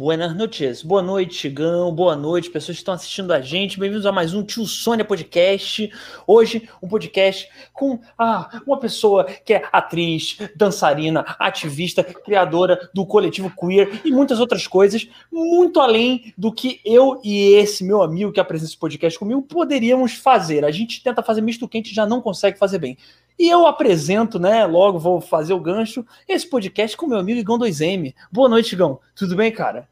Buenas noches. Boa noite, Chigão. Boa noite, pessoas que estão assistindo a gente. Bem-vindos a mais um Tio Sônia Podcast. Hoje, um podcast com ah, uma pessoa que é atriz, dançarina, ativista, criadora do coletivo queer e muitas outras coisas, muito além do que eu e esse meu amigo que apresenta esse podcast comigo poderíamos fazer. A gente tenta fazer misto quente e já não consegue fazer bem. E eu apresento, né? Logo vou fazer o gancho, esse podcast com meu amigo Igão 2M. Boa noite, Igão. Tudo bem, cara?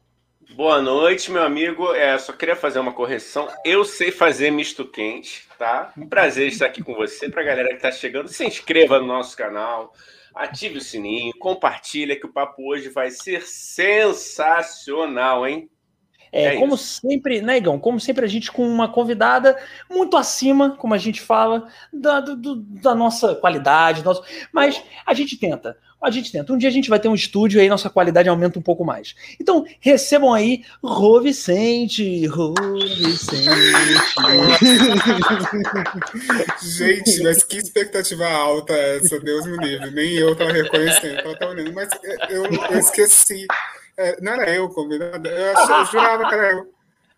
Boa noite, meu amigo. É, só queria fazer uma correção. Eu sei fazer misto quente, tá? Um prazer estar aqui com você. Para a galera que está chegando, se inscreva no nosso canal, ative o sininho, compartilha que o papo hoje vai ser sensacional, hein? É, é como isso. sempre, né, Igão? Como sempre, a gente com uma convidada muito acima, como a gente fala, da, do, da nossa qualidade, nosso... mas a gente tenta. A gente tenta. Um dia a gente vai ter um estúdio e aí nossa qualidade aumenta um pouco mais. Então, recebam aí Rô Vicente. Rô Vicente. gente, mas que expectativa alta essa, Deus me livre. Nem eu tava reconhecendo, tava olhando. Mas eu, eu esqueci. É, não era eu convidado, eu, eu jurava que era eu.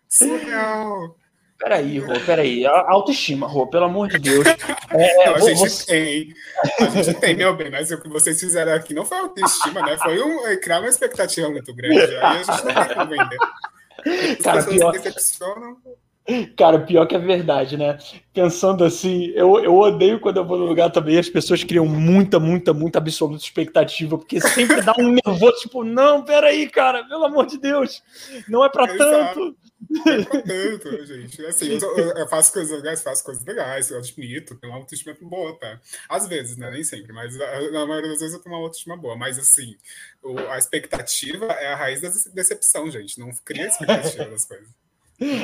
Surreal. Peraí, Rô, peraí. Autoestima, Rô, pelo amor de Deus. É, a gente você... tem. A gente tem, meu bem, mas o que vocês fizeram aqui não foi autoestima, né? Foi um, é, criar uma expectativa muito grande. Aí a gente não tem como vender. As Cara, pior... decepcionam. Cara, pior que é verdade, né? Pensando assim, eu, eu odeio quando eu vou no lugar também, as pessoas criam muita, muita, muita absoluta expectativa, porque sempre dá um nervoso, tipo, não, peraí, cara, pelo amor de Deus, não é pra tanto. Tanto, gente. Assim, eu, eu, faço coisas legais, faço coisas legais, eu admito, tenho uma autoestima boa, tá? Às vezes, né? Nem sempre, mas na maioria das vezes eu tenho uma autoestima boa. Mas, assim, a expectativa é a raiz da decepção, gente. Não cria expectativa das coisas.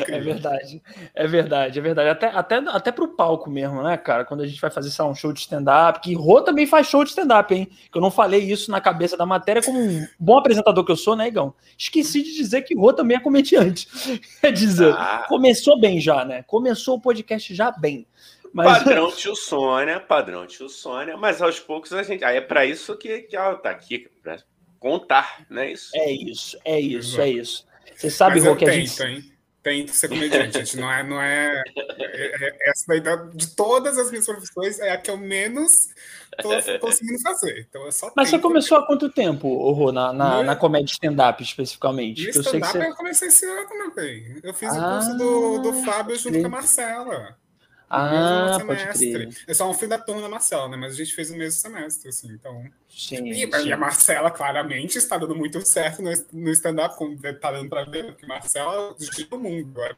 É verdade, é verdade, é verdade. Até, até, até pro palco mesmo, né, cara? Quando a gente vai fazer um show de stand-up, que Rô também faz show de stand-up, hein? Que eu não falei isso na cabeça da matéria, como um bom apresentador que eu sou, né, Igão? Esqueci de dizer que Rô também é comediante. Quer dizer, ah. começou bem já, né? Começou o podcast já bem. Mas... Padrão tio Sônia, padrão tio Sônia, mas aos poucos a gente. Aí é para isso que, que ela tá aqui, pra contar, né? Isso. É isso, é isso, é isso. Você sabe, Rô, que a gente. Hein? Tem que ser comediante, gente. Não é, não é, é, é essa daí de todas as minhas profissões é a que eu menos tô conseguindo fazer. Então é só Mas você começou há quanto tempo, Rô, na, na, na comédia stand-up especificamente? No stand-up eu, você... eu comecei esse ano também. Eu fiz ah, o curso do, do Fábio junto com a Marcela. Ah, pode crer. É só um fim da turma da Marcela, né? Mas a gente fez o mesmo semestre, assim, então. Sim, e, a Marcela claramente está dando muito certo no, no stand-up, como tá dando para ver, porque Marcela gira o mundo agora.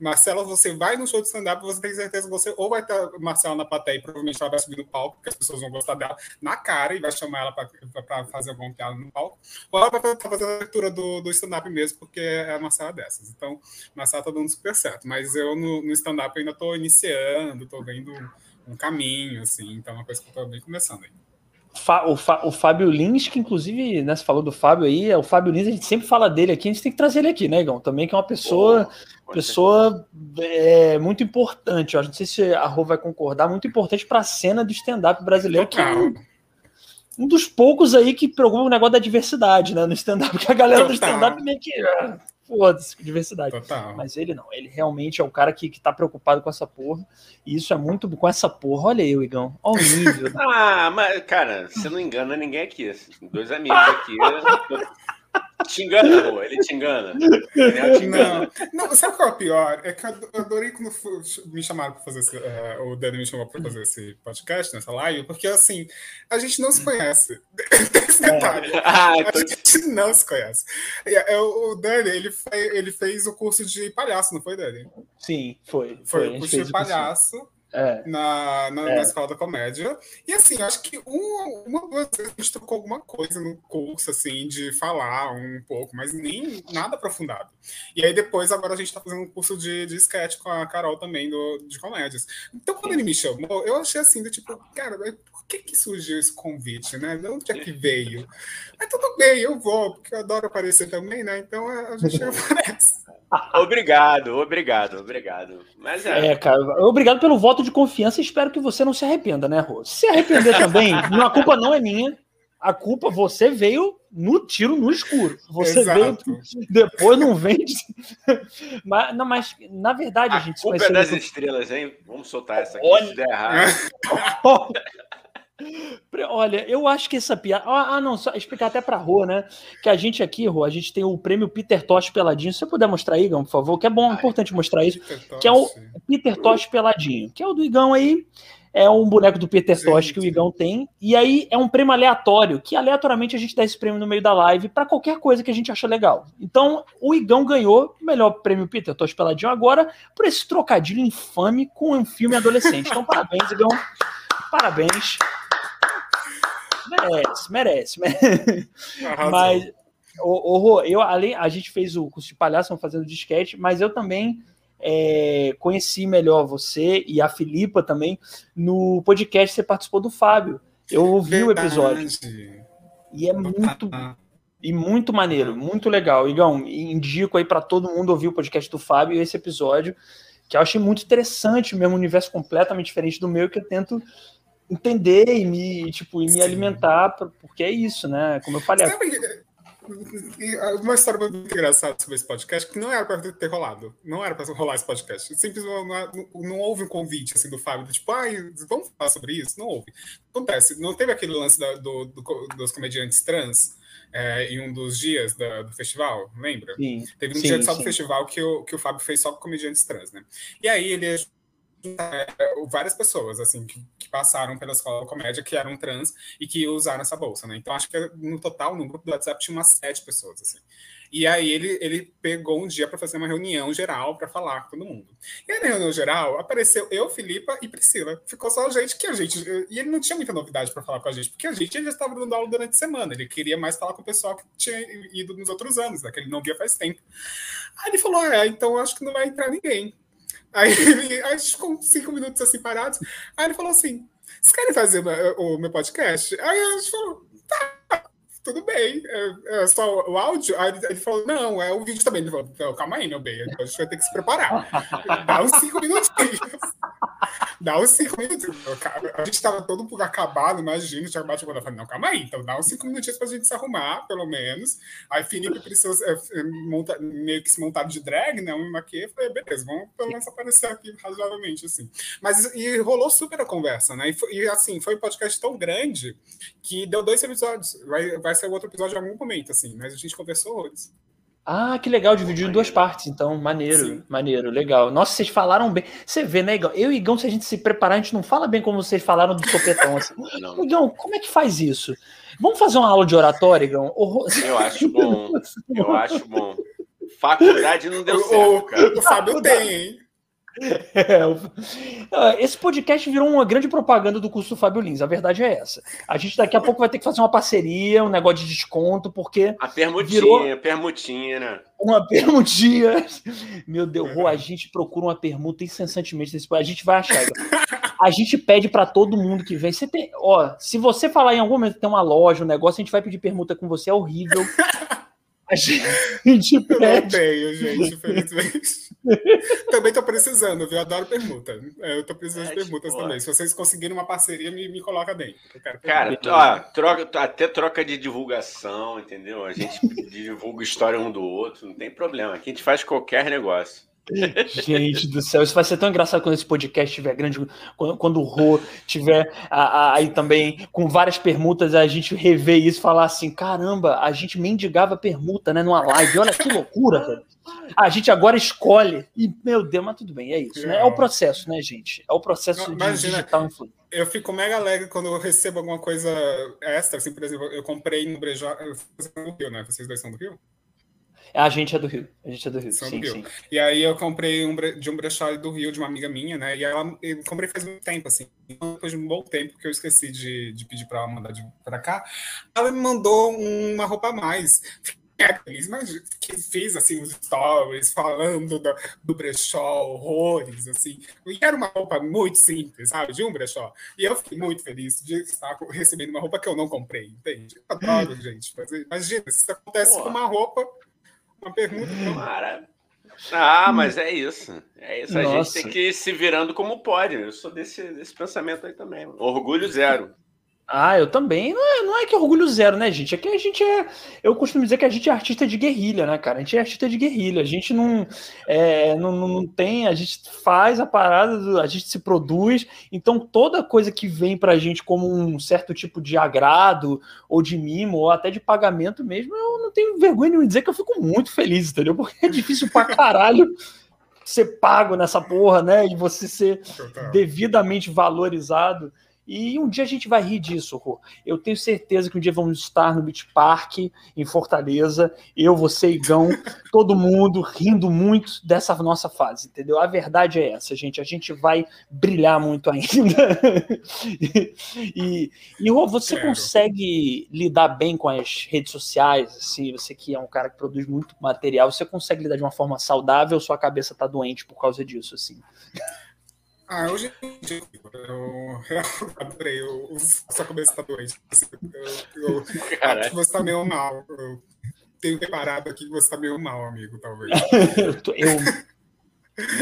Marcela, você vai no show de stand-up, você tem certeza que você ou vai ter Marcela na plateia e provavelmente ela vai subir no palco, porque as pessoas vão gostar dela na cara e vai chamar ela para fazer algum piada no palco, ou ela vai estar fazendo a leitura do, do stand-up mesmo, porque é a Marcela dessas. Então, Marcela tá dando super certo, mas eu no, no stand-up ainda estou iniciando, estou vendo um caminho, assim, então é uma coisa que eu estou bem começando aí o, Fá, o Fábio Lins, que inclusive, né, você falou do Fábio aí, é o Fábio Lins, a gente sempre fala dele aqui, a gente tem que trazer ele aqui, né, Igão? Também que é uma pessoa, oh, pessoa é, muito importante, eu não sei se a Rô vai concordar, muito importante para a cena do stand-up brasileiro, que é um, um, dos poucos aí que preocupa o negócio da diversidade, né, no stand-up, que a galera Total. do stand-up meio que foda-se, diversidade. Total. Mas ele não, ele realmente é o cara que, que tá preocupado com essa porra. E isso é muito com essa porra. Olha aí, Igão. Olha o nível. ah, mas, cara, você não engana ninguém aqui. Dois amigos aqui. Te engana, Rô, ele te engana. Ele te engana. Não, não, sabe qual é o pior? É que eu adorei quando me chamaram para fazer esse. Uh, o Dani me chamou para fazer esse podcast, nessa live, porque assim, a gente não se conhece. Esse detalhe. É. Ah, a então gente não se conhece. É, o Dani, ele, foi, ele fez o curso de palhaço, não foi, Dani? Sim, foi. Foi, foi o curso de palhaço é. na, na, é. na, escola da comédia. E assim, acho que uma, uma duas vezes a gente trocou alguma coisa no curso, assim, de falar um pouco, mas nem nada aprofundado. E aí depois, agora a gente tá fazendo um curso de, de sketch com a Carol também, do, de comédias. Então, quando ele me chamou, eu achei assim, do tipo, cara, por que que surgiu esse convite, né? De onde é que veio? Mas tudo bem, eu vou, porque eu adoro aparecer também, né? Então a gente aparece. Obrigado, obrigado, obrigado. Mas é. é, cara, obrigado pelo voto de confiança e espero que você não se arrependa, né, Rô? Se arrepender também, a culpa não é minha. A culpa, você veio no tiro no escuro. Você Exato. veio depois não vende. mas, não, mas na verdade a, a gente. Culpa é das estrelas, hein? Vamos soltar essa aqui Olha... se der errado. Olha, eu acho que essa piada. Ah, ah, não, só explicar até pra Rô, né? Que a gente aqui, Rô, a gente tem o prêmio Peter Tosh Peladinho. Se você puder mostrar aí, Igão, por favor, que é bom, é importante mostrar isso. Que é o Peter Tosh Peladinho, que é o do Igão aí. É um boneco do Peter Tosh que o Igão tem. E aí é um prêmio aleatório, que aleatoriamente a gente dá esse prêmio no meio da live para qualquer coisa que a gente acha legal. Então, o Igão ganhou o melhor prêmio Peter Tosh Peladinho agora por esse trocadilho infame com um filme adolescente. Então, parabéns, Igão. Parabéns. Merece, merece. merece. Mas, o, o, eu, além, a gente fez o curso de palhaço, fazendo disquete, mas eu também é, conheci melhor você e a Filipa também no podcast você participou do Fábio. Eu ouvi Verdade. o episódio. E é muito e muito maneiro, muito legal. Igão, indico aí para todo mundo ouvir o podcast do Fábio e esse episódio, que eu achei muito interessante, mesmo um universo completamente diferente do meu, que eu tento entender e me, tipo, e me alimentar, porque é isso, né? Como eu falei. Uma história muito engraçada sobre esse podcast, que não era para ter rolado. Não era para rolar esse podcast. Simplesmente não, não, houve um convite assim, do Fábio, tipo, ah, vamos falar sobre isso? Não houve. Acontece, não teve aquele lance da, do, do, dos comediantes trans é, em um dos dias da, do festival, lembra? Sim, teve um sim, dia só do festival que o, que o Fábio fez só com comediantes trans, né? E aí ele é, várias pessoas assim que, que, passaram pela escola comédia que eram trans e que usaram essa bolsa, né? Então acho que no total no grupo do WhatsApp tinha umas sete pessoas assim. E aí ele, ele pegou um dia para fazer uma reunião geral para falar com todo mundo. E aí na reunião geral apareceu eu, Filipa e Priscila. Ficou só a gente que a gente e ele não tinha muita novidade para falar com a gente, porque a gente já estava dando aula durante a semana. Ele queria mais falar com o pessoal que tinha ido nos outros anos, né, que ele não via faz tempo. Aí ele falou: "É, então acho que não vai entrar ninguém". Aí, ele, a gente ficou cinco minutos assim parados. Aí ele falou assim: vocês querem fazer o meu podcast? Aí a gente falou: tá, tudo bem. É, é só o áudio? Aí ele, falou: não, é o vídeo também. Ele falou: calma aí, meu bem, a gente vai ter que se preparar. Dá uns cinco minutinhos. dá uns cinco minutos. A gente estava todo pouco acabado, imagina, tinha bate eu falei, não, calma aí, então dá uns cinco minutinhos para a gente se arrumar, pelo menos. Aí Felipe precisa é, monta, meio que se montar de drag, né? Um maquiê, falei, beleza, vamos pelo menos aparecer aqui razoavelmente, assim. Mas e rolou super a conversa, né? E, e assim, foi um podcast tão grande que deu dois episódios. Vai, vai ser outro episódio em algum momento, assim, mas a gente conversou hoje. Ah, que legal, dividiu em duas partes, então, maneiro, Sim. maneiro, legal. Nossa, vocês falaram bem. Você vê, né, Igão? Eu e Igão, se a gente se preparar, a gente não fala bem como vocês falaram do sopetão. Assim. Não. Igão, como é que faz isso? Vamos fazer uma aula de oratória, Igão? Eu acho bom, eu acho bom. Faculdade não deu certo, cara. O Fábio tem, hein? É, esse podcast virou uma grande propaganda do curso do Fábio Lins. A verdade é essa. A gente daqui a pouco vai ter que fazer uma parceria, um negócio de desconto, porque. A permutinha, virou permutinha, né? Uma permutinha. Meu Deus, a gente procura uma permuta incessantemente A gente vai achar. A gente pede para todo mundo que vem. Você tem, ó, se você falar em algum momento tem uma loja, um negócio, a gente vai pedir permuta com você, é horrível. A gente pede. Eu não tenho, gente, infelizmente. também tô precisando, viu? Eu adoro permuta. É, eu tô precisando é, de permutas tipo, também. Se vocês conseguirem uma parceria, me, me coloca dentro. Cara, ó, troca, até troca de divulgação, entendeu? A gente divulga história um do outro, não tem problema. Aqui a gente faz qualquer negócio. Gente do céu, isso vai ser tão engraçado quando esse podcast estiver grande, quando, quando o Rô tiver aí também com várias permutas, a gente rever isso e falar assim: caramba, a gente mendigava permuta, né, numa live, olha que loucura, velho. A gente agora escolhe, e meu Deus, mas tudo bem, é isso, né? É o processo, né, gente? É o processo Não, de digital influência. Eu fico mega alegre quando eu recebo alguma coisa extra, assim, por exemplo, eu comprei no Brejó, vocês do Rio, né? Vocês dois são do Rio? A gente é do Rio. A gente é do Rio. Sim, do Rio. Sim. E aí eu comprei um, de um brechó do Rio de uma amiga minha, né? E ela eu comprei faz muito tempo, assim. Depois de um bom tempo que eu esqueci de, de pedir para ela mandar de, pra cá. Ela me mandou uma roupa a mais. É feliz, mas que fez assim os stories falando do, do brechó, horrores, assim. E era uma roupa muito simples, sabe? De um brechó. E eu fiquei muito feliz de estar recebendo uma roupa que eu não comprei, entende? Eu adoro, gente. Mas imagina, se isso acontece Pô. com uma roupa uma pergunta. Mara. Ah, mas é isso. É isso. A gente tem que ir se virando como pode. Eu sou desse, desse pensamento aí também. Orgulho zero. Ah, eu também. Não é, não é que é orgulho zero, né, gente? É que a gente é. Eu costumo dizer que a gente é artista de guerrilha, né, cara? A gente é artista de guerrilha. A gente não, é, não, não tem. A gente faz a parada, a gente se produz. Então, toda coisa que vem pra gente como um certo tipo de agrado, ou de mimo, ou até de pagamento mesmo, eu não tenho vergonha de dizer que eu fico muito feliz, entendeu? Porque é difícil pra caralho ser pago nessa porra, né? E você ser devidamente valorizado. E um dia a gente vai rir disso, Rô. Eu tenho certeza que um dia vamos estar no Beach Park, em Fortaleza, eu, você, Igão, todo mundo rindo muito dessa nossa fase, entendeu? A verdade é essa, gente. A gente vai brilhar muito ainda. e, e Rô, você Quero. consegue lidar bem com as redes sociais, assim, você que é um cara que produz muito material, você consegue lidar de uma forma saudável ou sua cabeça tá doente por causa disso, assim? Ah, hoje em dia, eu, eu adorei, eu, sua cabeça tá doente. Eu, eu acho que você tá meio mal. Eu tenho reparado aqui que você tá meio mal, amigo, talvez. eu.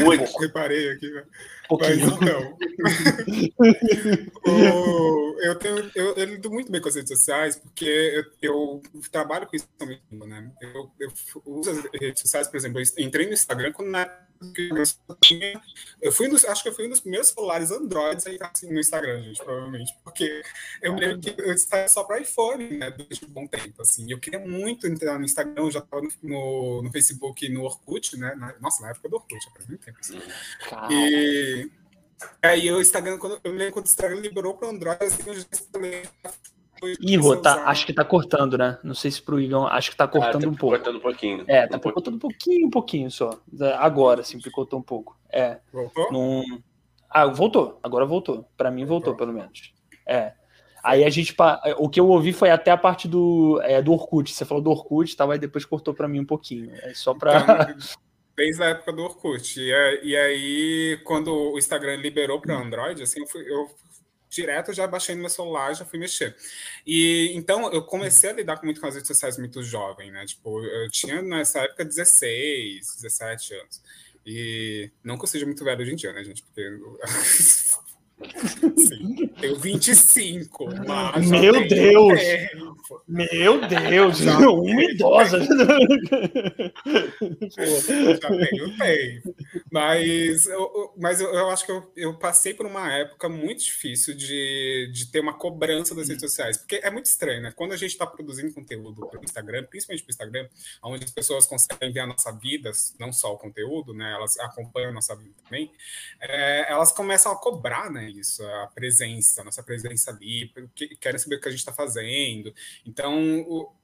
Muito. Reparei aqui. Né? Mas então. eu, tenho, eu, eu, lido muito bem com as redes sociais, porque eu, eu trabalho com isso também, né? Eu, eu uso as redes sociais, por exemplo, eu entrei no Instagram quando na eu fui acho que eu fui um dos primeiros celulares Androids aí assim, no Instagram, gente, provavelmente, porque eu me lembro que eu estava só para iPhone, né, durante um bom tempo, assim. Eu queria muito entrar no Instagram, eu já estava no, no, no, Facebook e no Orkut, né? Na, nossa, na época do Orkut, faz muito tempo. Assim. E aí o Instagram, quando, eu lembro quando o Instagram liberou para Android, assim, eu já instalei Ih, tá, acho que tá cortando, né? Não sei se pro Igor, acho que tá cortando ah, tá um pouco. cortando um pouquinho. É, tá um cortando um pouquinho, um pouquinho só. Agora, sim, picotou um pouco. É. Voltou? Num... Ah, voltou. Agora voltou. Para mim voltou, pelo menos. É. Aí a gente. O que eu ouvi foi até a parte do, é, do Orkut. Você falou do Orkut e tal, aí depois cortou para mim um pouquinho. É só para. Então, desde a época do Orkut. E, e aí, quando o Instagram liberou para Android, assim, eu, fui, eu direto já baixei no meu celular, já fui mexer. E então eu comecei a lidar muito com as redes sociais muito jovem, né? Tipo, eu tinha nessa época 16, 17 anos. E não que eu seja muito velho hoje em dia, né, gente? Porque Sim, tenho 25, mas. Meu Deus! Meu Deus! Já uma idosa! já tenho tempo. Mas, eu, mas eu, eu acho que eu, eu, passei por uma época muito difícil de, de ter uma cobrança das redes sociais. Porque é muito estranho, né? Quando a gente está produzindo conteúdo para o Instagram, principalmente para o Instagram, onde as pessoas conseguem ver a nossa vida, não só o conteúdo, né? Elas acompanham a nossa vida também, é, elas começam a cobrar, né? Isso, a presença, a nossa presença ali, querem saber o que a gente está fazendo. Então,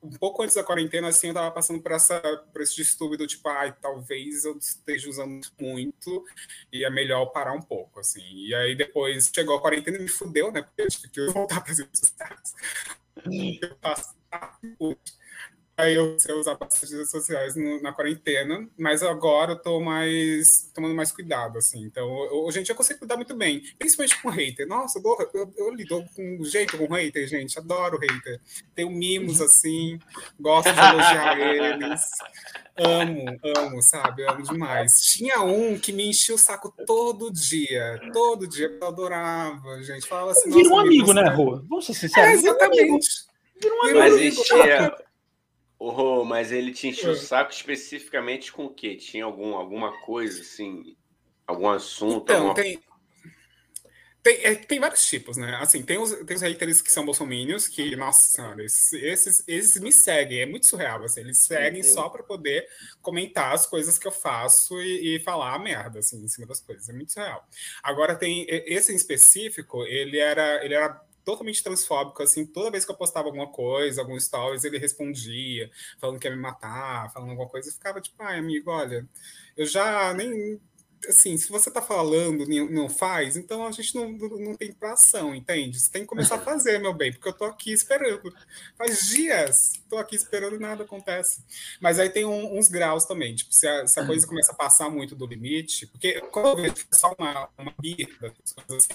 um pouco antes da quarentena, assim, eu estava passando por, essa, por esse distúrbio do tipo, ai, talvez eu esteja usando muito e é melhor parar um pouco, assim. E aí depois chegou a quarentena e me fudeu, né? Porque eu tive que voltar para as redes sociais. Eu passo Aí eu comecei a usar bastante redes sociais no, na quarentena, mas agora eu tô mais tomando mais cuidado, assim. Então, eu, gente, eu consigo cuidar muito bem, principalmente com hater. Nossa, eu, eu, eu, eu lido com jeito com hater, gente. Adoro hater. Tenho mimos, assim, gosto de elogiar eles. Amo, amo, sabe? Amo demais. Tinha um que me enchia o saco todo dia, todo dia. Eu adorava, gente. Falava assim. Vira um amigo, né, Rô? Vamos ser sinceros. É, exatamente. Vira um amigo. Mas Oh, mas ele te encheu o saco especificamente com o quê? Tinha algum, alguma coisa, assim, algum assunto? Então, alguma... tem, tem, é, tem, vários tipos, né? Assim, tem os, tem os haters que são bolsominions, que, nossa esses, esses, esses me seguem, é muito surreal, assim, eles seguem Entendi. só para poder comentar as coisas que eu faço e, e, falar a merda, assim, em cima das coisas, é muito surreal. Agora tem, esse em específico, ele era, ele era totalmente transfóbico, assim, toda vez que eu postava alguma coisa, algum stories, ele respondia, falando que ia me matar, falando alguma coisa, e ficava tipo, ai, amigo, olha, eu já nem assim, se você está falando e não faz, então a gente não, não tem pra ação, entende? Você tem que começar a fazer, meu bem, porque eu estou aqui esperando. Faz dias, estou aqui esperando e nada acontece. Mas aí tem um, uns graus também, tipo, se a, se a, coisa começa a passar muito do limite, porque quando eu vejo só uma, uma birra, assim,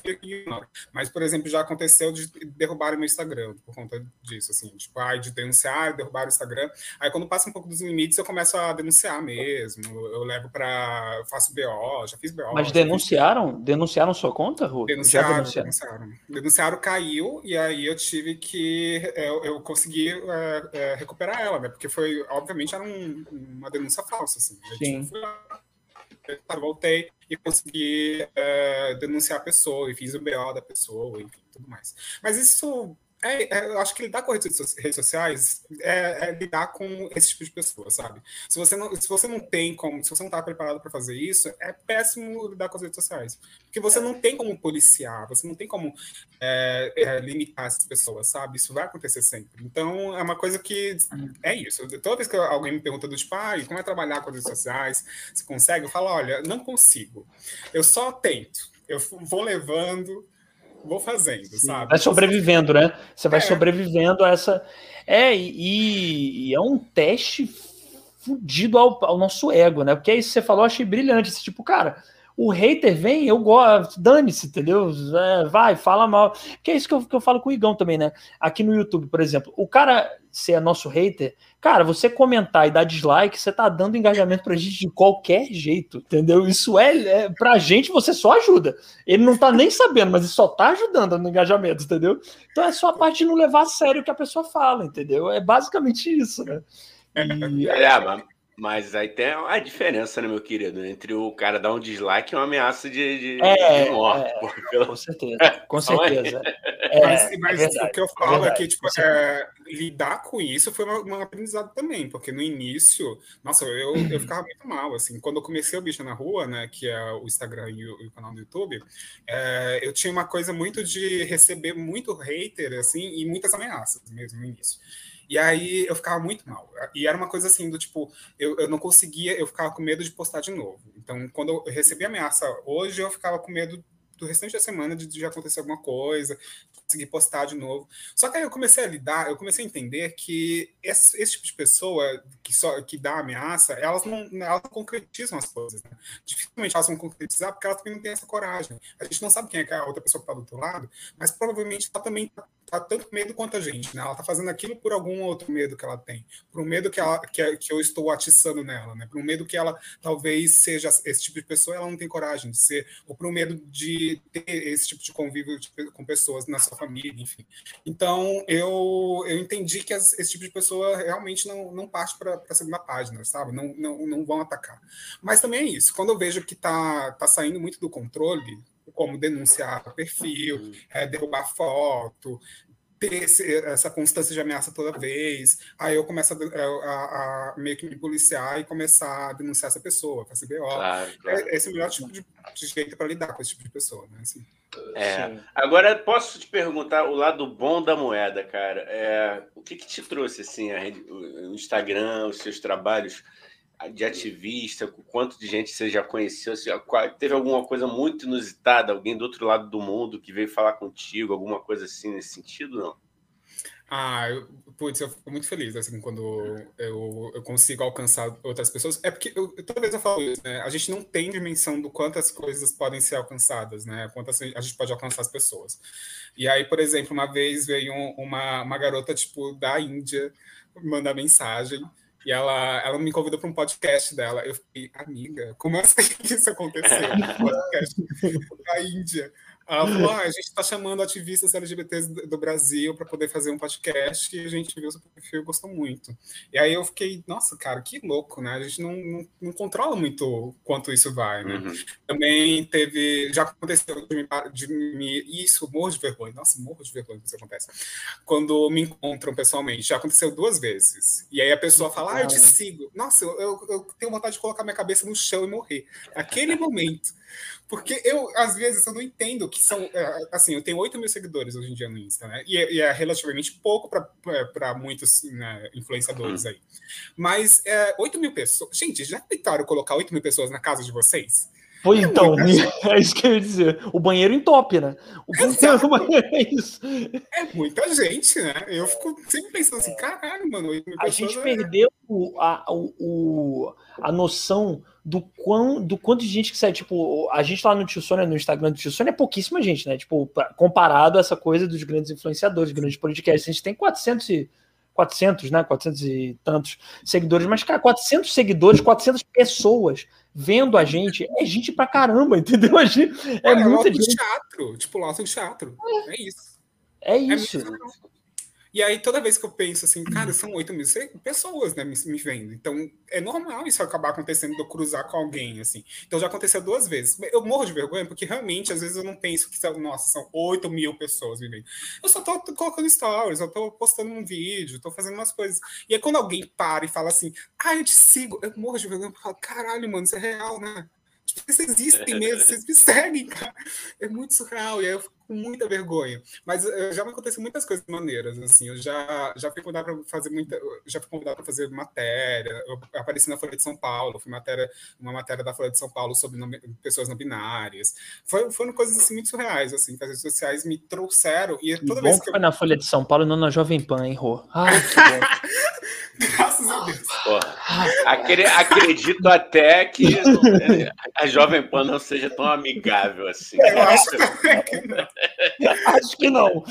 mas, por exemplo, já aconteceu de derrubar meu Instagram por conta disso, assim, tipo, ai, de denunciar, derrubar o Instagram. Aí quando passa um pouco dos limites, eu começo a denunciar mesmo, eu levo para, faço BO, BO, já fiz BO. Mas denunciaram? Fiz... Denunciaram sua conta, Ru? Denunciaram, denunciaram, denunciaram. Denunciaram, caiu, e aí eu tive que. Eu, eu consegui é, é, recuperar ela, né? Porque foi, obviamente, era um, uma denúncia falsa, assim. Sim. Eu voltei e consegui é, denunciar a pessoa, e fiz o BO da pessoa, enfim, tudo mais. Mas isso é, é, eu acho que lidar com redes sociais é, é, lidar com esse tipo de pessoa, sabe? Se você não, se você não tem como, se você não está preparado para fazer isso, é péssimo lidar com as redes sociais. Porque você não tem como policiar, você não tem como é, é, limitar essas pessoas, sabe? Isso vai acontecer sempre. Então, é uma coisa que é isso. Toda vez que alguém me pergunta do tipo, ah, como é trabalhar com as redes sociais, se consegue, eu falo, olha, não consigo. Eu só tento. Eu vou levando vou fazendo, sabe? Vai sobrevivendo, né? Você vai é. sobrevivendo a essa. É, e, e, é um teste fudido ao, ao, nosso ego, né? Porque é isso que você falou, eu achei brilhante. Esse tipo, cara, o hater vem, eu gosto, dane-se, entendeu? É, vai, fala mal. Que é isso que eu, que eu falo com o Igão também, né? Aqui no YouTube, por exemplo, o cara, se é nosso hater, cara, você comentar e dar dislike, você tá dando engajamento pra gente de qualquer jeito, entendeu? Isso é, é pra gente, você só ajuda. Ele não tá nem sabendo, mas ele só tá ajudando no engajamento, entendeu? Então é só a parte de não levar a sério o que a pessoa fala, entendeu? É basicamente isso, né? E... É, mas mas aí tem a diferença, né, meu querido, entre o cara dar um dislike e uma ameaça de, de, é, de morte. É, Com certeza, com certeza. É, mas, mas é o que eu falo é, que tipo, é, lidar com isso foi um aprendizado também, porque no início, nossa, eu, eu ficava muito mal, assim, quando eu comecei o Bicho na Rua, né, que é o Instagram e o, e o canal do YouTube, é, eu tinha uma coisa muito de receber muito hater, assim, e muitas ameaças mesmo no início. E aí eu ficava muito mal. E era uma coisa assim, do tipo, eu, eu não conseguia, eu ficava com medo de postar de novo. Então, quando eu recebi a ameaça hoje, eu ficava com medo do restante da semana de, de acontecer alguma coisa, conseguir postar de novo. Só que aí eu comecei a lidar, eu comecei a entender que esse, esse tipo de pessoa que só que dá ameaça, elas não, elas não concretizam as coisas. Né? Dificilmente elas vão concretizar porque elas também não têm essa coragem. A gente não sabe quem é a outra pessoa que está do outro lado, mas provavelmente ela também está tá tanto medo quanto a gente, né? Ela tá fazendo aquilo por algum outro medo que ela tem, por um medo que, ela, que, que eu estou atiçando nela, né? Por um medo que ela talvez seja esse tipo de pessoa, ela não tem coragem de ser, ou por um medo de ter esse tipo de convívio com pessoas na sua família, enfim. Então eu, eu entendi que as, esse tipo de pessoa realmente não, não parte para a segunda página, sabe? Não, não, não vão atacar. Mas também é isso. Quando eu vejo que tá, tá saindo muito do controle, como denunciar perfil, uhum. é, derrubar foto, ter esse, essa constância de ameaça toda vez. Aí eu começo a, a, a, meio que me policiar e começar a denunciar essa pessoa, fazer BO. Claro, claro. É, esse é o melhor tipo de, de jeito para lidar com esse tipo de pessoa, né? Assim. É. Agora, posso te perguntar o lado bom da moeda, cara? É, o que, que te trouxe assim, a rede, o Instagram, os seus trabalhos? De ativista, quanto de gente você já conheceu? Já, teve alguma coisa muito inusitada, alguém do outro lado do mundo que veio falar contigo, alguma coisa assim nesse sentido, não? Ah, eu, putz, eu fico muito feliz assim quando eu, eu consigo alcançar outras pessoas. É porque eu, vez eu falo isso, né? A gente não tem dimensão do quantas coisas podem ser alcançadas, né? Quantas a gente pode alcançar as pessoas. E aí, por exemplo, uma vez veio uma, uma garota tipo da Índia mandar mensagem e ela, ela me convidou para um podcast dela. Eu fiquei, amiga, como assim que isso aconteceu? Um podcast da Índia. Ela falou: ah, a gente está chamando ativistas LGBTs do Brasil para poder fazer um podcast e a gente viu o seu perfil e gostou muito. E aí eu fiquei, nossa, cara, que louco, né? A gente não, não, não controla muito quanto isso vai, né? Uhum. Também teve, já aconteceu de me, de me, isso, morro de vergonha, nossa, morro de vergonha que isso acontece. Quando me encontram pessoalmente, já aconteceu duas vezes. E aí a pessoa fala, ah, eu te sigo. Nossa, eu, eu, eu tenho vontade de colocar minha cabeça no chão e morrer. Aquele momento. Porque eu, às vezes, eu não entendo que são. É, assim, eu tenho 8 mil seguidores hoje em dia no Insta, né? E é, e é relativamente pouco para é, muitos né, influenciadores uhum. aí. Mas é, 8 mil pessoas. Gente, já tentaram colocar 8 mil pessoas na casa de vocês? Foi é então, é isso que eu ia dizer. O banheiro entope, né? O banheiro é isso. É muita gente, né? Eu fico sempre pensando assim, caralho, mano. A gente é... perdeu a, o, a noção do, quão, do quanto de gente que sai. Tipo, a gente lá no Tio Sônia, no Instagram do Tio Sônia, é pouquíssima gente, né? Tipo, comparado a essa coisa dos grandes influenciadores, grandes podcasts. A gente tem 400 e 400, né? 400 e tantos seguidores, mas, cara, 400 seguidores, 400 pessoas vendo a gente, é gente pra caramba, entendeu? A gente, é, é muita gente. teatro, tipo, lote de teatro. É, é isso. É isso. É e aí, toda vez que eu penso assim, cara, são 8 mil pessoas, né, me, me vendo. Então, é normal isso acabar acontecendo de eu cruzar com alguém, assim. Então, já aconteceu duas vezes. Eu morro de vergonha, porque realmente, às vezes, eu não penso que, são, nossa, são 8 mil pessoas me vendo. Eu só tô colocando stories, eu tô postando um vídeo, tô fazendo umas coisas. E aí, quando alguém para e fala assim, ah, eu te sigo, eu morro de vergonha, eu falo, caralho, mano, isso é real, né? Tipo, vocês existem mesmo, vocês me seguem, cara. É muito surreal. E aí eu fico com muita vergonha. Mas uh, já me aconteceu muitas coisas maneiras, assim. Eu já, já fui convidado para fazer muita. Já fui convidado para fazer matéria. Eu apareci na Folha de São Paulo, fui matéria, uma matéria da Folha de São Paulo sobre não, pessoas não binárias. Foi, foram coisas assim, muito surreais, assim, que as redes sociais me trouxeram. E toda vez que. Eu... Foi na Folha de São Paulo e não na Jovem Pan, hein, Rô? Ai, que bom. Graças a Deus. acredito até que a Jovem Pan não seja tão amigável assim. Eu acho que não. acho que não.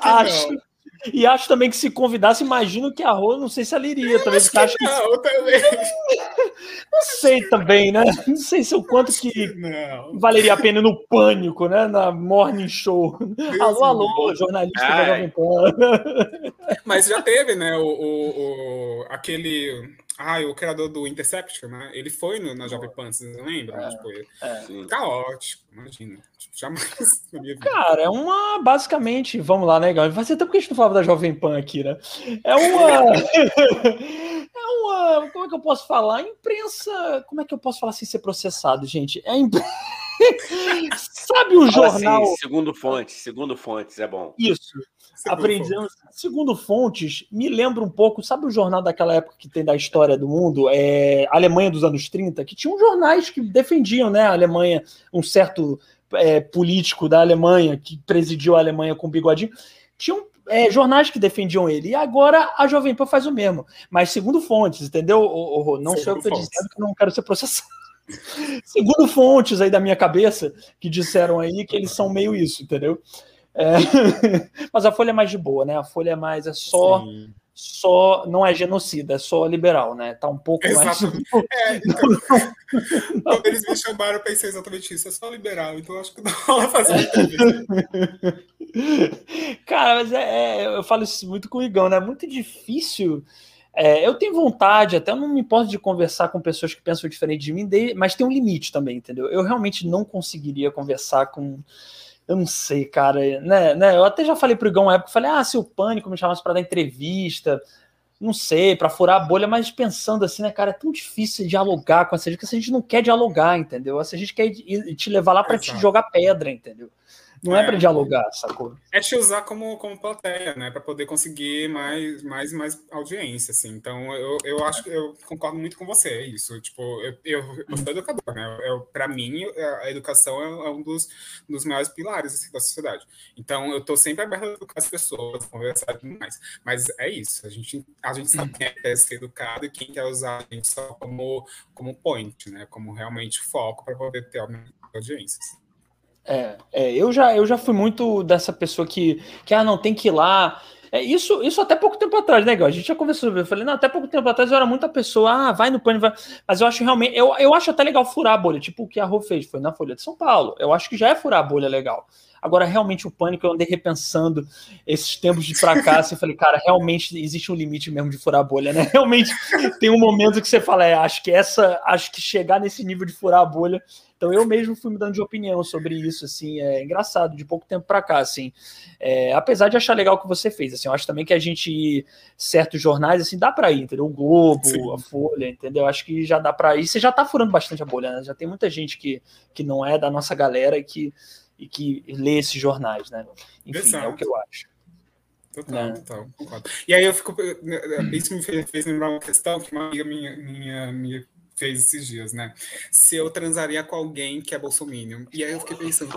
Acho. Que não. E acho também que se convidasse, imagino que a Rô, não sei se ela iria também. Acho que acho que... Não, também. Não sei também, né? Não sei se o quanto que não. valeria a pena no pânico, né? Na morning show. Deus alô, alô, jornalista da Jovem Pan. Mas já teve, né? O, o, o, aquele ah, o criador do Interception, né? Ele foi no, na Jovem Pan, vocês lembram? É, tipo, é. Caótico, imagina. Tipo, jamais na minha vida. Cara, é uma. Basicamente, vamos lá, né, Gal? Faz tempo que a gente não falava da Jovem Pan aqui, né? É uma. é uma. Como é que eu posso falar? Imprensa. Como é que eu posso falar sem ser processado, gente? É imprensa. Sabe o Fala jornal. Assim, segundo fontes, segundo fontes, é bom. Isso. Aprendemos. Segundo fontes, me lembra um pouco, sabe o jornal daquela época que tem da história do mundo? É, Alemanha dos anos 30, que tinham jornais que defendiam né, a Alemanha, um certo é, político da Alemanha que presidiu a Alemanha com bigodinho. Tinham é, jornais que defendiam ele. E agora a Jovem Pan faz o mesmo. Mas segundo fontes, entendeu? O, o, não segundo sou eu que estou dizendo que não quero ser processado. segundo fontes aí da minha cabeça, que disseram aí que eles são meio isso, entendeu? É... Mas a Folha é mais de boa, né? A Folha é mais, é só. Sim. Só não é genocida, é só liberal, né? Tá um pouco exatamente. mais. É, então, quando eles me chamaram, eu pensei exatamente isso, é só liberal, então acho que não rola fazer Cara, mas é, é, eu falo isso muito com o Igão, né? É muito difícil. É, eu tenho vontade, até não me importo de conversar com pessoas que pensam diferente de mim, mas tem um limite também, entendeu? Eu realmente não conseguiria conversar com eu não sei, cara, né, né? Eu até já falei pro Igão uma época, falei, ah, se o Pânico me chamasse para dar entrevista, não sei, para furar a bolha, mas pensando assim, né, cara, é tão difícil dialogar com essa gente, que a gente não quer dialogar, entendeu? Essa gente quer te levar lá para te jogar pedra, entendeu? Não é, é para dialogar, sacou? É te usar como, como plateia, né? Para poder conseguir mais, mais, mais audiência, assim. Então, eu, eu acho que eu concordo muito com você, é isso. Tipo, eu, eu, eu sou educador, né? Para mim, a educação é, é, um dos, dos maiores pilares assim, da sociedade. Então, eu estou sempre aberto a educar as pessoas, conversar demais. Mas é isso. A gente, a gente sabe quem quer ser educado e quem quer usar a gente só como, como point, né? Como realmente foco para poder ter audiências. É, é, eu já eu já fui muito dessa pessoa que, que ah, não tem que ir lá. É, isso, isso até pouco tempo atrás, né, A gente já conversou sobre Eu falei, não, até pouco tempo atrás eu era muita pessoa, ah, vai no pânico, vai. Mas eu acho realmente, eu, eu acho até legal furar a bolha, tipo o que a Rô fez, foi na Folha de São Paulo. Eu acho que já é furar a bolha legal. Agora, realmente, o pânico, eu andei repensando esses tempos de fracasso e falei, cara, realmente existe um limite mesmo de furar a bolha, né? Realmente tem um momento que você fala, é, acho que essa, acho que chegar nesse nível de furar a bolha. Então eu mesmo fui mudando de opinião sobre isso, assim, é engraçado, de pouco tempo para cá, assim. É, apesar de achar legal o que você fez, assim, eu acho também que a gente, certos jornais, assim, dá para ir, entendeu? O Globo, Sim. a Folha, entendeu? Acho que já dá para ir. Você já tá furando bastante a bolha, né? Já tem muita gente que, que não é da nossa galera e que e que lê esses jornais, né? Enfim, Exato. é o que eu acho. Total, né? total, concordo. E aí eu fico. Isso me fez, fez lembrar uma questão que uma amiga minha, minha, me fez esses dias, né? Se eu transaria com alguém que é bolsominion. E aí eu fiquei pensando,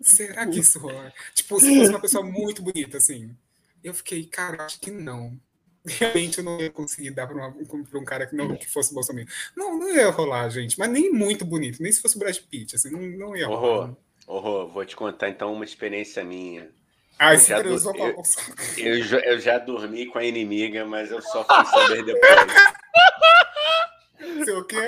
será que isso rola? Tipo, se fosse uma pessoa muito bonita, assim. Eu fiquei, cara, acho que não realmente eu não ia conseguir dar para um cara que não que fosse Bolsonaro. Não, não ia rolar, gente. Mas nem muito bonito, nem se fosse o Brad Pitt, assim, não, não ia rolar. Horror, vou te contar então uma experiência minha. Ah, eu, já eu, eu, eu, já dormi com a inimiga, mas eu só fui saber depois. o quê?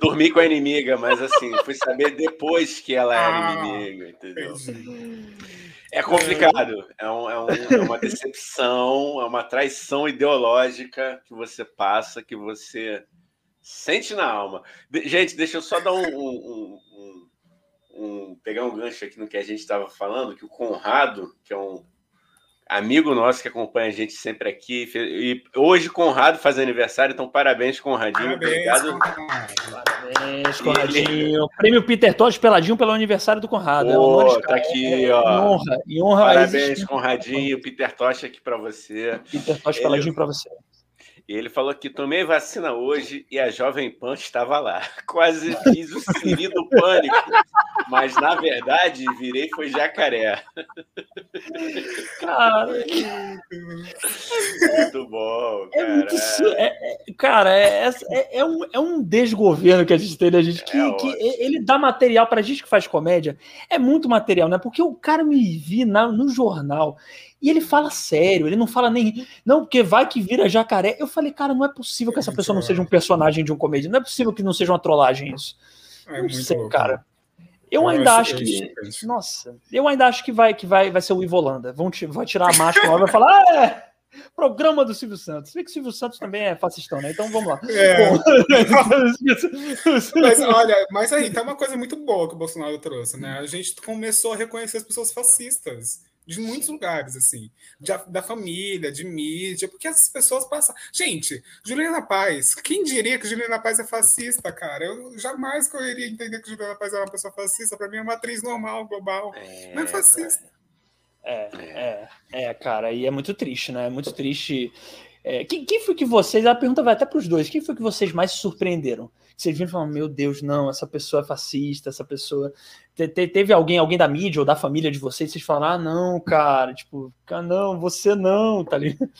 Dormi com a inimiga, mas assim, fui saber depois que ela era ah, inimiga, entendeu? Entendi. É complicado, é, um, é, um, é, uma decepção, é uma traição ideológica que você passa, que você sente na alma. Gente, deixa eu só dar um, um, um pegar um gancho aqui no que a gente estava falando, que o Conrado, que é um amigo nosso que acompanha a gente sempre aqui. E hoje Conrado faz aniversário, então parabéns, Conradinho. Parabéns, Obrigado. Parabéns, Conradinho. Prêmio Peter Tosh Peladinho pelo aniversário do Conrado. Pô, é tá aqui, é, ó. honra, e honra Parabéns, Conradinho. Peter Tosh aqui para você. Peter Tosh Peladinho para você. E ele falou que tomei vacina hoje e a Jovem Pan estava lá. Quase fiz o siri do pânico, mas na verdade virei foi jacaré. Cara, muito bom, cara. É muito, é, é, cara, é, é, é, um, é um desgoverno que a gente tem, né, gente? Que, é que ele dá material pra gente que faz comédia. É muito material, né? Porque o cara me vi na, no jornal e ele fala sério, ele não fala nem. Não, porque vai que vira jacaré. Eu falei, cara, não é possível que essa pessoa não seja um personagem de um comédia. Não é possível que não seja uma trollagem isso. É não sei, louco. cara. Eu, eu ainda acho, que. Nossa, eu ainda acho que vai, que vai, vai ser o Ivolanda. Vão vai tirar a máscara e vai falar. Ah, é! Programa do Silvio Santos. Vê que o Silvio Santos também é fascistão, né? Então vamos lá. É. mas olha, mas aí tá uma coisa muito boa que o Bolsonaro trouxe, né? A gente começou a reconhecer as pessoas fascistas de muitos lugares, assim, de, da família, de mídia, porque essas pessoas passam. Gente, Juliana Paz, quem diria que Juliana Paz é fascista, cara? Eu jamais que eu iria entender que Juliana Paz é uma pessoa fascista. Para mim é uma atriz normal, global. É, não é fascista. É, é, é, cara, e é muito triste, né? É muito triste. É, quem, quem foi que vocês. A pergunta vai até para os dois. Quem foi que vocês mais se surpreenderam? Vocês viram e falaram, meu Deus, não, essa pessoa é fascista, essa pessoa teve alguém, alguém da mídia ou da família de vocês, vocês falaram, ah, não, cara, tipo, cara, não, você não, tá ligado?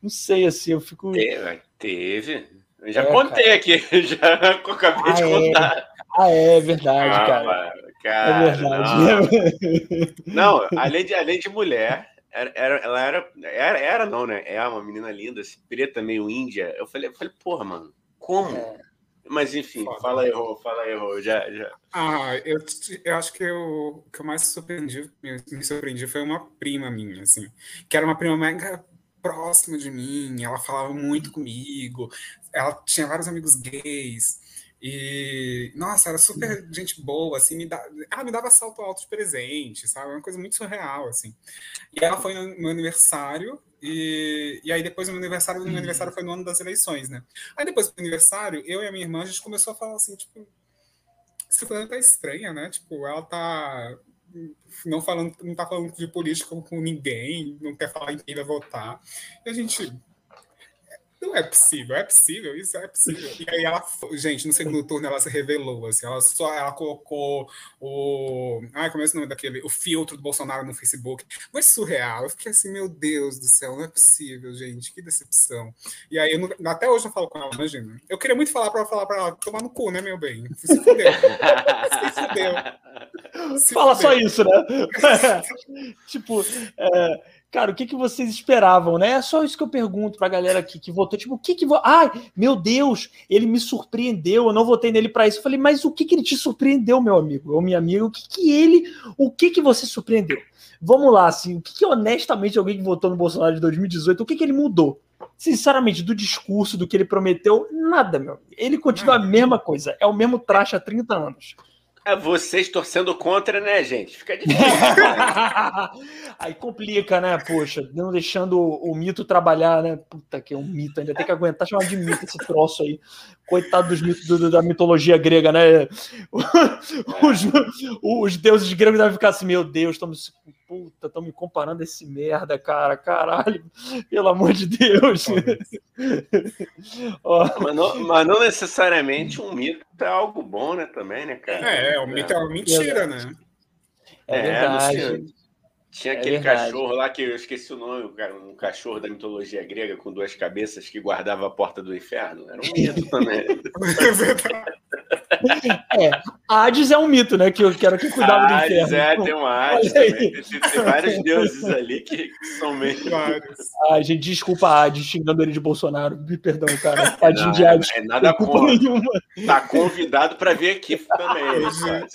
Não sei, assim, eu fico. Teve, teve. Eu já é, contei cara. aqui, já acabei ah, de é. contar. Ah, é verdade, ah, cara. cara. É verdade. Não. não, além, de, além de mulher, era, era, ela era, era, era, não, né? É uma menina linda, assim, preta, meio índia. Eu falei, eu falei porra, mano, como? É. Mas enfim, Foda. fala aí, Rô, fala aí, Rô, já, já. Ah, eu, eu acho que eu, o que eu mais surpreendi, me surpreendi foi uma prima minha, assim, que era uma prima mega próxima de mim, ela falava muito comigo, ela tinha vários amigos gays, e, nossa, era super gente boa, assim, me da... ela me dava salto alto de presente, sabe? Uma coisa muito surreal, assim. E ela foi no meu aniversário, e, e aí depois meu aniversário, meu aniversário foi no ano das eleições, né? Aí depois do aniversário, eu e a minha irmã, a gente começou a falar assim, tipo, essa coisa tá estranha, né? Tipo, ela tá não falando, não tá falando de política com ninguém, não quer falar em quem vai votar. E a gente, não é possível, é possível, isso é possível. E aí ela, gente, no segundo turno ela se revelou, assim, ela só ela colocou o. Ai, como é esse nome daquele? O filtro do Bolsonaro no Facebook. Mas surreal. Eu fiquei assim, meu Deus do céu, não é possível, gente, que decepção. E aí, não, até hoje eu falo com ela, imagina. Eu queria muito falar para ela falar para ela, tomar no cu, né, meu bem? Se fudeu. Se fudeu. Se Fala fudeu. só isso, né? tipo, é Cara, o que, que vocês esperavam, né? É só isso que eu pergunto pra galera aqui que votou. Tipo, o que que. Vo... Ai, meu Deus, ele me surpreendeu, eu não votei nele para isso. Eu falei, mas o que que ele te surpreendeu, meu amigo? Ou minha amiga, o que que ele. O que que você surpreendeu? Vamos lá, assim, o que que honestamente alguém que votou no Bolsonaro de 2018, o que que ele mudou? Sinceramente, do discurso, do que ele prometeu, nada, meu. Ele continua a mesma coisa, é o mesmo traje há 30 anos. É vocês torcendo contra, né, gente? Fica difícil. Aí complica, né? Poxa, não deixando o, mito trabalhar, né? Puta que é um mito, ainda tem que aguentar chamar de mito esse troço aí. Coitado dos mitos do, da mitologia grega, né? Os, os deuses gregos devem ficar assim, meu Deus, estamos puta, estão me comparando a esse merda, cara, caralho, pelo amor de Deus. mas, não, mas, não, necessariamente um mito é algo bom, né, também, né, cara? É, o mito é uma mentira, né? É, é verdade. Tinha, é aquele cachorro lá que eu esqueci o nome, um cachorro da mitologia grega com duas cabeças que guardava a porta do inferno. Era um mito também. É verdade. É, Hades é um mito, né? Que eu quero que cuidava do Hades, inferno. é, tem um Hades também. Tem, tem vários deuses ali que, que são meio. Ai, gente, desculpa a Hades xingando ele de Bolsonaro. Me perdão, cara. Tadinho Não, de é, Hades. é nada Culpa contra. nenhuma. Tá convidado para vir aqui também. Sabe?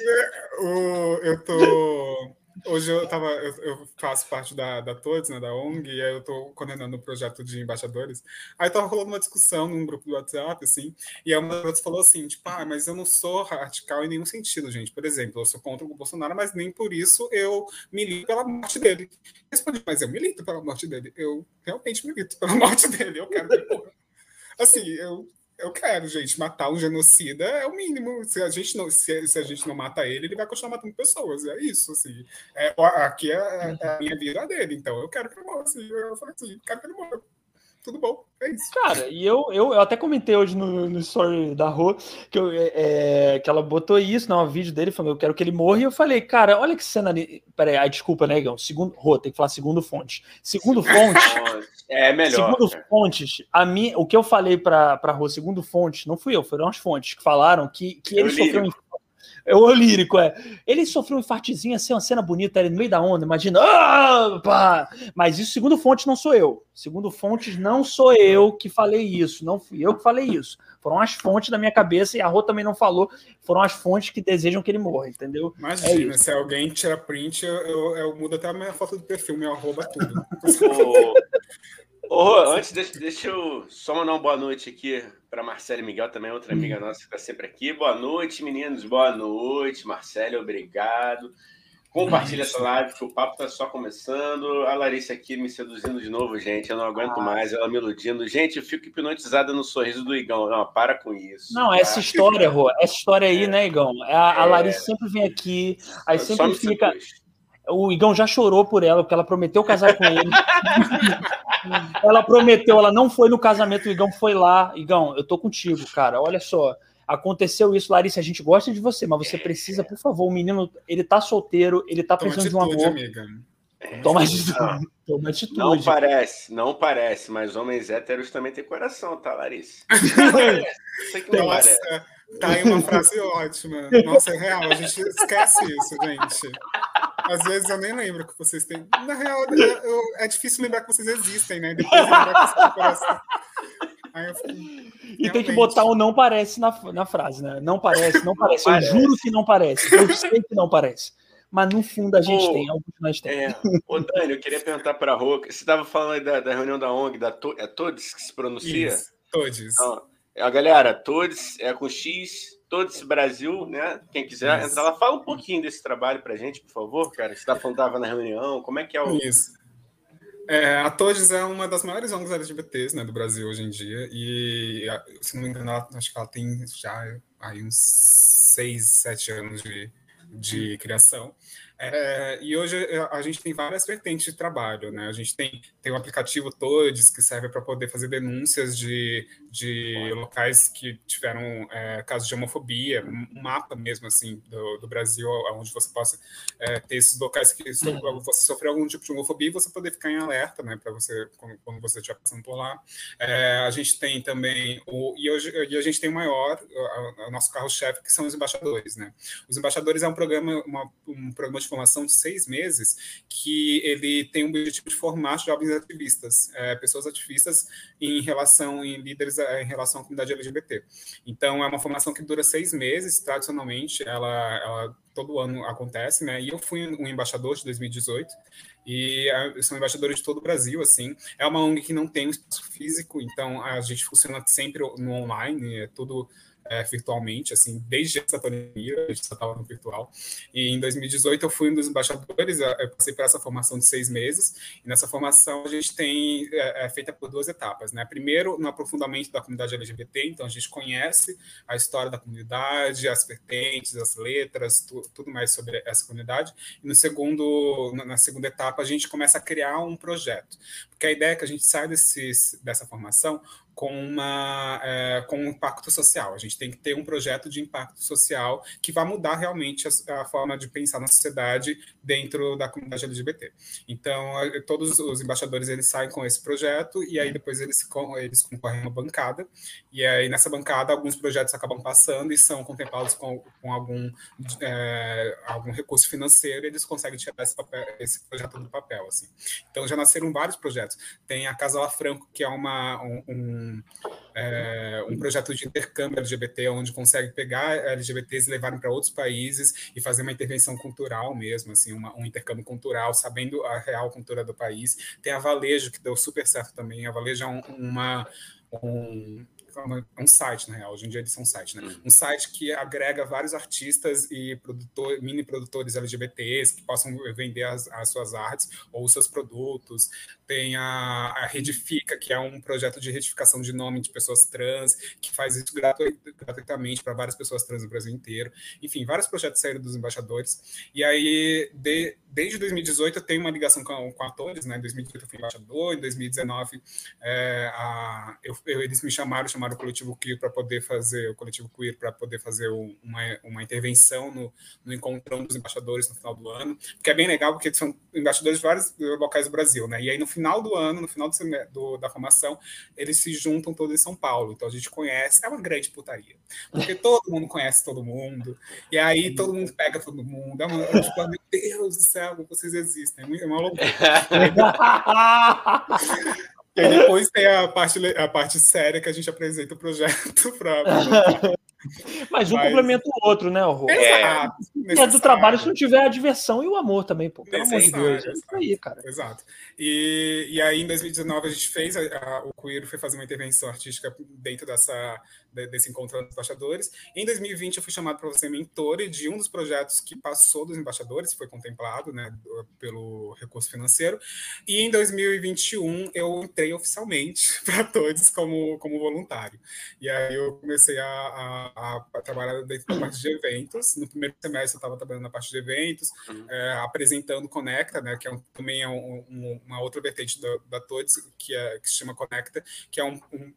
o, eu tô. Hoje eu tava. Eu, eu faço parte da, da Todes, né, da ONG, e aí eu tô coordenando o projeto de embaixadores. Aí tava rolando uma discussão num grupo do WhatsApp, assim, e aí uma das falou assim: tipo, ah, mas eu não sou radical em nenhum sentido, gente. Por exemplo, eu sou contra o Bolsonaro, mas nem por isso eu milito pela morte dele. Respondi, mas eu milito pela morte dele. Eu realmente milito pela morte dele. Eu quero que ele. Assim, eu eu quero, gente. Matar um genocida é o mínimo. Se a gente não, se, se a gente não mata ele, ele vai continuar matando pessoas. É isso, assim. É, aqui é, é a minha vida dele, então eu quero que ele morra. Assim. Eu falei assim, quero que ele morra. Tudo bom, é isso. Cara, e eu, eu, eu até comentei hoje no, no story da Rô que, eu, é, é, que ela botou isso no vídeo dele, falou, eu quero que ele morra, e eu falei, cara, olha que cena ali. Peraí, ai, desculpa, né, Igão? Segundo, Rô, tem que falar segundo fonte. Segundo fonte. É melhor. Segundo cara. fontes, a mim, o que eu falei para para Rô, segundo fontes, não fui eu, foram as fontes que falaram que, que ele sofreu um. É o lírico, é. Ele sofreu um infartezinho, assim, uma cena bonita ali no meio da onda, imagina. Ah, pá! Mas isso, segundo fontes, não sou eu. Segundo fontes, não sou eu que falei isso. Não fui eu que falei isso. Foram as fontes da minha cabeça e a Rô também não falou. Foram as fontes que desejam que ele morra, entendeu? Imagina, É se alguém tira print, eu, eu, eu mudo até a minha foto do perfil, meu arroba tudo. Ô, antes, deixa, deixa eu só mandar uma boa noite aqui para Marcela e Miguel, também outra amiga nossa que está sempre aqui. Boa noite, meninos. Boa noite. Marcela, obrigado. Compartilha essa live, que o papo tá só começando. A Larissa aqui me seduzindo de novo, gente. Eu não aguento mais, ela me iludindo. Gente, eu fico hipnotizada no sorriso do Igão. Não, para com isso. Não, tá? essa história, Rô, essa história aí, né, Igão? A, a É. Larissa sempre vem aqui, aí sempre fica. seduz. O Igão já chorou por ela, porque ela prometeu casar com ele. ela prometeu, ela não foi no casamento, o Igão foi lá. Igão, eu tô contigo, cara. Olha só. Aconteceu isso, Larissa. A gente gosta de você, mas você precisa, por favor, o menino, ele tá solteiro, ele tá Toma precisando de um amor. amiga. Toma atitude. Não. Toma atitude. Não parece, não parece, mas homens héteros também têm coração, tá, Larissa? Sei que não Nossa, parece. tá aí uma frase ótima. Nossa, é real, a gente esquece isso, gente. Às vezes eu nem lembro que vocês têm. Na real, eu- eu- é difícil lembrar que vocês existem, né? Depois lembrar que vocês. Aí eu fico, E tem que botar o não parece na, na frase, né? Não parece, não parece. Eu parece. juro que não parece. Eu sei que não parece. Mas no fundo a gente Pô, tem, algo que nós temos. É. Ô, Dani, eu queria perguntar para a Rô, você estava falando aí da, da reunião da ONG, da to, é Todos que se pronuncia? isso, todos. Não, a galera, Todos é com X, Todos Brasil, né? Quem quiser Isso. entrar lá, fala um pouquinho desse trabalho pra gente, por favor, cara. Você tá falando que tava na reunião, como é que é o. Isso. É, a Todes é uma das maiores ONGs LGBTs né, do Brasil hoje em dia. E, a- se não me engano, ela, acho que ela tem já aí uns seis, sete anos de, de criação. É, e hoje a a gente tem várias vertentes de trabalho, né? A gente tem, tem o aplicativo Todes, que serve para poder fazer denúncias de, de locais que tiveram é, casos de homofobia, um mapa mesmo, assim, do, do Brasil, onde você possa é, ter esses locais que so- você sofreu algum tipo de homofobia e você poder ficar em alerta, né, para você, quando, quando você estiver passando por lá. É, a gente tem também, o, e, hoje, e a gente tem o maior, o, nosso carro-chefe, que são os embaixadores, né. Os embaixadores é um programa, uma, um programa de formação de seis meses que ele tem o objetivo de formar jovens ativistas, é, pessoas ativistas em relação, em líderes em relação à comunidade LGBT. Então, é uma formação que dura seis meses, tradicionalmente, ela, ela todo ano acontece, né? E eu fui um embaixador de 2018 e ah, são embaixadores de todo o Brasil, assim. É uma ONG que não tem um espaço físico, então a gente funciona sempre no online, é tudo é, virtualmente, assim, desde essa pandemia, a gente só estava no virtual. E em 2018 eu fui um dos embaixadores, eu passei por essa formação de seis meses, e nessa formação a gente tem, é, é feita por duas etapas, né? Primeiro, no aprofundamento da comunidade LGBT, então a gente conhece a história da comunidade, as vertentes, as letras, tu, tudo mais sobre essa comunidade. E no segundo, na segunda etapa, a gente começa a criar um projeto. Porque a ideia é que a gente saia desses, dessa formação com, uma, é, com um impacto social. A gente tem que ter um projeto de impacto social que vai mudar realmente a, a forma de pensar na sociedade dentro da comunidade LGBT. Então, todos os embaixadores eles saem com esse projeto e aí depois eles, eles concorrem a uma bancada. E aí nessa bancada alguns projetos acabam passando e são contemplados com, com algum, é, algum recurso financeiro. E eles conseguem tirar esse, papel, esse projeto do papel. Assim. Então já nasceram vários projetos. Tem a Casa La Franco que é uma um, um é, um projeto de intercâmbio LGBT, onde consegue pegar LGBTs e levarem para outros países e fazer uma intervenção cultural mesmo, assim, uma, um intercâmbio cultural, sabendo a real cultura do país. Tem a Valejo, que deu super certo também. A Valejo é um, uma. Um, um site, na real, hoje em dia eles são um site, né? Uhum. Um site que agrega vários artistas e produtor, mini produtores LGBTs que possam vender as, as suas artes ou os seus produtos. Tem a, a Redifica, que é um projeto de retificação de nome de pessoas trans, que faz isso gratuitamente para várias pessoas trans no Brasil inteiro. Enfim, vários projetos saíram dos embaixadores. E aí, de, desde 2018, eu tenho uma ligação com, com atores, né? Em 2018 eu fui embaixador, em 2019 é, a, eu, eles me chamaram, chamaram chamaram o coletivo queer para poder fazer o coletivo queer para poder fazer uma, uma intervenção no, no encontrão dos embaixadores no final do ano, que é bem legal porque são embaixadores de vários locais do Brasil, né? E aí no final do ano, no final do, do, da formação, eles se juntam todos em São Paulo. Então a gente conhece, é uma grande putaria, porque todo mundo conhece todo mundo e aí todo mundo pega todo mundo. É uma, tipo, meu Deus do céu, vocês existem, é uma loucura. E aí depois tem a parte, a parte séria que a gente apresenta o projeto para. Mas um Mas... complementa o outro, né, Rô? Exato. É, é do trabalho se não tiver a diversão e o amor também, pô. Pelo amor de Deus. É isso aí, cara. Exato. E, e aí, em 2019, a gente fez, a, a, o Queer foi fazer uma intervenção artística dentro dessa, desse encontro dos embaixadores. Em 2020, eu fui chamado para ser mentor de um dos projetos que passou dos embaixadores, foi contemplado né, pelo recurso financeiro. E em 2021, eu entrei oficialmente para todos como, como voluntário. E aí eu comecei a, a, a, trabalhar dentro da parte de eventos. No primeiro semestre, eu estava trabalhando na parte de eventos, uhum. é, apresentando Conecta, né, que é um, também é um, um uma outra vertente da, da TODES, que, é, que se chama Conecta, que é um, um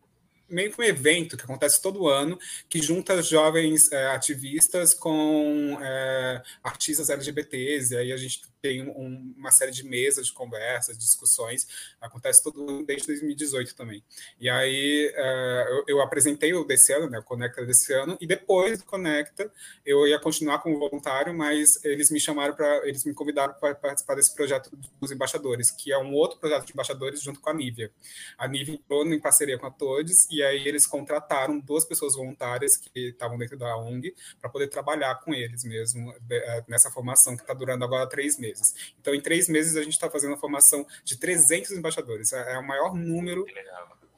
meio que um evento que acontece todo ano, que junta jovens é, ativistas com é, artistas LGBTs, e aí a gente tem um, uma série de mesas de conversas, discussões, acontece todo desde 2018 também. E aí uh, eu, eu, apresentei o desse ano, né, o Conecta desse ano, e depois do Conecta eu ia continuar como voluntário, mas eles me chamaram para, eles me convidaram para participar desse projeto dos embaixadores, que é um outro projeto de embaixadores junto com a Nívia. A Nívia entrou em parceria com a Todes, e aí eles contrataram duas pessoas voluntárias que estavam dentro da ONG para poder trabalhar com eles mesmo eh, nessa formação que está durando agora três meses meses. Então, em três meses, a gente está fazendo a formação de 300 embaixadores. É, é o maior número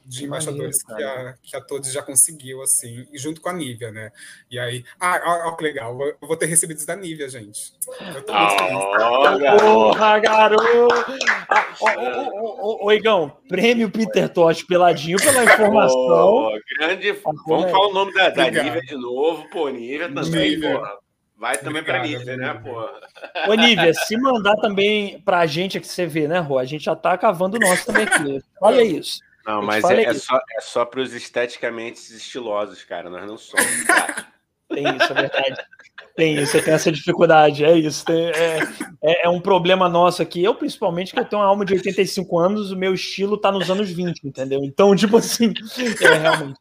de embaixadores que a, que a Todos já conseguiu, assim, junto com a Nívia, né? E aí, ah, ó, que legal, eu vou ter recebidos da Nívia, gente. Eu tô muito feliz. Porra, garoto! Ah, ô, Igão, prêmio Peter Tosh peladinho pela informação. Oh, grande. Vamos falar o nome da, da Nívia de novo, pô, Nívia também, Nívia. porra. Vai também para Nívia, né, pô? Ô, Nívia, se mandar também para a gente aqui, você vê, né, Rô? A gente já tá cavando o nosso também aqui. Olha isso. Não, mas é, é, só, é só para os esteticamente estilosos, cara. Nós não somos. tem isso, é verdade. Tem isso, tem essa dificuldade, é isso. Tem, é, é, é, um problema nosso aqui. Eu, principalmente, que eu tenho uma alma de 85 anos, o meu estilo tá nos anos 20, entendeu? Então, tipo assim, é, realmente.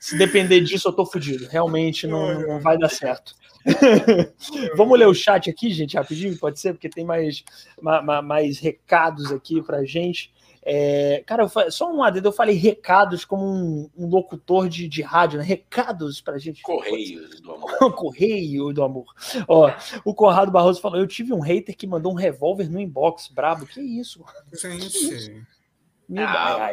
Se depender disso, eu tô fudido. Realmente não, não vai dar certo. Vamos ler o chat aqui, gente, rapidinho, pode ser? Porque tem mais, mais, mais recados aqui pra gente. É, cara, eu, só um adendo, eu falei recados como um, um locutor de, de rádio, né? Recados pra gente. Correio do amor. Correio do amor. Ó, o Conrado Barroso falou: Eu tive um hater que mandou um revólver no inbox, brabo. Que isso? Gente. Ah,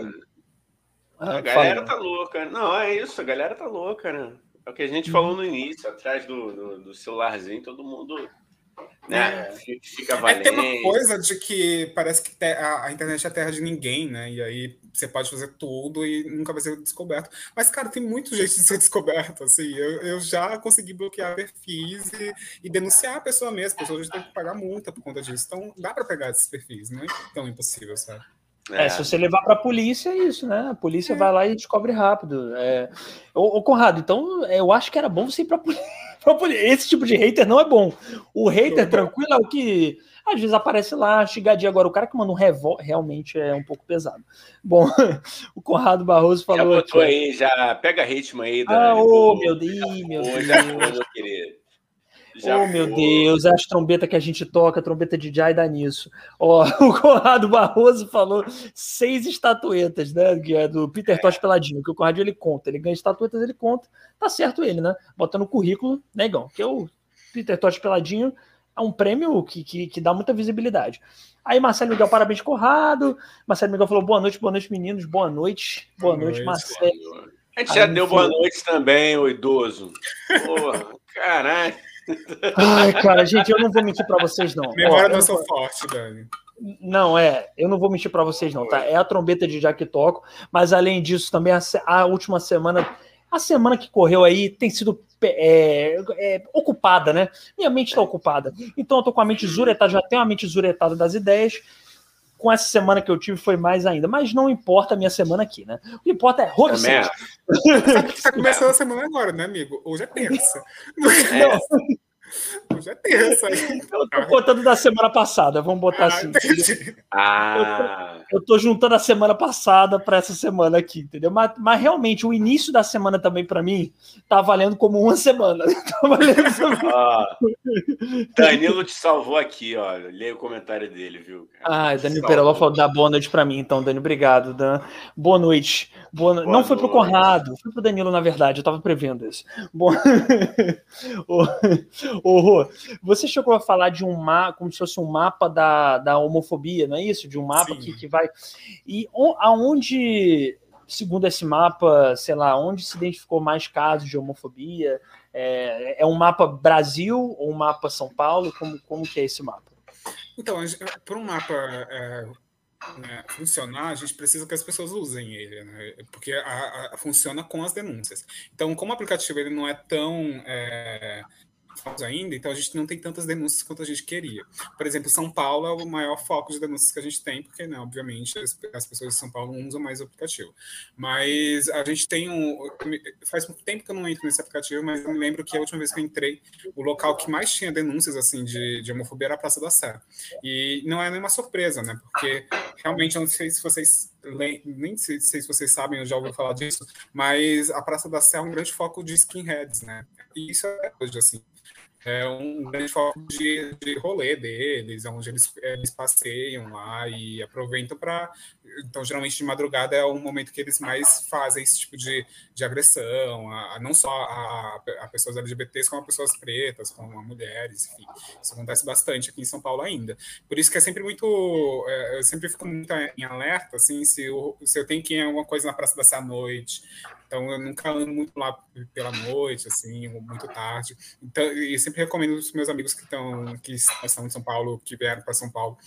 ah, a galera tá louca. Não, é isso, a galera tá louca, né? É o que a gente falou uhum. no início, atrás do, do, do celularzinho, todo mundo né, é. fica valendo. É, tem uma coisa de que parece que a, a, internet é a terra de ninguém, né? E aí você pode fazer tudo e nunca vai ser descoberto. Mas, cara, tem muito jeito de ser descoberto, assim. Eu, eu já consegui bloquear perfis e, e denunciar a pessoa mesmo. A pessoa já tem que pagar multa por conta disso. Então, dá para pegar esses perfis, não é tão impossível, sabe? É. é. se você levar para a polícia, é isso, né? A polícia é. vai lá e descobre rápido. É... Ô, ô, Conrado, então eu acho que era bom você ir para a polícia. Esse tipo de hater não é bom. O hater tranquilo é o que às vezes aparece lá, chigadinho. Agora, o cara que manda um revólver realmente é um pouco pesado. Bom, o Conrado Barroso falou. Já botou aqui, aí, já pega ritmo aí. Da, ah, ô, meu Deus, meu Deus. Meu querido. Já oh, meu Deus, é as trombetas que a gente toca, a trombeta de Jai dá nisso. Ó, o Conrado Barroso falou seis estatuetas, né? Que é do Peter Tosh Peladinho, que o Conrado ele conta. Ele ganha estatuetas, ele conta. Tá certo ele, né? Bota no currículo, negão, que é o Peter Tosh Peladinho, é um prêmio que, que, que, dá muita visibilidade. Aí Marcelo Miguel, parabéns, Conrado. Marcelo Miguel falou boa noite, boa noite, meninos, boa noite. Boa, boa noite, noite, Marcelo. A gente já deu boa noite também, o idoso. Porra, caralho. Ai, cara, gente, eu não vou mentir para vocês, não. Memória não sou forte, Dani. Não, é, eu não vou mentir para vocês, não, tá? É a trombeta de Jack Toco, mas além disso, também a, a última semana, a semana que correu aí tem sido é, é, ocupada, né? Minha mente está ocupada. Então eu tô com a mente zuretada, já tenho a mente zuretada das ideias. Com essa semana que eu tive foi mais ainda, mas não importa a minha semana aqui, né? O que importa é Rock Está começando a semana agora, né, amigo? Hoje é terça. É. Hoje é terça. Eu tô contando da semana passada, vamos botar ah, assim. Ah. Eu, tô, eu tô juntando a semana passada para essa semana aqui, entendeu? Mas, mas realmente, o início da semana também, para mim, tá valendo como uma semana. Tá valendo ah, Danilo te salvou aqui, olha. Leia o comentário dele, viu? Ah, Danilo Perola falou dar boa noite para mim, então, Dani, obrigado. Dan. Boa noite. Boa, boa Não foi pro Conrado, foi pro Danilo, na verdade, eu tava prevendo isso. Bom... Ô, Rô, você chegou a falar de um mapa, como se fosse um mapa da, da homofobia, não é isso? De um mapa que, que vai. E aonde, segundo esse mapa, sei lá, onde se identificou mais casos de homofobia? É, é um mapa Brasil ou um mapa São Paulo? Como, como que é esse mapa? Então, para um mapa é, né, funcionar, a gente precisa que as pessoas usem ele, né? porque a, a, funciona com as denúncias. Então, como o aplicativo ele não é tão é, ainda, então a gente não tem tantas denúncias quanto a gente queria. Por exemplo, São Paulo é o maior foco de denúncias que a gente tem, porque, né, obviamente, as, as pessoas de São Paulo não usam mais o aplicativo. Mas a gente tem um. Faz muito tempo que eu não entro nesse aplicativo, mas eu me lembro que a última vez que eu entrei, o local que mais tinha denúncias assim de, de homofobia era a Praça da Sé. E não é nenhuma surpresa, né? Porque realmente eu não sei se vocês nem sei, sei se vocês sabem, eu já ouvi falar disso, mas a Praça da Sé é um grande foco de skinheads, né? E isso é hoje, assim é um grande foco de, de rolê deles, onde eles, eles passeiam lá e aproveitam para. Então, geralmente de madrugada é o momento que eles mais fazem esse tipo de, de agressão, a, a não só a, a, pessoas LGBTs, como a pessoas pretas, como a mulheres, enfim. Isso acontece bastante aqui em São Paulo ainda. Por isso que é sempre muito. É, eu sempre fico muito em alerta, assim, se eu, se eu tenho que ir em alguma coisa na Praça da Sé à noite, então eu nunca ando muito lá pela noite, assim, muito tarde. Então, e sempre recomendo os meus amigos que estão que estão em São Paulo, que vieram para São Paulo,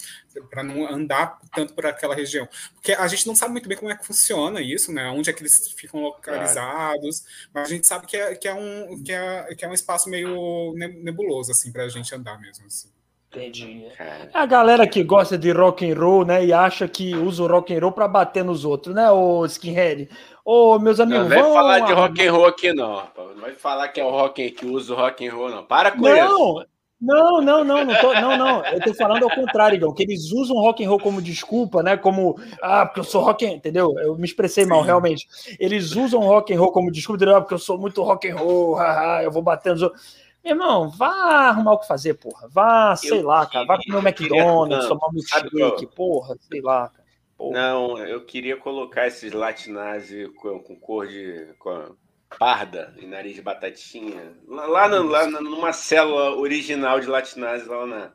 para não andar tanto por aquela região, porque a gente não sabe muito bem como é que funciona isso, né? Onde é que eles ficam localizados, mas a gente sabe que é, que é um que é, que é um espaço meio nebuloso assim para a gente andar mesmo. Assim. Entendi. É a galera que gosta de rock and roll, né, e acha que usa o rock and roll para bater nos outros, né, o skinhead. Ô, meus amigos, não vai falar de rock and roll aqui não, não vai falar que é o rock que usa o rock and roll não. Para com não, isso. Não, não, não, não, tô, não, não. Eu tô falando ao contrário, Igor, que eles usam rock and roll como desculpa, né? Como ah, porque eu sou rock and, entendeu? Eu me expressei mal, realmente. Eles usam rock and roll como desculpa? Ah, porque eu sou muito rock and roll, haha, eu vou bater nos outros. Irmão, vá arrumar o que fazer, porra. Vá, sei eu lá, cara. Vá comer um McDonald's, tomar um milkshake, porra, sei lá, cara. Porra. Não, eu queria colocar esses latinazzi com, com cor de. Com parda e nariz de batatinha. Lá, lá, no, lá numa célula original de latinazzi, lá na,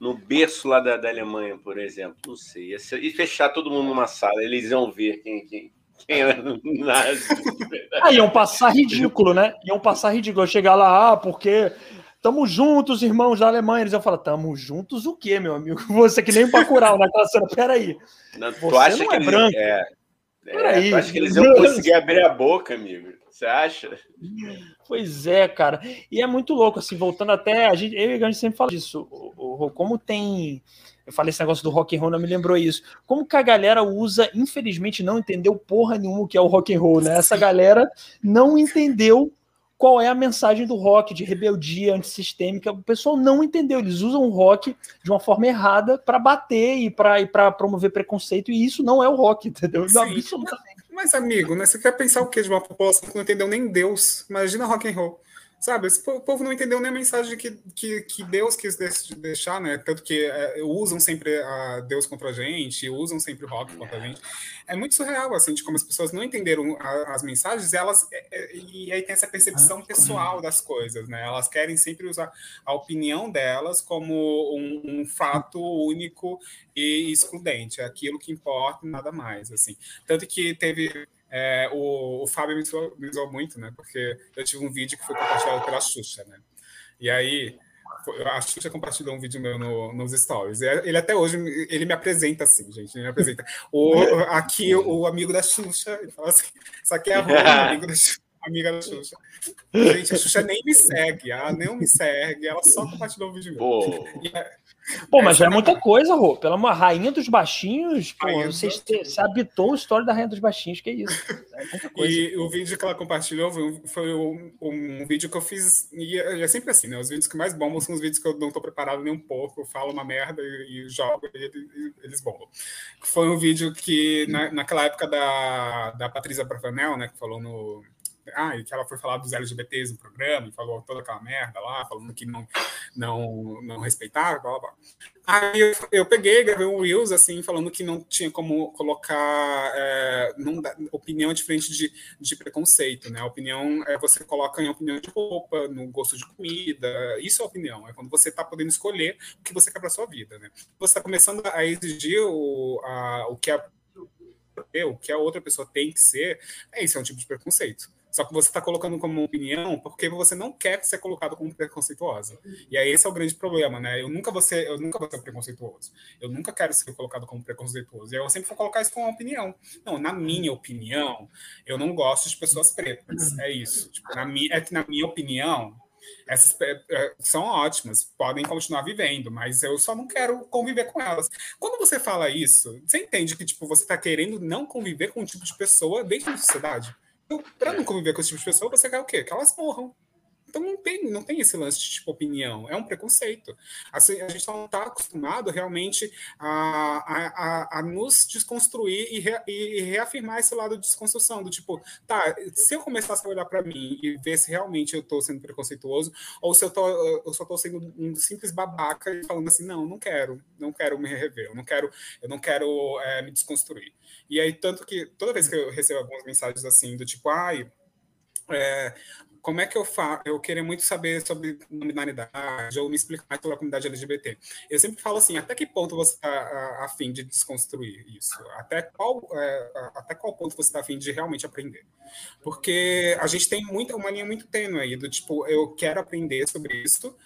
no berço lá da, da Alemanha, por exemplo. Não sei. E fechar todo mundo numa sala, eles iam ver quem, quem, era nazi. ah, iam passar ridículo, né? Iam passar ridículo. Chegar lá, ah, porque Tamo juntos, irmãos da Alemanha. Eles iam falar, tamo juntos o quê, meu amigo? Você que nem o Bacurau naquela cena. Peraí. Não, tu Você acha não que é branco. É, é, Peraí. Tu acha que eles iam conseguir abrir a boca, amigo? Você acha? Pois é, cara. E é muito louco, assim, voltando até. A gente, eu e a gente sempre fala disso. o, como tem. Eu falei esse negócio do rock and roll, não me lembrou isso. Como que a galera usa, infelizmente, não entendeu porra nenhuma o que é o rock and roll, né? Essa galera não entendeu qual é a mensagem do rock de rebeldia antissistêmica. O pessoal não entendeu. Eles usam o rock de uma forma errada para bater e para promover preconceito, e isso não é o rock, entendeu? Sim, Absolutamente. Mas, amigo, né, você quer pensar o quê de uma população que não entendeu nem Deus? Imagina rock and roll. Sabe, esse povo não entendeu nem a mensagem que, que, que Deus quis deixar, né? Tanto que é, usam sempre a Deus contra a gente, usam sempre o rock contra a gente. É muito surreal, assim, de como as pessoas não entenderam a, as mensagens e elas. É, é, e aí tem essa percepção pessoal das coisas, né? Elas querem sempre usar a opinião delas como um, um fato único e excludente. É aquilo que importa e nada mais, assim. Tanto que teve é, o, o, Fábio me zoou, me zoou muito, né? Porque eu tive um vídeo que foi compartilhado pela Xuxa, né? E aí a Xuxa compartilhou um vídeo meu no, nos stories. Ele até hoje ele me apresenta assim, gente. Ele me apresenta. O, aqui o amigo da Xuxa, ele fala assim: isso aqui é a amigo da Xuxa amiga da Xuxa. Gente, a Xuxa nem me segue, ela nem me segue, ela só compartilhou o vídeo meu. Pô, mas já é muita coisa, Rô. Pela uma rainha dos baixinhos, pô, você, se habitou a história da rainha dos baixinhos, que é isso. É e o vídeo que ela compartilhou foi, um, um, vídeo que eu fiz. E é, é sempre assim, né? Os vídeos que mais bombam são os vídeos que eu não tô preparado nem um pouco. Eu falo uma merda e, e jogo e, e, eles bombam. Foi um vídeo que, na, naquela época da, da Patrícia Bravanel, né, que falou no ah, e que ela foi falar dos LGBTs no programa, e falou toda aquela merda lá, falando que não, não, não respeitava, blá, blá. Aí eu, eu peguei, gravei um Reels, assim, falando que não tinha como colocar é, não dá, opinião diferente de, de preconceito, né? Opinião é você coloca em opinião de roupa, no gosto de comida, isso é opinião, é quando você está podendo escolher o que você quer para sua vida, né? Você está começando a exigir o, a, o que a o que a outra pessoa tem que ser, é isso é um tipo de preconceito. Só que você está colocando como opinião porque você não quer ser colocado como preconceituosa. E aí esse é o grande problema, né? Eu nunca vou ser, eu nunca vou ser preconceituoso. Eu nunca quero ser colocado como preconceituoso. E eu sempre vou colocar isso como uma opinião. Não, na minha opinião, eu não gosto de pessoas pretas. É isso. Tipo, na minha, é que na minha opinião, essas é, são ótimas, podem continuar vivendo, mas eu só não quero conviver com elas. Quando você fala isso, você entende que tipo você está querendo não conviver com um tipo de pessoa dentro da sociedade? Então, para não conviver com esse tipo de pessoa, você quer o quê? Que elas morram. Então não tem, não tem esse lance de tipo opinião, é um preconceito. Assim, a gente não está acostumado realmente a, a, a, nos desconstruir e, e, reafirmar esse lado de desconstrução, do tipo, tá, se eu começasse a olhar para mim e ver se realmente eu estou sendo preconceituoso, ou se eu, tô, eu só estou sendo um simples babaca e falando assim, não, não quero, não quero me rever, eu não quero, eu não quero é, me desconstruir. E aí, tanto que toda vez que eu recebo algumas mensagens assim, do tipo, ai, é, como é que eu faço? Eu queria muito saber sobre nominalidade ou me explicar mais sobre a comunidade LGBT. Eu sempre falo assim, até que ponto você está a, fim de desconstruir isso? Até qual, é, até qual ponto você está a fim de realmente aprender? Porque a gente tem muita, uma linha muito tênue aí, do tipo, eu quero aprender sobre isso,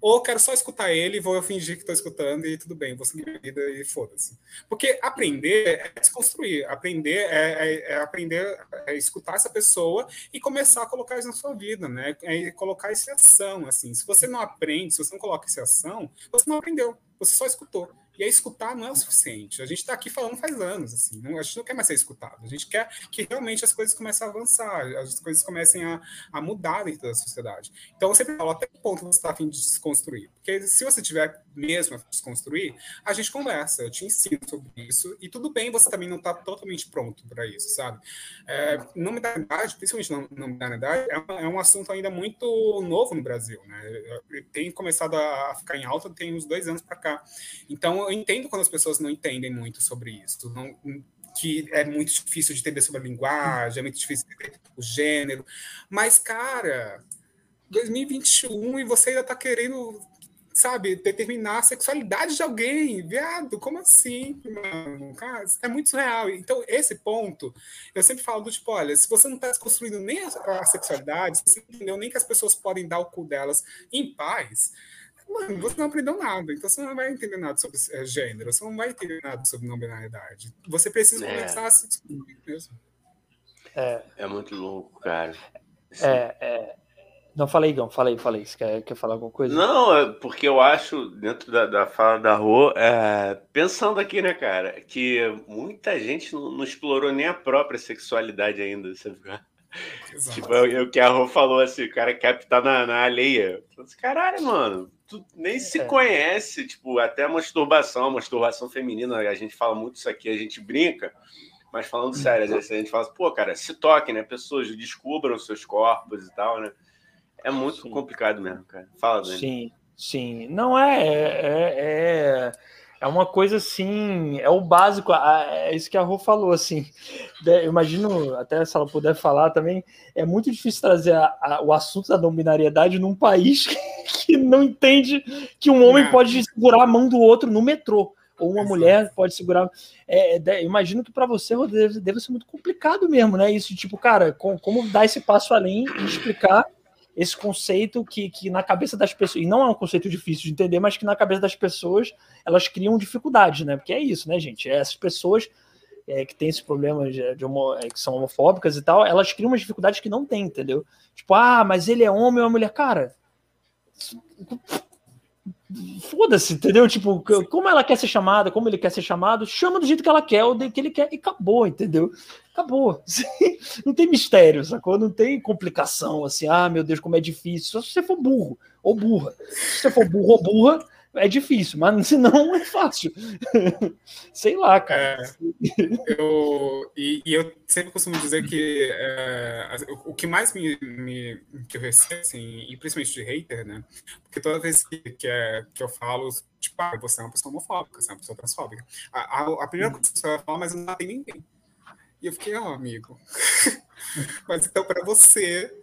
ou quero só escutar ele e vou fingir que estou escutando e tudo bem, vou seguir minha vida e foda-se. Porque aprender é desconstruir, aprender é, é, é aprender é escutar essa pessoa e começar a colocar isso na sua vida, né? É colocar isso em ação, assim. Se você não aprende, se você não coloca isso em ação, você não aprendeu, você só escutou. E aí escutar não é o suficiente. A gente está aqui falando faz anos, assim, não, a gente não quer mais ser escutado. A gente quer que realmente as coisas comecem a avançar, as coisas comecem a, a mudar dentro da sociedade. Então eu sempre falo até que ponto você está a fim de desconstruir. Porque se você tiver mesmo a desconstruir, a gente conversa, eu te ensino sobre isso, e tudo bem você também não está totalmente pronto para isso, sabe? É, nominalidade, principalmente nominalidade, é, é um assunto ainda muito novo no Brasil, né? Tem começado a ficar em alta tem uns dois anos para cá. Então eu entendo quando as pessoas não entendem muito sobre isso, não, que é muito difícil de entender sobre a linguagem, é muito difícil de entender o gênero, mas, cara, 2021 e você ainda está querendo, sabe, determinar a sexualidade de alguém, viado, como assim, mano? Cara, é muito surreal. Então, esse ponto, eu sempre falo do tipo, olha, se você não está desconstruindo nem a, a sexualidade, se você não entendeu nem que as pessoas podem dar o cu delas em paz, mano, você não aprendeu nada, então você não vai entender nada sobre é, gênero, você não vai entender nada sobre não binaridade. Você precisa é. começar a se descobrir mesmo. É, é muito louco, cara. É, é, Não, falei, Igão, falei, falei. Você quer, quer falar alguma coisa? Não, é porque eu acho, dentro da, da fala da Rô, é, pensando aqui, né, cara, que muita gente não, não, explorou nem a própria sexualidade ainda, sabe? Tipo, é o que a Rô falou assim, o cara quer estar na, na alheia. Assim, Caralho, mano, tu nem é. se conhece, tipo, até a masturbação, a masturbação feminina, a gente fala muito isso aqui, a gente brinca, mas falando sério, às vezes a gente fala assim, pô, cara, se toquem, né? Pessoas descubram seus corpos e tal, né? É muito sim. complicado mesmo, cara. Fala, Dani. Sim, sim. Não é, é, é, é uma coisa assim, é o básico, é isso que a Rô falou, assim. Eu imagino, até se ela puder falar também, é muito difícil trazer a, a, o assunto da dominariedade num país que, que não entende que um homem pode segurar a mão do outro no metrô ou uma mulher pode segurar. É, é, imagino que para você deve, deve, ser muito complicado mesmo, né? Isso, tipo, cara, com, como dar esse passo além e explicar esse conceito que, que na cabeça das pessoas, e não é um conceito difícil de entender, mas que na cabeça das pessoas elas criam dificuldades, né? Porque é isso, né, gente? Essas pessoas é, que têm esse problema de, de homo, é, que são homofóbicas e tal, elas criam umas dificuldades que não tem, entendeu? Tipo, ah, mas ele é homem ou é mulher. Cara, foda-se, entendeu? Tipo, como ela quer ser chamada, como ele quer ser chamado, chama do jeito que ela quer, ou do que ele quer, e acabou, entendeu? Acabou. Não tem mistério, sacou? Não tem complicação, assim, ah, meu Deus, como é difícil. Só se você for burro ou burra. Se você for burro ou burra, é difícil, mas se não é fácil. Sei lá, cara. É, eu, e, e, eu sempre costumo dizer que é, o, que mais me, me, que eu recebo, assim, e principalmente de hater, né? Porque toda vez que, que, é, que eu falo, tipo, ah, você é uma pessoa homofóbica, você é uma pessoa transfóbica. A, a, a primeira coisa que você vai falar, mas não tem ninguém. E eu fiquei, ó, oh, amigo. mas então, para você,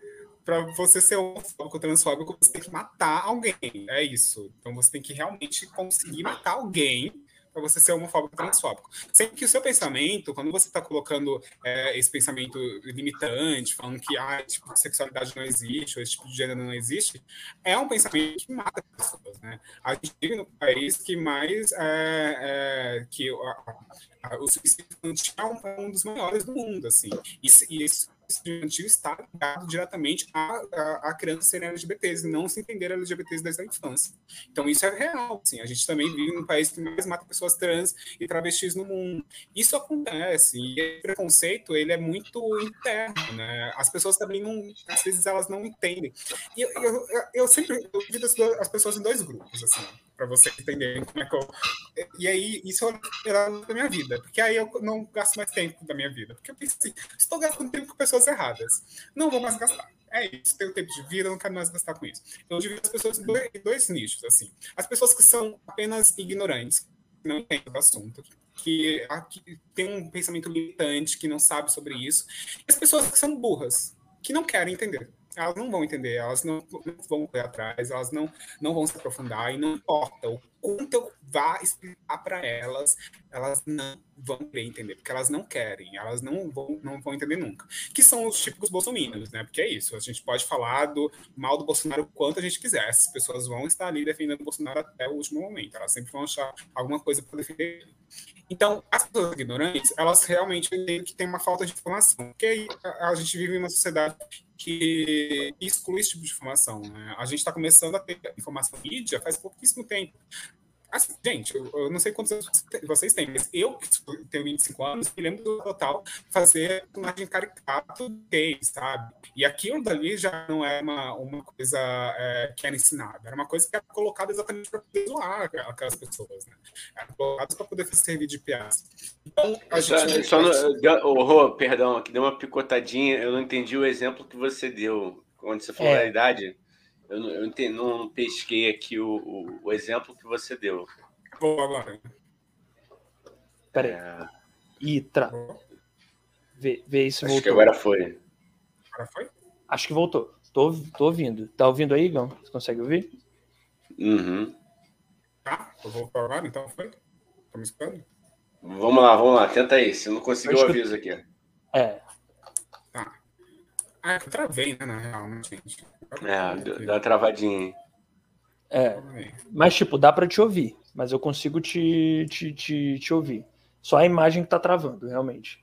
para você ser homofóbico, transfóbico, você tem que matar alguém. É isso. Então você tem que realmente conseguir matar alguém para você ser homofóbico transfóbico. Sempre que o seu pensamento, quando você está colocando é, esse pensamento limitante, falando que ah, tipo de sexualidade não existe, ou esse tipo de gênero não existe, é um pensamento que mata pessoas. Né? A gente vive no país que mais é, é, que a, a, o suicídio infantil é um dos maiores do mundo. Assim. E, e isso estudantil está ligado diretamente a, a, a crianças serem LGBTs e não se entender LGBTs desde a infância. Então, isso é real. Assim, a gente também vive num país que mais mata pessoas trans e travestis no mundo. Isso acontece. E o preconceito, ele é muito interno, né? As pessoas também não, às vezes, elas não entendem. E eu, eu, eu, sempre eu divido as, as pessoas em dois grupos, assim para você entender como é que eu. E aí, isso era da minha vida, porque aí eu não gasto mais tempo da minha vida. Porque eu pensei, estou gastando tempo com pessoas erradas. Não vou mais gastar. É isso, tenho tempo de vida, não quero mais gastar com isso. Então, eu divido as pessoas em dois, dois nichos, assim. As pessoas que são apenas ignorantes, que não entendem o assunto, que, que tem um pensamento limitante, que não sabe sobre isso. E as pessoas que são burras, que não querem entender elas não vão entender, elas não, não vão correr atrás, elas não, não vão se aprofundar, e não importa o quanto eu vá explicar para elas, elas não vão querer entender, porque elas não querem, elas não vão, não vão entender nunca. Que são os típicos bolsominions, né? Porque é isso, a gente pode falar do mal do Bolsonaro o quanto a gente quiser, as pessoas vão estar ali defendendo o Bolsonaro até o último momento, elas sempre vão achar alguma coisa para defender então, as pessoas ignorantes, elas realmente entendem que tem uma falta de informação. Porque a gente vive em uma sociedade que exclui esse tipo de informação. Né? A gente está começando a ter informação mídia faz pouquíssimo tempo. Assim, gente, eu, eu, não sei quantos anos vocês têm, mas eu, que tenho 25 anos, me lembro do total fazer personagem caricato gay, sabe? E aquilo dali já não era uma, uma coisa é, que era ensinada, era uma coisa que era colocada exatamente para poder zoar aquelas pessoas, né? Era colocada para poder servir de piada. Então, a gente. Só, no, oh, Rô, perdão, que deu uma picotadinha, eu não entendi o exemplo que você deu, quando você falou é. da idade. Eu, não, eu entendi, não pesquei aqui o, o, o, exemplo que você deu. Vou agora. Peraí. É... Itra. Vê, vê isso Acho voltou. que agora foi. Agora foi? Acho que voltou. Tô, tô ouvindo. Tá ouvindo aí, Gão? Você consegue ouvir? Uhum. Tá, eu vou agora, então foi? Tá me escutando? Vamos lá, vamos lá. Tenta aí. Se não conseguiu, eu aviso aqui. É. Ah, eu travei, né, na real, né, gente? É, dá travadinha. É, mas tipo, dá para te ouvir, mas eu consigo te, te, te, te ouvir. Só a imagem que tá travando, realmente.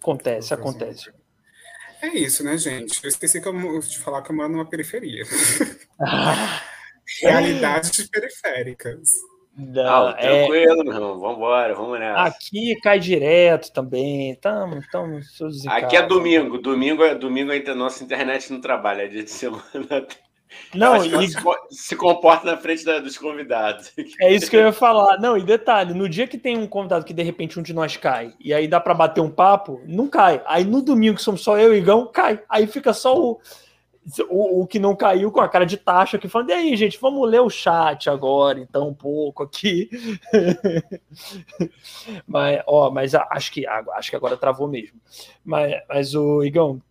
Acontece, acontece. É isso, né, gente? Eu esqueci que eu, de falar que eu moro numa periferia. Ah. Realidades periféricas. Não, ah, tranquilo, é... meu irmão. Vambora, vamos nessa. Aqui cai direto também. Tamo, tamo Aqui é domingo. Domingo é domingo a nossa internet não trabalha, é dia de semana. Não, e... se comporta na frente da, dos convidados. É isso que eu ia falar. Não, e detalhe, no dia que tem um convidado que de repente um de nós cai, e aí dá para bater um papo, não cai. Aí no domingo, que somos só eu e Igão, cai. Aí fica só o, o, o, que não caiu com a cara de taxa que falando, e aí, gente, vamos ler o chat agora, então, um pouco aqui. mas, ó, mas acho que, acho que agora travou mesmo. Mas, mas o Igão,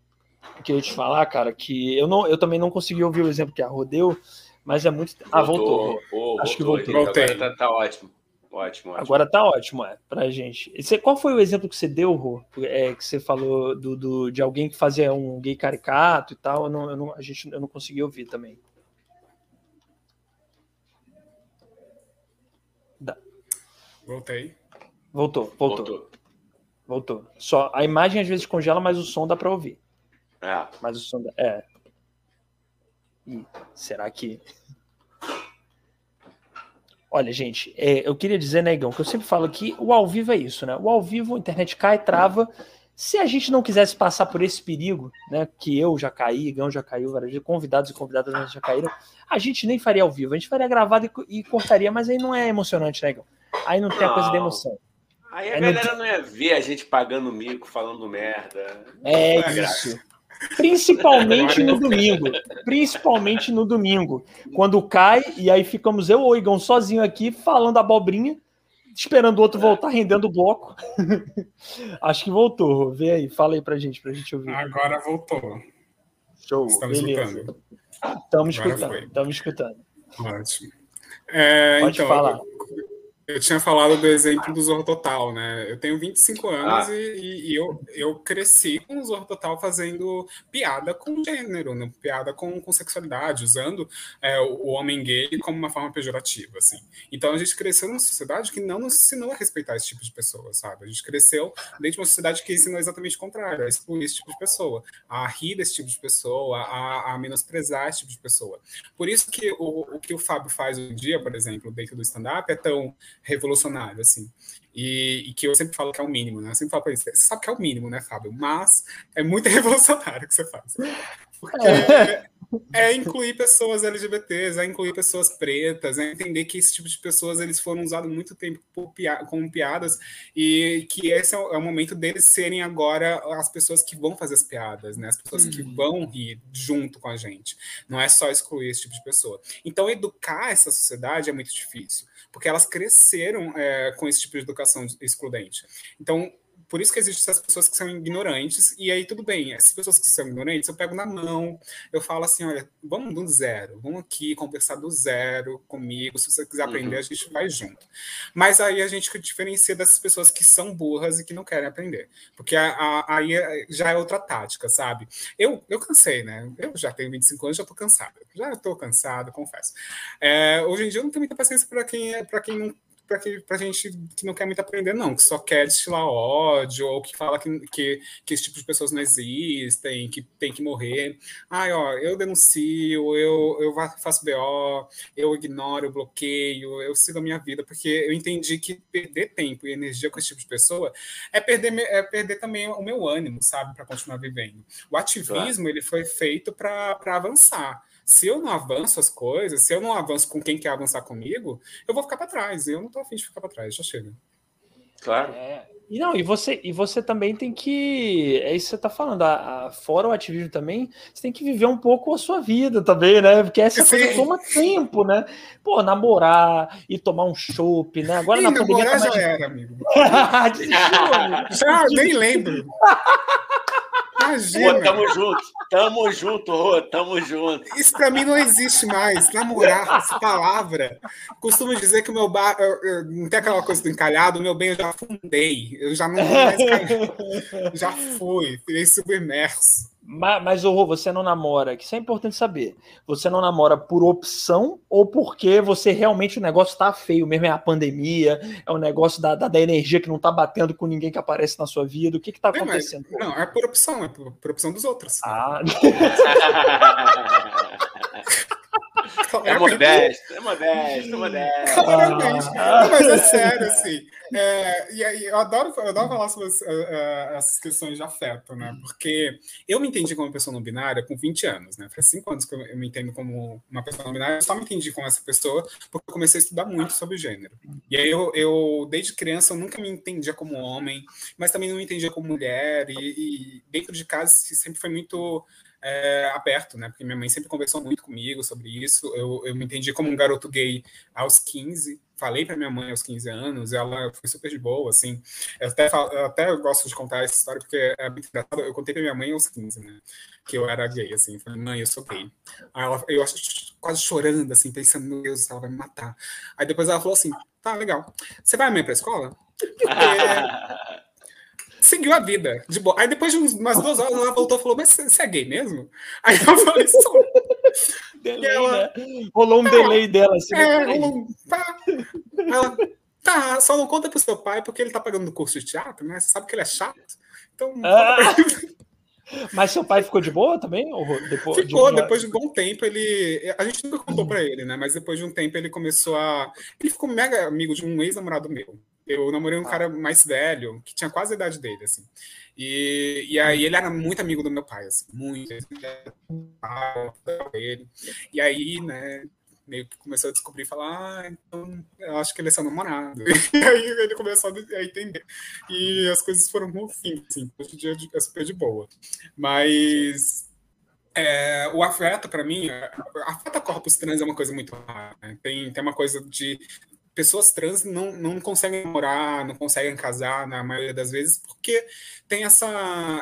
que eu ia te falar, cara, que eu, não, eu também não consegui ouvir o exemplo que a Rodeu, mas é muito. Ah, voltou. voltou. acho que voltou. voltou. Agora tá, tá ótimo. Ótimo, ótimo. Agora tá ótimo, é, pra gente. Você, qual foi o exemplo que você deu, Rô? É, que você falou do, do, de alguém que fazia um gay caricato e tal? Eu não, eu não, a gente, eu não consegui ouvir também. Dá. Voltei. Voltou, voltou, voltou. Voltou. Só a imagem às vezes congela, mas o som dá para ouvir. É. Mas o som dá, é. Ih, será que Olha, gente, é, eu queria dizer, Negão, né, que eu sempre falo que o ao vivo é isso, né? O ao vivo, a internet cai, trava. Se a gente não quisesse passar por esse perigo, né? Que eu já caí, Gão já caiu, convidados e convidadas já caíram, a gente nem faria ao vivo, a gente faria gravado e, e cortaria, mas aí não é emocionante, né, Gão? Aí não tem a coisa da emoção. Aí a aí galera não... não... ia ver a gente pagando mico, falando merda. É, é isso. Graça. Principalmente no domingo. Principalmente no domingo. Quando cai, e aí ficamos eu ou o Igão sozinho aqui falando abobrinha, esperando o outro voltar rendendo o bloco. Acho que voltou. Vê aí, fala aí pra gente, pra gente ouvir. Agora voltou. Show. Estamos Beleza. escutando. Estamos escutando. Estamos escutando. Ótimo. É, Pode então, falar. Eu tinha falado do exemplo do Zorro Total, né? Eu tenho 25 anos ah. e, e, eu, eu cresci com o Zorro Total fazendo piada com gênero, né? piada com, com sexualidade, usando é, o homem gay como uma forma pejorativa, assim. Então a gente cresceu numa sociedade que não nos ensinou a respeitar esse tipo de pessoa, sabe? A gente cresceu dentro de uma sociedade que ensinou exatamente o contrário, a excluir esse tipo de pessoa, a rir desse tipo de pessoa, a, a menosprezar esse tipo de pessoa. Por isso que o, o que o Fábio faz hoje em dia, por exemplo, dentro do stand-up, é tão revolucionário, assim. E, e, que eu sempre falo que é o mínimo, né? Eu sempre falo para isso, você sabe que é o mínimo, né, Fábio? Mas é muito revolucionário que você faz. Porque é, é incluir pessoas LGBTs, é incluir pessoas pretas, é entender que esse tipo de pessoas eles foram usados muito tempo como piadas e que esse é o, é o, momento deles serem agora as pessoas que vão fazer as piadas, né? As pessoas que uhum. vão rir junto com a gente. Não é só excluir esse tipo de pessoa. Então, educar essa sociedade é muito difícil porque elas cresceram é, com esse tipo de educação excludente. Então, por isso que existem essas pessoas que são ignorantes, e aí tudo bem, essas pessoas que são ignorantes, eu pego na mão, eu falo assim, olha, vamos do zero, vamos aqui conversar do zero comigo, se você quiser aprender, uhum. a gente vai junto. Mas aí a gente diferencia dessas pessoas que são burras e que não querem aprender, porque aí é, já é outra tática, sabe? Eu, eu cansei, né? Eu já tenho 25 anos, já tô cansado, já estou cansado, confesso. É, hoje em dia eu não tenho muita paciência para quem, é, quem não para que, pra gente que não quer muito aprender, não, que só quer destilar ódio, ou que fala que, que, que esse tipo de pessoas não existem, que tem que morrer. Ai, ó, eu denuncio, eu, eu faço BO, eu ignoro, eu bloqueio, eu sigo a minha vida, porque eu entendi que perder tempo e energia com esse tipo de pessoa é perder, é perder também o meu ânimo, sabe, para continuar vivendo. O ativismo, claro. ele foi feito para avançar. Se eu não avanço as coisas, se eu não avanço com quem quer avançar comigo, eu vou ficar para trás. Eu não estou afim de ficar para trás, já chega. Claro. É, e não, e você, e você também tem que. É isso que você está falando. A, a, fora o ativismo também, você tem que viver um pouco a sua vida também, né? Porque essa Sim. coisa toma tempo, né? Pô, namorar e tomar um chopp, né? Agora na pandemia. Tá mais... já era, amigo. já, nem lembro. Imagina. Pô, tamo junto, tamo junto, Rô, tamo junto. Isso pra mim não existe mais. Namorar, essa palavra. Costumo dizer que o meu bar. Eu, eu, não tem aquela coisa do encalhado, o meu bem eu já fundei. Eu já não mais Já fui, virei submerso. Mas, mas Rô, você não namora, que isso é importante saber. Você não namora por opção ou porque você realmente o negócio tá feio mesmo? É a pandemia, é o negócio da, da, da energia que não tá batendo com ninguém que aparece na sua vida. O que que tá acontecendo? É, mas, não, é por opção, é por, por opção dos outros. Ah. É modesto, é modesto, é modesto. Claramente. Ah. Mas é sério, assim. É, e aí, eu adoro, eu adoro falar sobre uh, essas questões de afeto, né? Porque eu me entendi como pessoa não binária com 20 anos, né? Faz 5 anos que eu me entendo como uma pessoa não binária, eu só me entendi como essa pessoa porque eu comecei a estudar muito sobre gênero. E aí, eu, eu desde criança, eu nunca me entendia como homem, mas também não me entendia como mulher. E, e dentro de casa, sempre foi muito é, aberto, né? Porque minha mãe sempre conversou muito comigo sobre isso. Eu, eu me entendi como um garoto gay aos 15. Falei para minha mãe aos 15 anos, ela foi super de boa, assim. Eu até, eu até gosto de contar essa história porque é muito engraçado. Eu contei para minha mãe aos 15, né? Que eu era gay, assim. Falei, mãe, eu sou gay. Aí ela, eu quase chorando, assim, pensando, meu Deus, ela vai me matar. Aí depois ela falou assim: tá, legal. Você vai amanhã pra escola? Porque seguiu a vida, de boa. Aí depois de umas duas horas ela voltou e falou: Mas você é gay mesmo? Aí eu falei: Sou. delay, ela, né? Rolou um tá, delay dela. Assim, é, rolou um. Tá. Ela, tá, só não conta pro seu pai porque ele tá pagando curso de teatro, né? Você sabe que ele é chato. Então. Ah. Mas seu pai ficou de boa também? Depois, ficou, de depois de um bom tempo, ele. A gente nunca contou para ele, né? Mas depois de um tempo ele começou a. Ele ficou mega amigo de um ex-namorado meu. Eu namorei um ah. cara mais velho, que tinha quase a idade dele, assim. E, e aí ele era muito amigo do meu pai, assim, muito. Ele. E aí, né, meio que começou a descobrir, falar, ah, então eu acho que ele é seu namorado. E aí ele começou a entender. E as coisas foram no fim, assim, hoje em dia é super de boa. Mas é, o afeto, para mim, afeta corpos trans é uma coisa muito rara. Né? Tem, tem uma coisa de pessoas trans não, não conseguem morar, não conseguem casar na maioria das vezes, porque tem essa,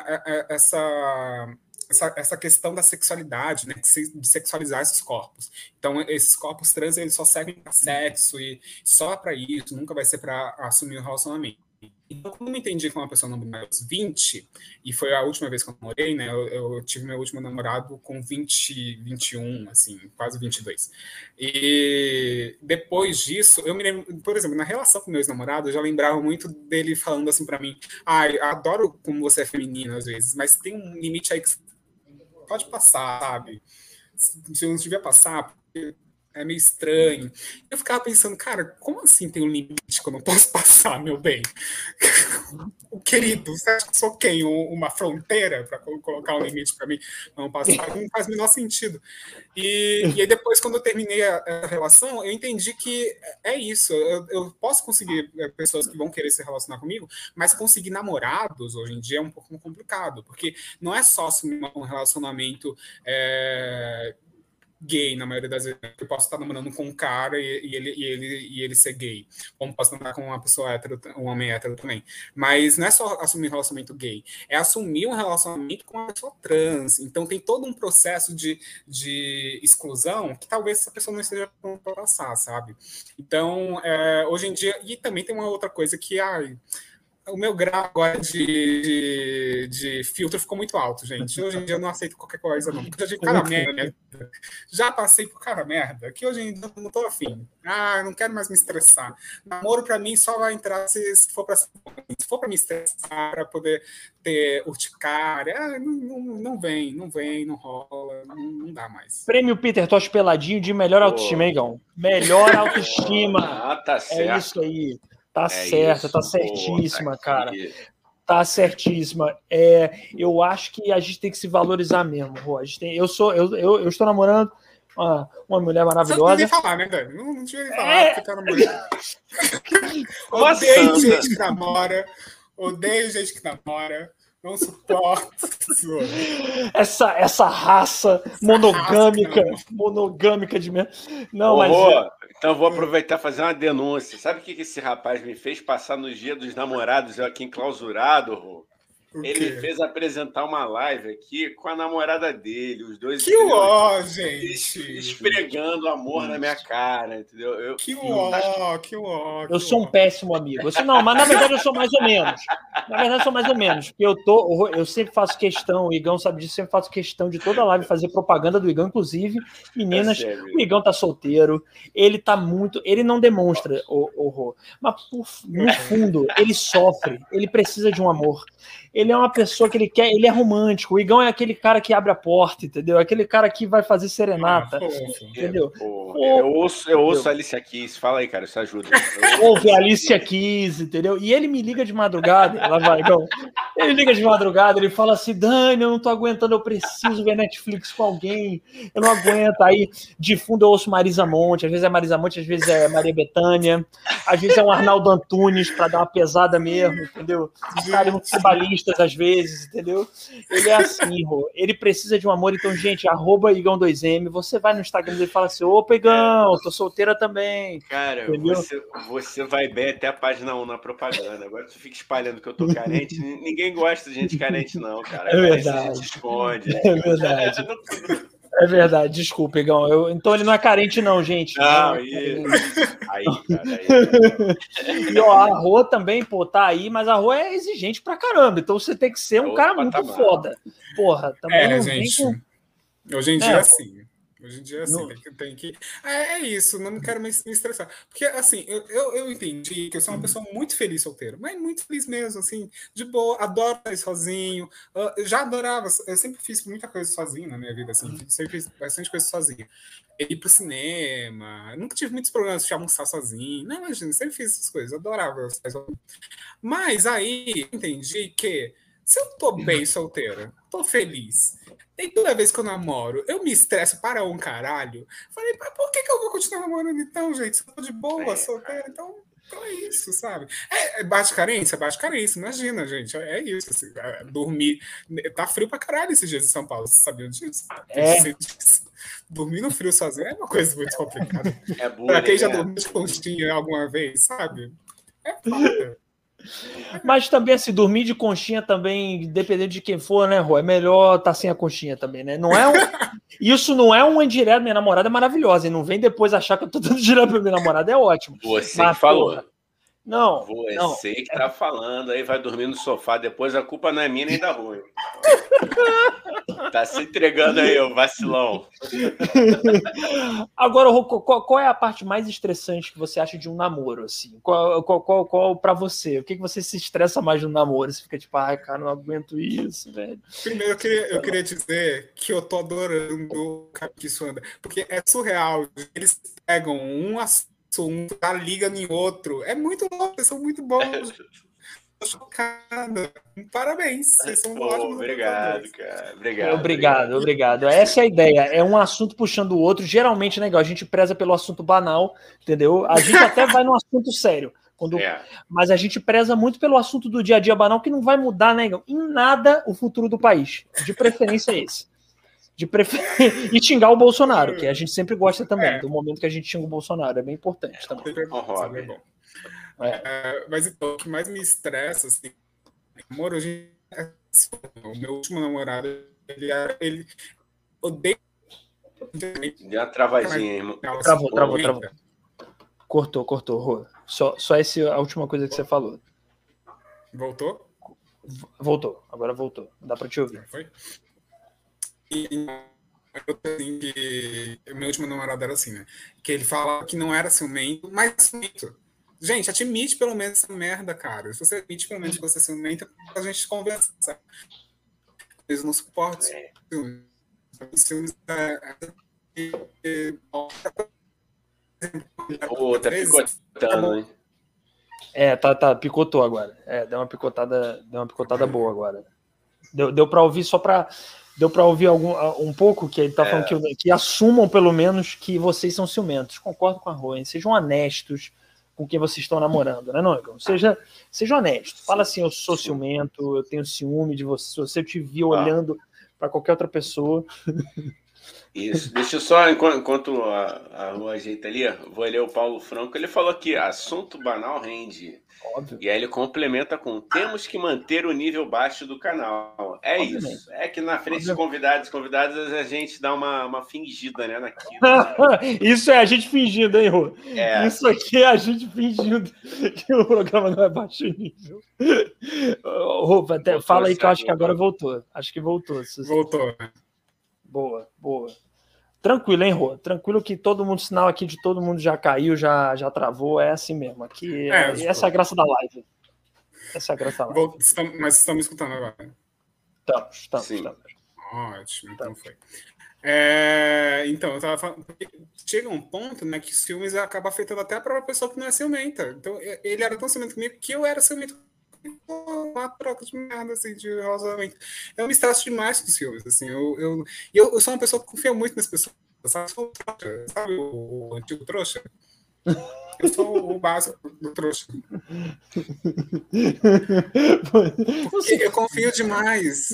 é, é, essa, essa, essa questão da sexualidade, né, de sexualizar esses corpos. Então, esses corpos trans eles só servem para sexo e só para isso, nunca vai ser para assumir um relacionamento. Então, quando eu entendi com uma pessoa no número 20, e foi a última vez que eu namorei, né? Eu, eu, tive meu último namorado com 20, 21, assim, quase 22. E depois disso, eu me lembro, por exemplo, na relação com meus namorados, eu já lembrava muito dele falando assim para mim: ah, adoro como você é feminina às vezes, mas tem um limite aí que pode passar, sabe? Se eu não tiver passar, é meio estranho. Eu ficava pensando, cara, como assim tem um limite que eu não posso passar, meu bem? o querido, você acha que sou quem? Uma fronteira para colocar um limite para mim não passar? Não faz o menor sentido. E, e aí depois, quando eu terminei a, a, relação, eu entendi que é isso. Eu, eu, posso conseguir é, pessoas que vão querer se relacionar comigo, mas conseguir namorados hoje em dia é um pouco complicado, porque não é só assumir um relacionamento é, gay na maioria das vezes. Eu posso estar namorando com um cara e, e, ele, e, ele, e ele ser gay. Como posso namorar com uma pessoa hétero, um homem hétero também. Mas não é só assumir um relacionamento gay, é assumir um relacionamento com uma pessoa trans. Então tem todo um processo de, de exclusão que talvez essa pessoa não esteja pronta para passar, sabe? Então, é, hoje em dia. E também tem uma outra coisa que. Ai, o meu grau agora de, de, de, filtro ficou muito alto, gente. Hoje em dia eu não aceito qualquer coisa, não. Porque eu já cara merda. Já passei por cara merda, que hoje em dia eu não tô afim. Ah, não quero mais me estressar. Namoro para mim só vai entrar se, se for para se for para me estressar, para poder ter urticária. Ah, não, não, não, vem, não vem, não rola, não, não dá mais. Prêmio Peter Tosh Peladinho de melhor autoestima, hein, Gão? Melhor autoestima. ah, tá certo. É isso aí. Tá é certa, tá certíssima, tá cara. Tá certíssima. É, eu acho que a gente tem que se valorizar mesmo, Rô. Tem, eu sou, eu, eu, eu, estou namorando uma, uma mulher maravilhosa. Você não falar, né, Dani? Não, não devia falar é... porque tá namorando. odeio gente que namora. Odeio gente que namora. Não suporto. essa, essa raça essa monogâmica, raça, monogâmica de Não, Ô, mas. Então vou aproveitar e fazer uma denúncia. Sabe o que esse rapaz me fez passar no dia dos namorados eu aqui enclausurado, Rô? Ele fez apresentar uma live aqui com a namorada dele, os dois. Que ó, gente! Esfregando amor na minha cara, entendeu? Eu, que ó, que ó. Eu sou um péssimo amigo. Eu sou, não, mas na verdade eu sou mais ou menos. Na verdade eu sou mais ou menos. Porque eu, tô, eu sempre faço questão, o Igão sabe disso, sempre faço questão de toda live fazer propaganda do Igão, inclusive. Meninas, é o Igão tá solteiro, ele tá muito. Ele não demonstra horror. Mas no fundo, ele sofre, ele precisa de um amor ele é uma pessoa que ele quer, ele é romântico. O Igão é aquele cara que abre a porta, entendeu? Aquele cara que vai fazer serenata, ah, entendeu? É, eu ouço, eu ouço a Alicia Keys. Fala aí, cara, isso ajuda. Ouve a Alicia Keys, entendeu? E ele me liga de madrugada, lá vai, Igão. Ele liga de madrugada, ele fala assim: Dani, eu não tô aguentando, eu preciso ver Netflix com alguém, eu não aguento. Aí, de fundo, eu ouço Marisa Monte, às vezes é Marisa Monte, às vezes é Maria Bethânia, às vezes é um Arnaldo Antunes para dar uma pesada mesmo, entendeu? Cara, um às vezes, entendeu? Ele é assim, Rô. Ele precisa de um amor, então, gente, arroba Igão2M, você vai no Instagram e fala assim: opa, Igão, tô solteira também. Cara, você, você vai bem até a página 1 na propaganda. Agora tu fica espalhando que eu tô carente. Ninguém ninguém gosta de gente carente, não, cara. É verdade. A gente esconde. É verdade. É verdade, desculpa, Igão. Eu, então ele não é carente, não, gente. Não, isso. Aí, cara, aí. E ó, a Rô também, pô, tá aí, mas a Rô é exigente pra caramba. Então você tem que ser um cara muito foda. Porra, também é, não gente. Com... Hoje em dia, é, assim. Hoje em dia, assim, não. tem que. Tem que... É, é, isso, não quero mais me estressar. Porque, assim, eu, eu, eu, entendi que eu sou uma pessoa muito feliz solteiro, mas muito feliz mesmo, assim, de boa, adoro estar sozinho. Uh, já adorava, eu sempre fiz muita coisa sozinho na minha vida, assim, uhum. sempre fiz bastante coisa sozinho. Ir pro cinema, nunca tive muitos problemas de almoçar sozinho. Não, imagina, sempre fiz essas coisas, adorava. Mas aí entendi que se eu tô bem solteira, tô feliz e toda vez que eu namoro, eu me estresso para um caralho. Falei, mas por que, que eu vou continuar namorando então, gente? Eu tô de boa, é, solteiro, então, então é isso, sabe? É, é baixa carência, baixa carência, imagina, gente. É isso. Assim, é, dormir. Tá frio pra caralho esses dias em São Paulo, vocês sabiam disso? É. Dormir no frio sozinho é uma coisa muito complicada. É pra quem já dormiu de conchinha alguma vez, sabe? É foda. Mas também, assim, dormir de conchinha também, dependendo de quem for, né, Rô? É melhor estar tá sem a conchinha também, né? Não é um... Isso não é um indireto. Minha namorada é maravilhosa. E não vem depois achar que eu tô dando direto pra minha namorada, é ótimo. Você Mas, que falou. Porra, não. Você não. que tá falando, aí vai dormir no sofá, depois a culpa não é minha nem da ruim. tá se entregando aí, ô vacilão. Agora, qual, qual, é a parte mais estressante que você acha de um namoro, assim? Qual, qual, qual, qual pra você? O que, que você se estressa mais no namoro? Você fica tipo, ai, cara, não aguento isso, velho. Primeiro, eu queria, eu queria dizer que eu tô adorando o que isso anda, porque é surreal. Eles pegam um assunto um tá liga em outro. É muito louco, vocês são muito bons. Tô chocada. Parabéns, vocês são Pô, ótimos. Obrigado, cara. Obrigado, obrigado, obrigado. Essa é a ideia. É um assunto puxando o outro. Geralmente, né, a gente preza pelo assunto banal, entendeu? A gente até vai no assunto sério. Quando... É. Mas a gente preza muito pelo assunto do dia a dia banal, que não vai mudar, né, em nada o futuro do país. De preferência é esse de prefer... e xingar o Bolsonaro, que a gente sempre gosta também, é. do momento que a gente xinga o Bolsonaro, é bem importante também. É bom, é bom. É. é. mas então, o que mais me estressa, assim, amor, hoje assim, o meu último namorado, ele, ele odeia. Deu uma travadinha, irmão. Travou, travou, travou. Cortou, cortou, Rô. Só, só essa a última coisa que você falou. Voltou? Voltou, agora voltou. Dá para te ouvir. Foi? Eu assim, que meu último namorado era assim, né? Que ele falava que não era ciumento, mas ciumento. Gente, admite pelo menos essa merda, cara. Se você admite pelo menos que você é ciumento, a gente conversa. Eles não suportam ciúmes. Pô, tá picotando, hein? É, tá, tá, picotou agora. É, deu uma picotada, deu uma picotada boa agora. Deu, deu para ouvir só para Deu para ouvir algum, um pouco que ele está falando é. que, que, assumam pelo menos que vocês são ciumentos. Concordo com a Rui. Sejam honestos com quem vocês estão namorando, né, não, Igor? Seja, seja honesto. Fala assim: eu sou ciumento, eu tenho ciúme de você. Se eu te vi ah. olhando para qualquer outra pessoa. Isso. Deixa eu só, enquanto, enquanto a, a rua ajeita ali, vou ler o Paulo Franco. Ele falou aqui: assunto banal rende. Óbvio. E aí ele complementa com: temos que manter o nível baixo do canal. É Obviamente. isso. É que na frente de convidados convidadas a gente dá uma, uma fingida, né? Naquilo. isso é a gente fingindo, hein, Rô? É. Isso aqui é a gente fingindo que o programa não é baixo nível. Rô, até, fala aí que eu acho que agora voltou. Acho que voltou. Voltou, né? Boa, boa. Tranquilo, hein, Rô? Tranquilo que todo mundo, sinal aqui de todo mundo já caiu, já, já travou, é assim mesmo. Aqui, é, essa é a graça da live. Essa é a graça da live. Vou, mas estamos escutando agora. Estamos, estamos, Sim. estamos. Ótimo, então foi. É, então, eu tava falando, chega um ponto né, que os filmes acabam afetando até a própria pessoa que não é ciumenta. Então, ele era tão ciumento comigo que eu era ciumento uma troca de merda, assim, de relacionamento. Eu me estresso demais com os filmes, assim. Eu, eu, eu, eu sou uma pessoa que confia muito nas pessoas, sabe? Sabe o, o antigo trouxa? Eu sou o básico do trouxa. Porque eu confio demais.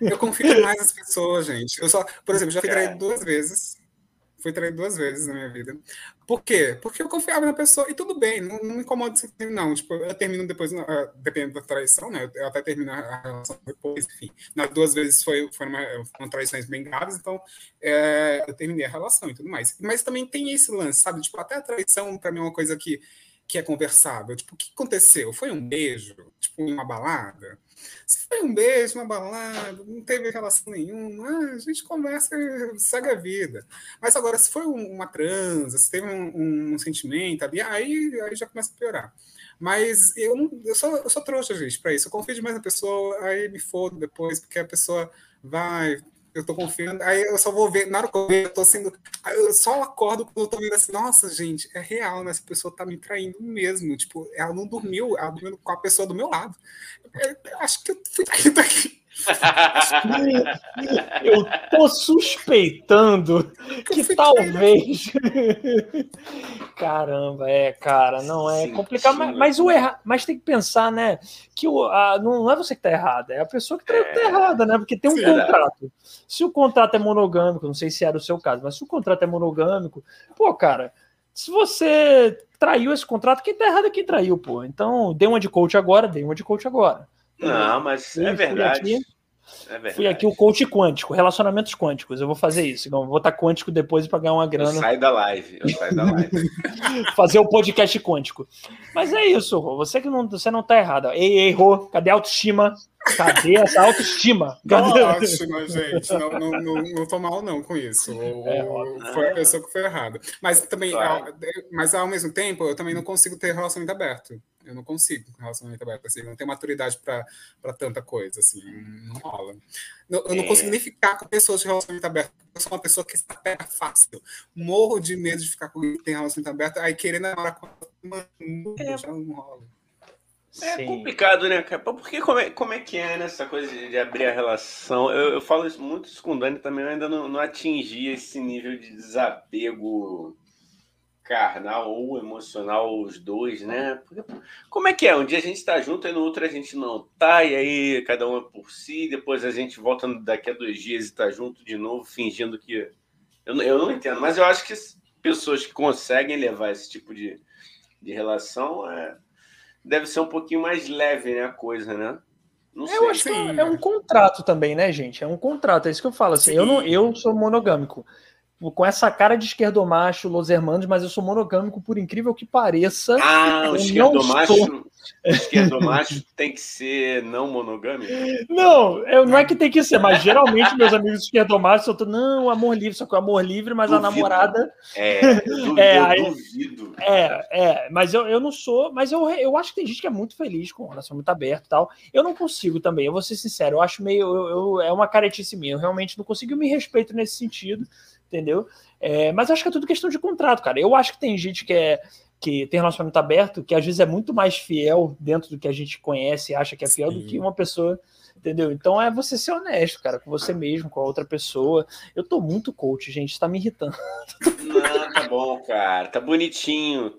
Eu confio demais nas pessoas, gente. Eu só, por exemplo, já fui traído duas vezes fui traído duas vezes na minha vida. Por quê? Porque eu confiava na pessoa e tudo bem, não, não me incomoda isso não. Tipo, eu termino depois, uh, dependendo da traição, né? Eu até termino a relação depois, enfim. Nas duas vezes foi, foram, uma, foram traições bem graves, então é, eu terminei a relação e tudo mais. Mas também tem esse lance, sabe? Tipo, até a traição, para mim, é uma coisa que, que é conversável. Tipo, o que aconteceu? Foi um beijo? Tipo, uma balada? Se foi um beijo, uma balada, não teve relação nenhuma, ah, a gente conversa e segue a vida. Mas agora, se foi uma transa, se teve um, um sentimento ali, aí, aí já começa a piorar. Mas eu, não, eu, sou, eu sou trouxa, gente, para isso. Eu confio demais na pessoa, aí me fodo depois, porque a pessoa vai, eu tô confiando. Aí eu só vou ver, na hora que eu ver, eu tô sendo. Eu só acordo quando eu tô vendo assim, nossa, gente, é real, né? Essa pessoa tá me traindo mesmo. Tipo, ela não dormiu, ela dormiu com a pessoa do meu lado. Eu, eu acho que eu fui traído aqui. Eu tô suspeitando que talvez. Caramba, é, cara, não é complicado, mas, mas, o erra... mas tem que pensar, né? Que o, a, não é você que tá errado, é a pessoa que tá, é... tá errada, né? Porque tem um Sim, contrato. Se o contrato é monogâmico, não sei se era o seu caso, mas se o contrato é monogâmico, pô, cara, se você traiu esse contrato, quem tá errado é quem traiu, pô. Então, dê uma de coach agora, dê uma de coach agora. Não, mas é verdade. É Fui aqui o coach quântico, relacionamentos quânticos. Eu vou fazer isso. Então, vou estar quântico depois para ganhar uma grana. Sai da live. Eu saio da live. fazer o podcast quântico. Mas é isso, Rô. Você que não, você não tá errado. Ei, ei, Rô, cadê a autoestima? Cadê essa autoestima? Cadê? Ótimo, gente. Não, não, não, não tô mal, não, com isso. É, foi a pessoa que foi errada. Mas também, claro. ao, mas ao mesmo tempo, eu também não consigo ter relacionamento aberto. Eu não consigo relacionamento aberto, assim, não tenho maturidade para tanta coisa, assim, não rola. Eu não consigo nem ficar com pessoas de relacionamento aberto. Eu sou uma pessoa que está pega fácil. Morro de medo de ficar com quem tem relacionamento aberto, aí querendo namorar com é. já não rola. É Sim. complicado, né, cara? Porque como é, como é que é nessa coisa de, de, abrir a relação? Eu, eu falo isso muito isso com o Dani também, eu ainda não, não atingi esse nível de desapego carnal ou emocional, os dois, né? Porque, como é que é? Um dia a gente tá junto e no outro a gente não tá, e aí cada um é por si, depois a gente volta daqui a dois dias e tá junto de novo, fingindo que. Eu, eu não entendo, mas eu acho que pessoas que conseguem levar esse tipo de, de relação é deve ser um pouquinho mais leve, né, a coisa, né? Não eu acho que é, é um contrato também, né, gente? É um contrato, é isso que eu falo. Assim, eu, não, eu sou monogâmico com essa cara de esquerdomacho, Los Hermanos, mas eu sou monogâmico, por incrível que pareça. Ah, o esquerdomacho, esquerdomacho tem que ser não monogâmico? Não, eu, não é que tem que ser, mas geralmente meus amigos esquerdomachos são não, amor livre, só que o amor livre, mas duvido. a namorada. É, duvido, é, aí, eu duvido. É, é, mas eu, eu não sou, mas eu, eu acho que tem gente que é muito feliz com relação muito aberto e tal. Eu não consigo também, eu vou ser sincero, eu acho meio. Eu, eu, é uma caretice minha, eu realmente não consigo me respeito nesse sentido entendeu? É, mas acho que é tudo questão de contrato, cara. Eu acho que tem gente que é que tem relacionamento aberto, que às vezes é muito mais fiel dentro do que a gente conhece e acha que é fiel Sim. do que uma pessoa, entendeu? Então é você ser honesto, cara, com você mesmo, com a outra pessoa. Eu tô muito coach, gente, tá me irritando. Não, tá bom, cara, tá bonitinho.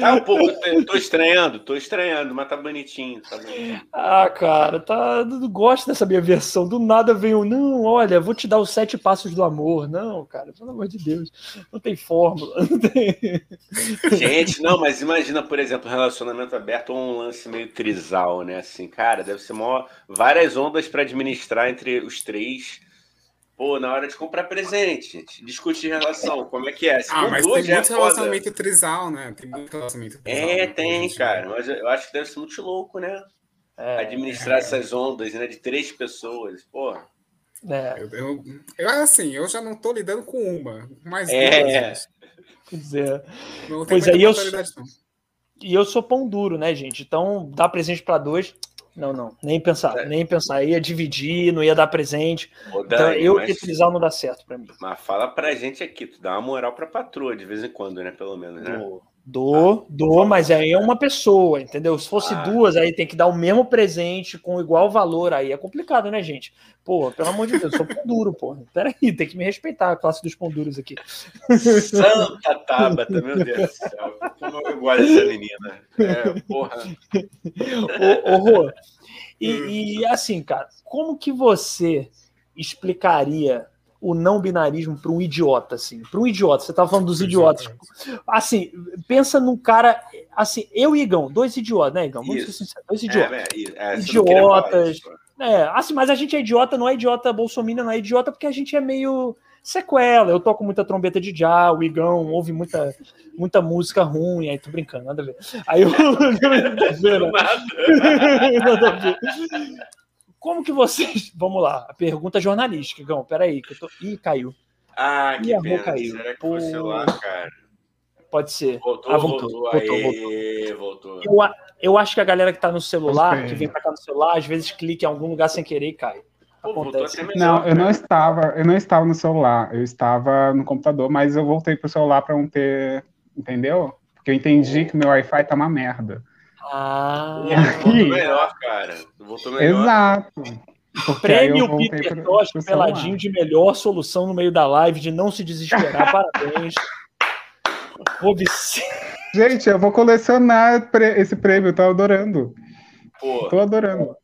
Tá um pouco, tô estranhando, tô estranhando, mas tá bonitinho, tá bonitinho. Ah, cara, tá, gosto dessa minha versão. Do nada vem o, não, olha, vou te dar os sete passos do amor. Não, cara, pelo amor de Deus, não tem fórmula. Não tem... Gente, não, mas imagina, por exemplo, um relacionamento aberto ou um lance meio trisal, né? Assim, cara, deve ser maior, várias ondas para administrar entre os três Pô, na hora de comprar presente, gente, discutir relação, como é que é? Se ah, mas tem muito é relacionamento trisal, né? Tem muito relacionamento trisal. É, tem, cara, mas eu acho que deve ser muito louco, né? É, Administrar é. essas ondas, né, de três pessoas, pô. É. Eu, eu, eu, assim, eu já não tô lidando com uma, mas é. Pois é. Não pois aí eu, e eu sou pão duro, né, gente? Então, dá presente para dois, não, não, nem pensar, é. nem pensar. Ia dividir, não ia dar presente. Ô, então, Dani, então, eu mas... utilizar não dá certo para mim. Mas fala pra gente aqui, tu dá uma moral pra patroa de vez em quando, né? Pelo menos, né? Dou, ah, dou mas aí é uma pessoa, entendeu? Se fosse ah. duas, aí tem que dar o mesmo presente com igual valor. Aí é complicado, né, gente? Pô, pelo amor de Deus, eu sou pão duro, pô. Peraí, tem que me respeitar a classe dos pão duros aqui. Santa Tabata, meu Deus do céu. Como eu gosto dessa menina. É, porra. Ô, ô Rô, e, hum. e assim, cara, como que você explicaria o não binarismo para um idiota, assim? Para um idiota, você estava falando dos idiotas. Assim, pensa num cara. Assim, eu e Igão, dois idiotas, né, Igão? Vamos ser sinceros, dois idiotas. É, é, idiotas. É, assim, mas a gente é idiota, não é idiota bolsominion, não é idiota porque a gente é meio sequela. Eu toco muita trombeta de já, o Igão ouve muita, muita música ruim, aí tô brincando, nada a ver. Aí eu. nada a ver. Como que vocês. Vamos lá, a pergunta jornalística, Igão, peraí, que eu tô. Ih, caiu. Ah, que Ih, pena. caiu. Será que Pô... foi o celular, cara? Pode ser. Voltou, ah, voltou, voltou, voltou, voltou. voltou. Eu, eu acho que a galera que tá no celular, que vem pra cá no celular, às vezes clica em algum lugar sem querer e cai. Acontece. Não, eu não estava, eu não estava no celular, eu estava no computador, mas eu voltei pro celular para não ter, entendeu? Porque eu entendi que meu Wi-Fi tá uma merda. Ah, voltou melhor, cara. Voltou melhor. Exato. Prêmio Peter Tosh peladinho de melhor solução no meio da live, de não se desesperar. Parabéns. Gente, eu vou colecionar esse prêmio, tô adorando. Pô. Tô adorando.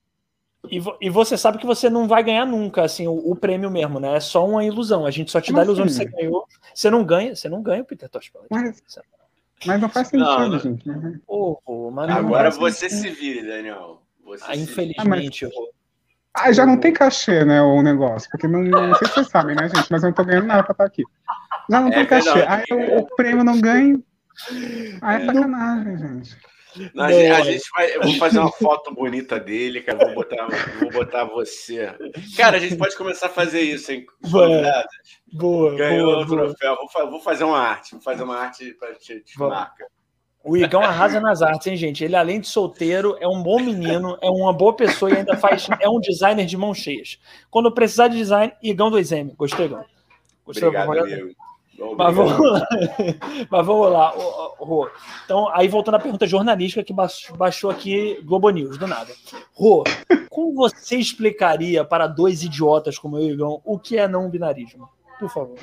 E, e, você sabe que você não vai ganhar nunca, assim, o, o, prêmio mesmo, né? É só uma ilusão. A gente só te Como dá a ilusão assim? que você ganhou. Você não ganha, você não ganha o Peter Tosh mas, mas não faz sentido, não, gente. Oh, oh, Agora você se vire, Daniel. Você ah, infelizmente, vire. Ah, já não tem cachê, né, o negócio, porque não, não sei se vocês sabem, né, gente, mas eu não tô ganhando nada pra estar aqui. Já não é tem cachê. Aí o, o, prêmio não ganha. Ah, é sacanagem, gente. Não, a, gente, a gente vai. Eu vou fazer uma foto bonita dele, cara. Vou botar, vou botar você. Cara, a gente pode começar a fazer isso, hein? Boa. Boa. Ganhou o troféu. Vou, vou, fazer uma arte. Vou fazer uma arte para te, te marca. O Igão arrasa nas artes, hein, gente? Ele, além de solteiro, é um bom menino, é uma boa pessoa e ainda faz. É um designer de mãos cheias. Quando precisar de design, Igão 2M. Gostei, Igão? Gostei, Obrigado, amigo. Mas vamos lá. Mas vamos lá, Rô. Então, aí voltando à pergunta jornalística que baixou aqui Globo News, do nada. Rô, como você explicaria para dois idiotas como eu e o Igão o que é não binarismo? Por favor.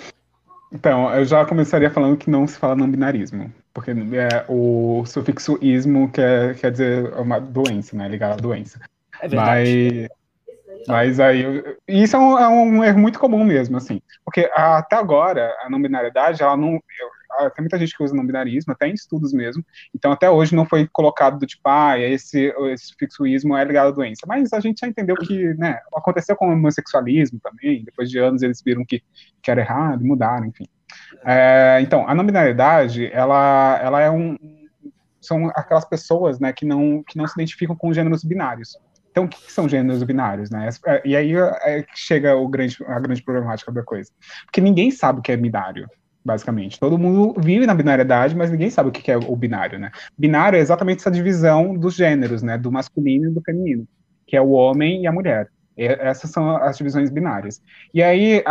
Então, eu já começaria falando que não se fala não binarismo. Porque é, o sufixo ismo quer, quer dizer uma doença, né? Ligado à doença. É verdade. Mas mas aí, isso é um, é um, erro muito comum mesmo, assim, porque até agora a não binariedade, ela não, eu, tem muita gente que usa não binarismo, até em estudos mesmo, então até hoje não foi colocado do tipo, ah, esse, esse fixuísmo é ligado à doença, mas a gente já entendeu que, né, aconteceu com o homossexualismo também, depois de anos eles viram que, que era errado, mudaram, enfim. É, então, a não binariedade, ela, ela é um, são aquelas pessoas, né, que não, que não se identificam com gêneros binários, então, o que são gêneros binários, né? É, e aí é chega o grande, a grande problemática da coisa. Porque ninguém sabe o que é binário, basicamente. Todo mundo vive na binariedade, mas ninguém sabe o que é o binário, né? Binário é exatamente essa divisão dos gêneros, né? Do masculino e do feminino, que é o homem e a mulher. Essas são as divisões binárias. E aí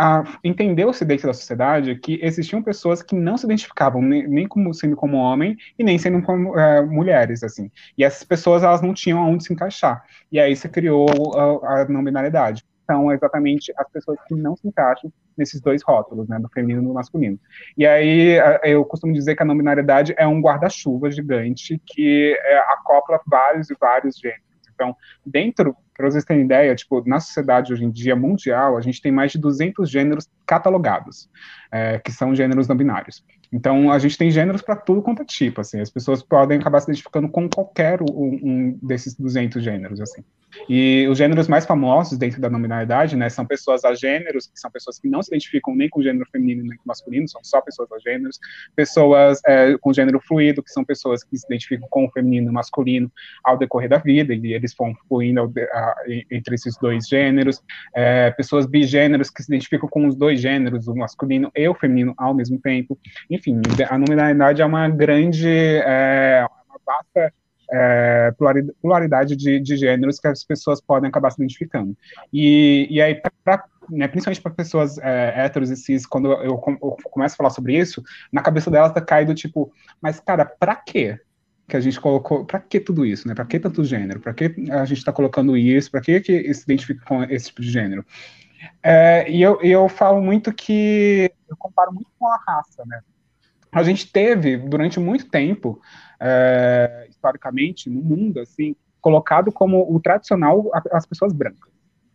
entendeu-se dentro da sociedade que existiam pessoas que não se identificavam nem, nem como sendo como homem e nem sendo como é, mulheres, assim. E essas pessoas elas não tinham aonde se encaixar. E aí se criou a, a não binariedade. são exatamente as pessoas que não se encaixam nesses dois rótulos, né, do feminino e do masculino. E aí eu costumo dizer que a não binariedade é um guarda-chuva gigante que é, acopla vários e vários gêneros. Então, dentro, para vocês terem ideia, tipo, na sociedade hoje em dia mundial, a gente tem mais de 200 gêneros catalogados, é, que são gêneros não binários. Então, a gente tem gêneros para tudo quanto é tipo, assim, as pessoas podem acabar se identificando com qualquer um, um desses 200 gêneros, assim. E os gêneros mais famosos dentro da nominalidade, né, são pessoas agêneros, que são pessoas que não se identificam nem com gênero feminino nem com masculino, são só pessoas agêneros, pessoas é, com gênero fluido, que são pessoas que se identificam com o feminino e o masculino ao decorrer da vida, e eles vão fluindo a, entre esses dois gêneros, é, pessoas bigêneros que se identificam com os dois gêneros, o masculino e o feminino ao mesmo tempo, enfim, a nominalidade é uma grande, é, uma vasta é, pluralidade de, de, gêneros que as pessoas podem acabar se identificando. E, e aí, pra, né, principalmente para pessoas é, héteros e cis, quando eu, eu, começo a falar sobre isso, na cabeça delas tá caindo tipo, mas cara, para quê? que a gente colocou, para que tudo isso, né? Para que tanto gênero? Para que a gente está colocando isso? Para que que se identifica com esse tipo de gênero? É, e eu, eu falo muito que eu comparo muito com a raça, né? A gente teve, durante muito tempo, é, historicamente, no mundo, assim, colocado como o tradicional as pessoas brancas.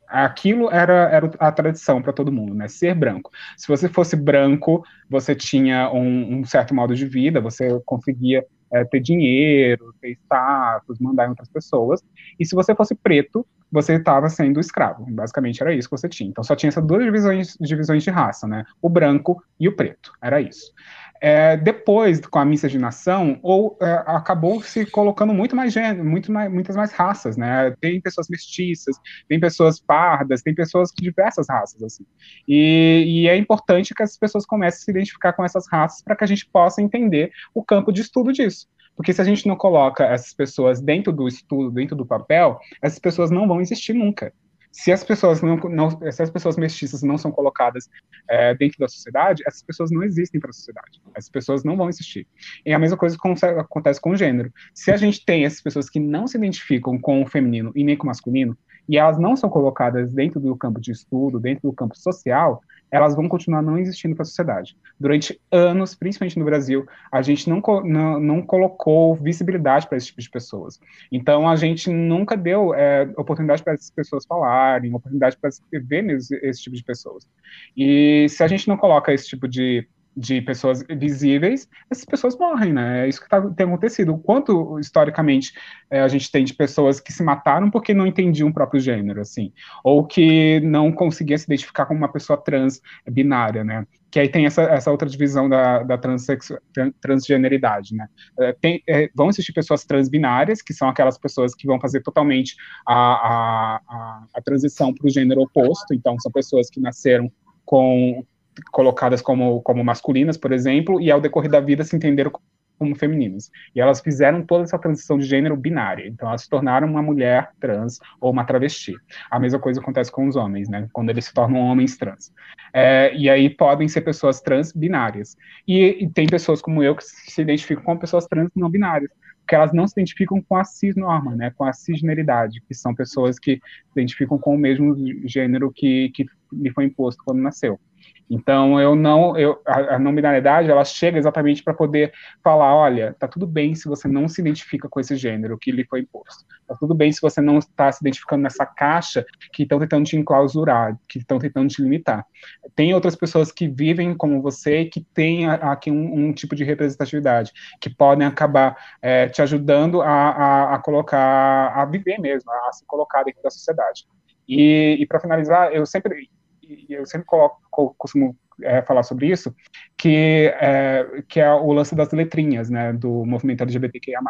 Aquilo era, era a tradição para todo mundo, né? Ser branco. Se você fosse branco, você tinha um, um certo modo de vida, você conseguia é, ter dinheiro, ter status, mandar em outras pessoas. E se você fosse preto, você estava sendo escravo. Basicamente era isso que você tinha. Então só tinha essas duas divisões, divisões de raça, né? O branco e o preto. Era isso. É, depois, com a miscigenação, ou é, acabou se colocando muito mais gênero, muito mais, muitas mais raças, né? Tem pessoas mestiças, tem pessoas pardas, tem pessoas de diversas raças, assim. E, e é importante que as pessoas comecem a se identificar com essas raças para que a gente possa entender o campo de estudo disso. Porque se a gente não coloca essas pessoas dentro do estudo, dentro do papel, essas pessoas não vão existir nunca se as pessoas não, não, se as pessoas mestiças não são colocadas é, dentro da sociedade, essas pessoas não existem para a sociedade. Essas pessoas não vão existir. E a mesma coisa acontece com o gênero. Se a gente tem essas pessoas que não se identificam com o feminino e nem com o masculino, e elas não são colocadas dentro do campo de estudo, dentro do campo social, elas vão continuar não existindo para a sociedade. Durante anos, principalmente no Brasil, a gente não, não, não colocou visibilidade para esse tipo de pessoas. Então, a gente nunca deu é, oportunidade para essas pessoas falarem, oportunidade para ver esse, esse tipo de pessoas. E se a gente não coloca esse tipo de de pessoas visíveis, essas pessoas morrem, né? É isso que tá, tem acontecido. O quanto, historicamente, é, a gente tem de pessoas que se mataram porque não entendiam o próprio gênero, assim, ou que não conseguiam se identificar como uma pessoa trans binária, né? Que aí tem essa, essa outra divisão da, da transexu, transgeneridade, né? É, tem, é, vão existir pessoas transbinárias, que são aquelas pessoas que vão fazer totalmente a, a, a, a transição para o gênero oposto, então são pessoas que nasceram com colocadas como, como masculinas, por exemplo, e ao decorrer da vida se entenderam como femininas. E elas fizeram toda essa transição de gênero binária. Então, elas se tornaram uma mulher trans ou uma travesti. A mesma coisa acontece com os homens, né? Quando eles se tornam homens trans. É, e aí podem ser pessoas trans binárias. E, e, tem pessoas como eu que se identificam com pessoas trans não binárias. Porque elas não se identificam com a cisnorma, né? Com a cisgeneridade, que são pessoas que se identificam com o mesmo gênero que, que lhe foi imposto quando nasceu. Então eu não, eu, a, a nominalidade ela chega exatamente para poder falar, olha, tá tudo bem se você não se identifica com esse gênero que lhe foi imposto. Tá tudo bem se você não está se identificando nessa caixa que estão tentando te enclausurar, que estão tentando te limitar. Tem outras pessoas que vivem como você que têm aqui um, um tipo de representatividade, que podem acabar é, te ajudando a, a, a colocar, a viver mesmo, a se colocar dentro da sociedade. E, e para finalizar, eu sempre e eu sempre coloco, costumo é, falar sobre isso, que é, que é o lance das letrinhas, né, do movimento LGBTQIA+.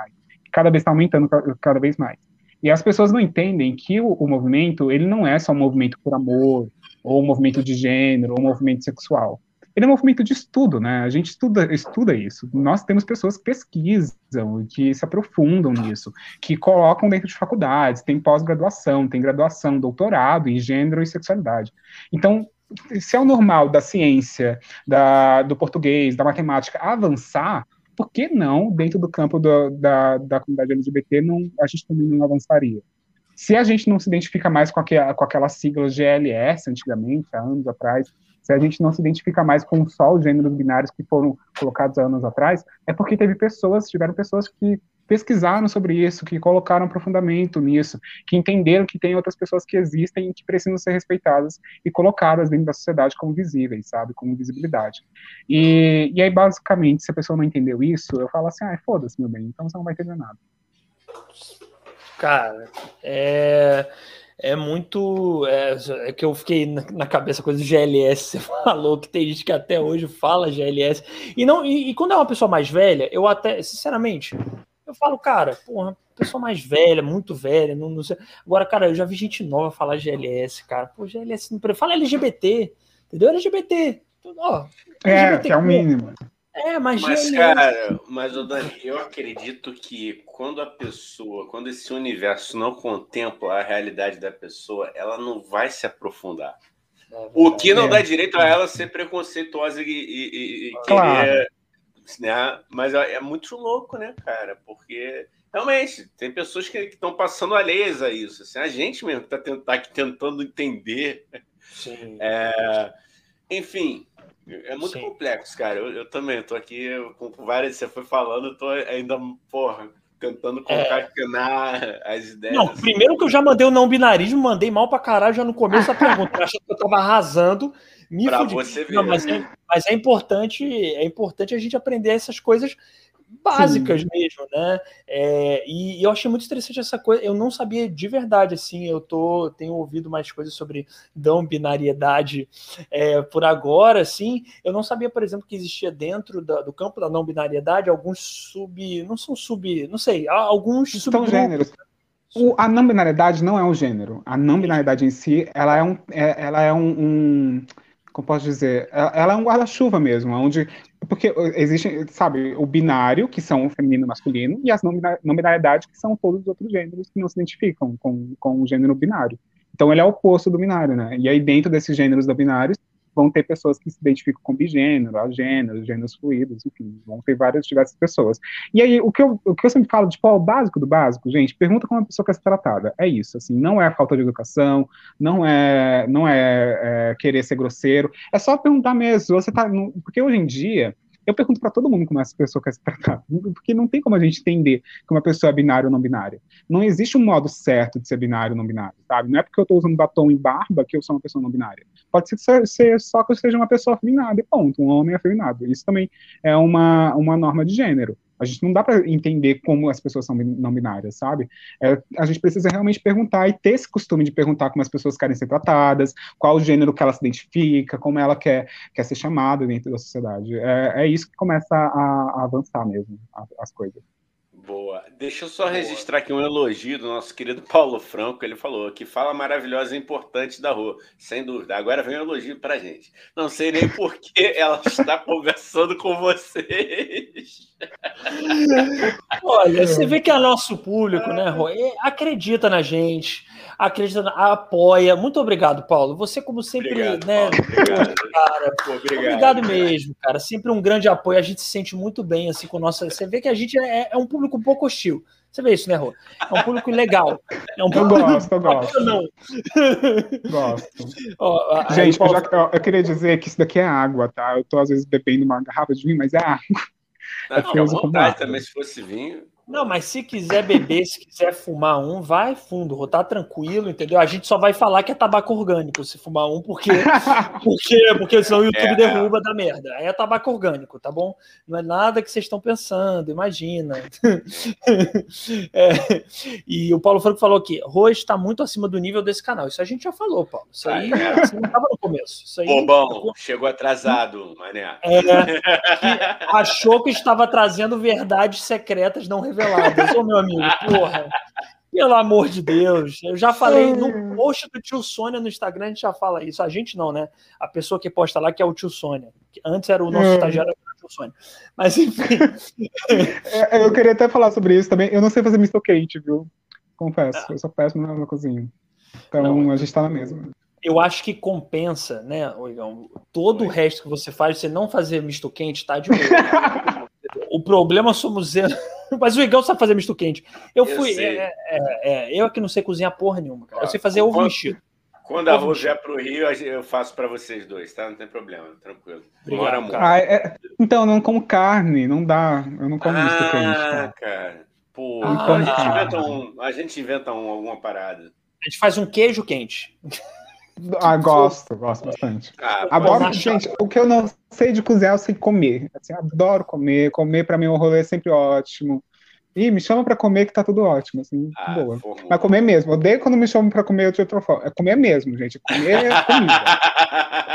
Cada vez está aumentando, cada vez mais. E as pessoas não entendem que o, o, movimento, ele não é só um movimento por amor, ou um movimento de gênero, ou um movimento sexual ele é um movimento de estudo, né? A gente estuda, estuda isso. Nós temos pessoas que pesquisam, que se aprofundam nisso, que colocam dentro de faculdades, tem pós-graduação, tem graduação, doutorado em gênero e sexualidade. Então, se é o normal da ciência, da, do português, da matemática avançar, por que não, dentro do campo do, da, da comunidade LGBT, não, a gente também não avançaria? se a gente não se identifica mais com, aquela, com aquelas siglas GLS antigamente, há anos atrás, se a gente não se identifica mais com só os gêneros binários que foram colocados há anos atrás, é porque teve pessoas, tiveram pessoas que pesquisaram sobre isso, que colocaram aprofundamento nisso, que entenderam que tem outras pessoas que existem e que precisam ser respeitadas e colocadas dentro da sociedade como visíveis, sabe, como visibilidade. E, e aí, basicamente, se a pessoa não entendeu isso, eu falo assim, ah, foda-se, meu bem, então você não vai entender nada. Cara, é, é muito. É, é que eu fiquei na, na, cabeça coisa de GLS. Você falou que tem gente que até hoje fala GLS. E, não, e, e, quando é uma pessoa mais velha, eu até, sinceramente, eu falo, cara, porra, pessoa mais velha, muito velha, não, não sei. Agora, cara, eu já vi gente nova falar GLS, cara. Pô, GLS não. Fala LGBT, entendeu? LGBT. Ó, é, que é o mínimo. É, mas, mas cara, mas o Dani, eu acredito que quando a pessoa, quando esse universo não contempla a realidade da pessoa, ela não vai se aprofundar. É o que não é. dá direito a ela ser preconceituosa e, e, e claro. querer. Né? Mas é, é muito louco, né, cara? Porque realmente tem pessoas que estão passando alheias a isso. Assim, a gente mesmo está tá tentando entender. Sim. É, enfim, é muito Sim. complexo, cara. Eu, eu também tô aqui com, com várias. Você foi falando, eu tô ainda, porra, tentando é. concatenar é... as ideias. Não, primeiro que eu já mandei o não binarismo, mandei mal pra caralho já no começo da pergunta. achando que eu tava arrasando. Me pra você ver. Não, mas, é, mas é importante, é importante a gente aprender essas coisas básicas Sim. mesmo, né? É, e, e, eu achei muito interessante essa coisa. Eu não sabia de verdade, assim. Eu tô tenho ouvido mais coisas sobre não binariedade é, por agora, assim. Eu não sabia, por exemplo, que existia dentro da, do campo da não binariedade alguns sub, não são sub, não sei, alguns são gêneros. O, a não binariedade não é um gênero. A não binariedade em si, ela é um, é, ela é um, um como posso dizer, ela é um guarda-chuva mesmo, onde porque existe, sabe, o binário, que são o feminino e o masculino, e as não binariedades, que são todos os outros gêneros que não se identificam com, com o gênero binário. Então ele é o oposto do binário, né? E aí dentro desses gêneros do binários vão ter pessoas que se identificam com bigênero, agênero, gêneros fluidos, enfim, vão ter várias diversas pessoas. E aí o que eu, o que eu sempre falo, tipo, ó, o básico do básico, gente, pergunta como a pessoa quer ser tratada. É isso, assim, não é falta de educação, não é, não é, é querer ser grosseiro, é só perguntar mesmo. Você tá, porque hoje em dia eu pergunto para todo mundo como essa pessoa quer se tratar, porque não tem como a gente entender que uma pessoa é binária ou não binária. Não existe um modo certo de ser binário ou não binário, sabe? Não é porque eu estou usando batom e barba que eu sou uma pessoa não binária. Pode ser, ser só que eu seja uma pessoa afeminada e ponto, um homem afeminado. Isso também é uma, uma norma de gênero. A gente não dá para entender como as pessoas são não binárias, sabe? É, a gente precisa realmente perguntar e ter esse costume de perguntar como as pessoas querem ser tratadas, qual o gênero que ela se identifica, como ela quer, quer ser chamada dentro da sociedade. É, é isso que começa a, a avançar mesmo, as coisas. Boa. Deixa eu só Boa. registrar aqui um elogio do nosso querido Paulo Franco. Ele falou que fala maravilhosa e importante da rua. Sem dúvida. Agora vem um elogio pra gente. Não sei nem por que ela está conversando com vocês. Olha, você vê que é nosso público, né, Rô? Acredita na gente acredita, apoia. Muito obrigado, Paulo. Você, como sempre, obrigado, né? Obrigado. Cara, Pô, obrigado, obrigado mesmo, cara. Sempre um grande apoio. A gente se sente muito bem assim com nossa. Você vê que a gente é, é um público um pouco hostil. Você vê isso, né, Rô? É um público legal. É um público... Eu gosto, eu gosto. Não. Gosto. Ó, Gente, eu, já, eu, queria dizer que isso daqui é água, tá? Eu tô às vezes bebendo uma garrafa de vinho, mas é água. Não, é não, não vontade também, se fosse vinho. Não, mas se quiser beber, se quiser fumar um, vai fundo, tá tranquilo, entendeu? A gente só vai falar que é tabaco orgânico se fumar um, porque porque, porque senão o YouTube é, derruba é. da merda. Aí é tabaco orgânico, tá bom? Não é nada que vocês estão pensando, imagina. é, e o Paulo Franco falou aqui, Rose está muito acima do nível desse canal. Isso a gente já falou, Paulo. Isso aí é. você não estava no começo. Isso aí, Bobão, chegou atrasado, mané. É, que achou que estava trazendo verdades secretas não reveladas Ô, meu amigo, porra. Pelo amor de Deus. Eu já falei no post do tio Sônia no Instagram, a gente já fala isso. A gente não, né? A pessoa que posta lá que é o tio Sônia. Antes era o nosso hum. estagiário, era o tio Sônia. Mas enfim. É, eu queria até falar sobre isso também. Eu não sei fazer misto quente, viu? Confesso. Ah. Eu sou péssimo na cozinha. Então não, a gente tá na mesma eu acho que compensa, né, todo o resto que você faz, você não fazer misto quente, tá de boa. o problema somos Mas o Igão sabe fazer misto quente. Eu, eu fui. É, é, é, eu que não sei cozinhar porra nenhuma, cara. Eu sei fazer ovo mexido. Quando a Rô vier pro Rio, eu faço para vocês dois, tá? Não tem problema, tranquilo. Muito. Ah, é... Então, eu não como carne, não dá. Eu não como ah, misto quente. Ah, cara. Pô, ah, a, gente inventa um, a gente inventa um, alguma parada. A gente faz um queijo quente. Ah, gosto, gosto bastante. Ah, Agora, gente, o que eu não sei de cozinhar, eu sei comer. Assim, adoro comer. Comer, para mim, o rolê é sempre ótimo. Ih, me chama pra comer que tá tudo ótimo, assim, ah, boa. Porra. Mas comer mesmo. Odeio quando me chamam pra comer de outra forma. É comer mesmo, gente. Comer é comida.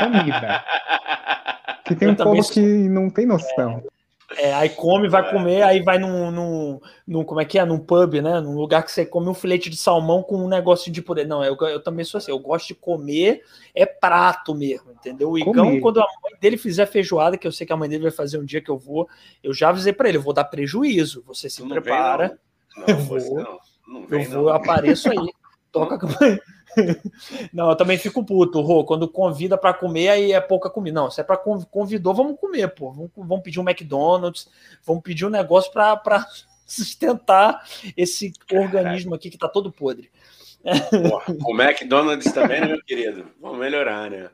comida. Que tem eu um povo sou... que não tem noção. É. É, aí come, vai comer, aí vai num, num, num, Como é que é? Num pub, né? Num lugar que você come um filete de salmão com um negócio de poder. Não, eu, eu também sou assim, eu gosto de comer, é prato mesmo, entendeu? O Igão, quando a mãe dele fizer feijoada, que eu sei que a mãe dele vai fazer um dia que eu vou, eu já avisei para ele, eu vou dar prejuízo. Você se não prepara. Vem, não. Não, eu vou, não. Não vem, eu vou, apareço aí. Toca com a mãe. Não, eu também fico puto, Rô. Quando convida para comer, aí é pouca comida. Não, se é para convidou, vamos comer, pô. Vamos, vamos pedir um McDonald's, vamos pedir um negócio para sustentar esse organismo aqui que tá todo podre. Porra, o McDonald's também, né, meu querido? Vamos melhorar, né?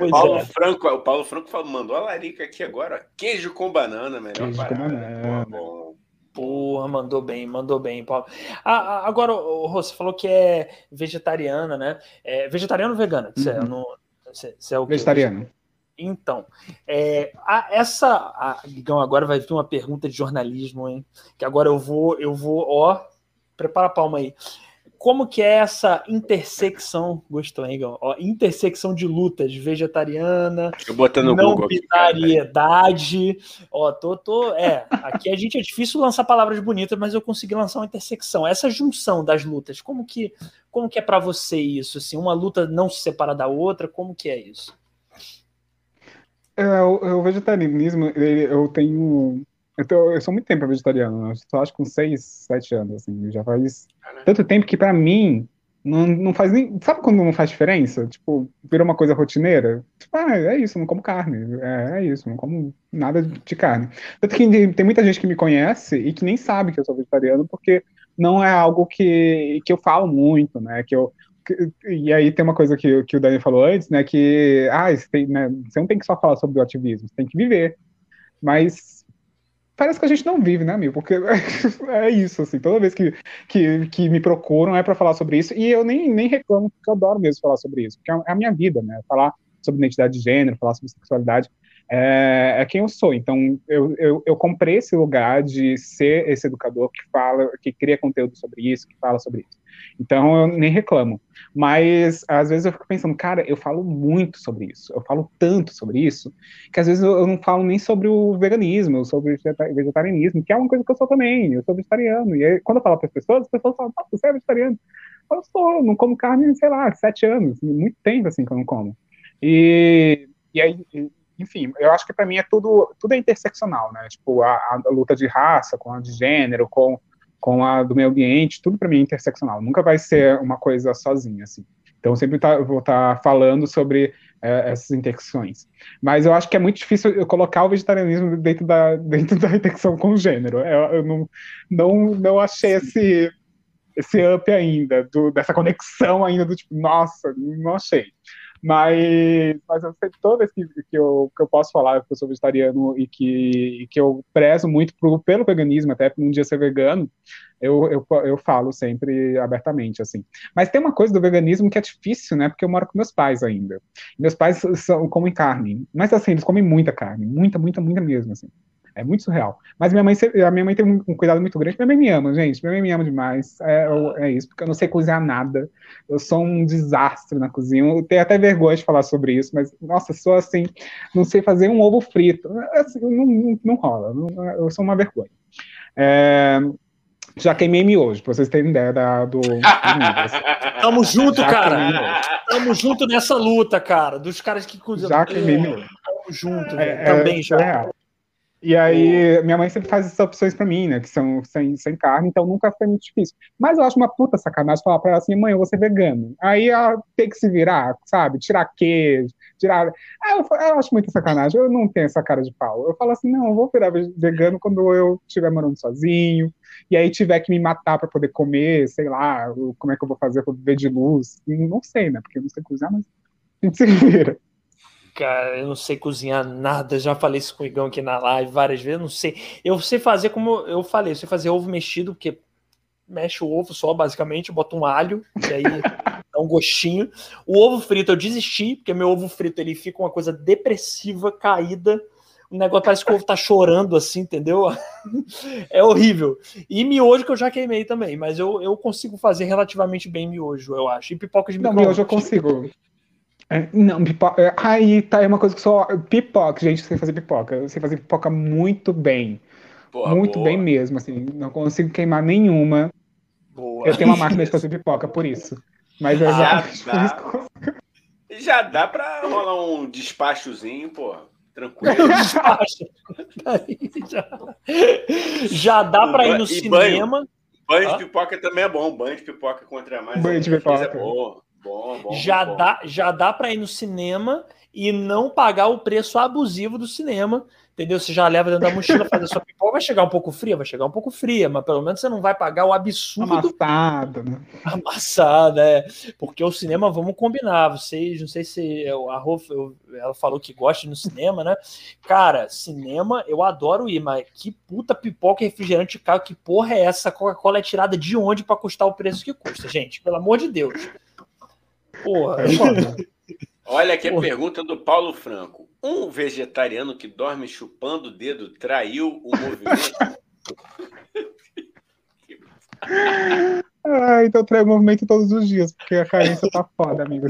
O Paulo, é. Franco, o Paulo Franco mandou a larica aqui agora. Queijo com banana, melhor queijo parada. Com banana. bom. Porra, mandou bem, mandou bem, Paulo. Ah, agora, o Rô, você falou que é vegetariana, né? É vegetariano ou vegana? Você, é uhum. não, você, você é o Vegetariano. Então, é, a, essa. A, agora vai vir uma pergunta de jornalismo, hein? Que agora eu vou, eu vou, ó, prepara a palma aí como que é essa intersecção, gostou, hein, Ó, intersecção de lutas vegetariana, não binariedade. Ó, tô, tô, é, aqui a gente é difícil lançar palavras bonitas, mas eu consegui lançar uma intersecção. Essa junção das lutas, como que, como que é para você isso? Assim, uma luta não se separa da outra, como que é isso? É, o, o vegetarianismo, eu tenho eu, tô, eu sou muito tempo vegetariano, eu só acho com 6, 7 anos, assim, já faz tanto tempo que para mim não, não faz nem. Sabe quando não faz diferença? Tipo, vira uma coisa rotineira? Tipo, ah, é isso, não como carne. É, é isso, não como nada de carne. Tanto que tem muita gente que me conhece e que nem sabe que eu sou vegetariano, porque não é algo que, que eu falo muito, né? Que eu, e aí tem uma coisa que, que o Dani falou antes, né? Que ah, você, tem, né, você não tem que só falar sobre o ativismo, você tem que viver. Mas parece que a gente não vive, né, amigo? Porque é isso, assim, toda vez que, que, que me procuram é para falar sobre isso, e eu nem, nem reclamo, porque eu adoro mesmo falar sobre isso, porque é, é a minha vida, né? Falar sobre identidade de gênero, falar sobre sexualidade, é, é, quem eu sou. Então, eu, eu, eu, comprei esse lugar de ser esse educador que fala, que cria conteúdo sobre isso, que fala sobre isso. Então, eu nem reclamo. Mas, às vezes, eu fico pensando, cara, eu falo muito sobre isso, eu falo tanto sobre isso, que às vezes eu, não falo nem sobre o veganismo, sobre o vegetarianismo, que é uma coisa que eu sou também, eu sou vegetariano. E aí, quando eu falo para as pessoas, as pessoas falam, ah, você é vegetariano? Eu sou, não como carne, sei lá, sete anos, muito tempo assim que eu não como. E, e aí, enfim, eu acho que para mim é tudo, tudo é interseccional, né? Tipo, a, a, luta de raça, com a de gênero, com, com a do meio ambiente, tudo para mim é interseccional. Nunca vai ser uma coisa sozinha, assim. Então, sempre tá, vou estar tá falando sobre é, essas intersecções. Mas eu acho que é muito difícil eu colocar o vegetarianismo dentro da, dentro da intersecção com o gênero. Eu, eu não, não, não achei esse, esse up ainda, do, dessa conexão ainda do tipo, nossa, não achei. Mas, mas eu toda vez que, que, eu, que eu posso falar que eu sou vegetariano e que, que eu prezo muito pro, pelo veganismo, até um dia ser vegano, eu, eu, eu falo sempre abertamente, assim. Mas tem uma coisa do veganismo que é difícil, né? Porque eu moro com meus pais ainda. Meus pais são, comem carne, mas assim, eles comem muita carne, muita, muita, muita mesmo, assim. É muito surreal. Mas minha mãe, a minha mãe tem um, cuidado muito grande. Minha mãe me ama, gente. Minha mãe me ama demais. É, é, isso, porque eu não sei cozinhar nada. Eu sou um desastre na cozinha. Eu tenho até vergonha de falar sobre isso, mas, nossa, sou assim, não sei fazer um ovo frito. Assim, não, não, não, rola. Não, eu sou uma vergonha. É, já queimei miojo, pra vocês terem ideia da, do. Tamo junto, já cara. Tamo junto nessa luta, cara. Dos caras que cozinham. Já queimei miojo. Tamo junto, é, também é, já. É E aí, minha mãe sempre faz essas opções para mim, né? Que são sem, sem carne, então nunca foi muito difícil. Mas eu acho uma puta sacanagem falar pra ela assim, mãe, eu vou ser vegano. Aí ela tem que se virar, sabe? Tirar queijo, tirar. Ah, eu, eu, acho muita sacanagem, eu não tenho essa cara de pau. Eu falo assim, não, eu vou virar vegano quando eu estiver morando sozinho, e aí tiver que me matar para poder comer, sei lá, como é que eu vou fazer para viver de luz. Não sei, né? Porque eu não sei cozinhar, mas a gente se vira. Cara, eu não sei cozinhar nada. Já falei isso com o Igão aqui na live várias vezes. Não sei. Eu sei fazer como eu falei, eu sei fazer ovo mexido, porque mexe o ovo só, basicamente, bota um alho, e aí dá um gostinho. O ovo frito eu desisti, porque meu ovo frito ele fica uma coisa depressiva, caída. O negócio parece que o ovo tá chorando assim, entendeu? é horrível. E miojo que eu já queimei também, mas eu, eu consigo fazer relativamente bem miojo, eu acho. E pipoca de micro Não, miojo eu consigo. É, não, pipoca. É, aí tá é uma coisa que só. Pipoca, gente, eu sei fazer pipoca. Eu sei fazer pipoca muito bem. Porra, muito boa. bem mesmo, assim. Não consigo queimar nenhuma. Boa. Eu tenho uma máquina de fazer pipoca, por isso. Mas eu já. Já dá, já dá pra rolar um despachozinho, pô. Tranquilo. Despacho. já, já dá pra ir no cinema. Banho, banho de pipoca também é bom. Banho de pipoca contra mais. Banho de pipoca. É bom. Bom, bom, já, bom. Dá, já dá para ir no cinema e não pagar o preço abusivo do cinema, entendeu? Você já leva dentro da mochila, faz a sua pipoca, vai chegar um pouco fria, vai chegar um pouco fria, mas pelo menos você não vai pagar o absurdo. Amassada, né? Amassada, é. Porque o cinema, vamos combinar, vocês, não sei se a Rô, ela falou que gosta no cinema, né? Cara, cinema, eu adoro ir, mas que puta pipoca e refrigerante caro, que porra é essa? Coca-Cola é tirada de onde para custar o preço que custa, gente? Pelo amor de Deus. Porra. É Olha aqui a pergunta do Paulo Franco. Um vegetariano que dorme chupando o dedo traiu o movimento? ah, então trai o movimento todos os dias, porque a carência tá foda, amigo.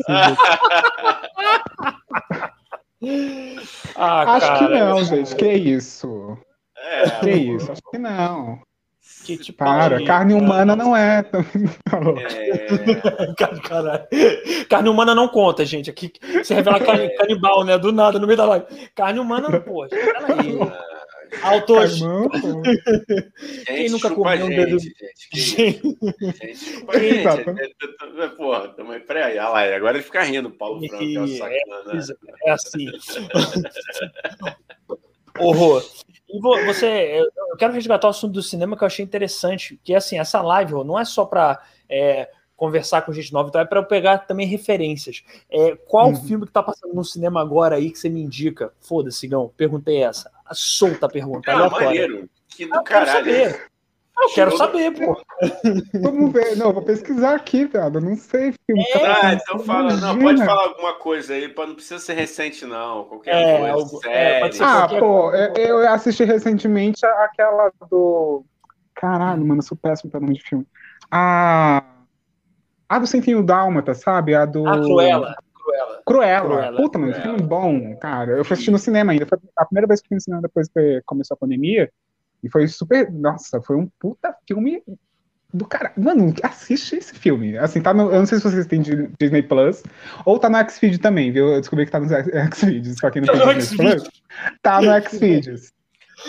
ah, Acho cara, que não, gente. Que isso? É, que isso? Acho que não. Que tipo, Para, carne humana não é. é... Caralho. Carne humana não conta, gente. Aqui você revela carne, canibal, né? Do nada, no meio da live. Carne humana, não, pô. Peraí. Autores. Quem nunca comeu um dedo. Gente, gente, gente, Quem... gente. Porra, também. Peraí, olha lá, agora ele fica rindo, Paulo Franco, é, sacana. É, é assim. Horror. E você, eu quero resgatar o assunto do cinema que eu achei interessante, que assim, essa live não é só para é, conversar com gente nova, então é para eu pegar também referências. É, qual uhum. filme que tá passando no cinema agora aí que você me indica? Foda-se, Gão, perguntei essa. Solta a pergunta. Ah, maneiro. Que do ah, caralho. Eu quero saber, pô. Vamos ver. Não, vou pesquisar aqui, velho. Não sei filme. É, ah, então fala. Não, pode falar alguma coisa aí, não precisa ser recente, não. Qualquer é, coisa. Algo, é, ah, pô, coisa. eu assisti recentemente aquela do. Caralho, mano, eu sou péssimo pra nome de filme. A. A do Sentinho Dálmata, sabe? A do. A Cruella. Cruella. Cruella. Cruella. Puta, mano, Cruella. filme bom, cara. Eu fui assistir no cinema ainda. Foi a primeira vez que fui no cinema depois que começou a pandemia. E foi super. Nossa, foi um puta filme do cara. Mano, assiste esse filme. Assim, tá no. Eu não sei se vocês têm Disney Plus ou tá no Xvideos também, viu? Eu descobri que tá no Xvideos, pra quem não tá tem Disney Plus. Tá no Xvideos.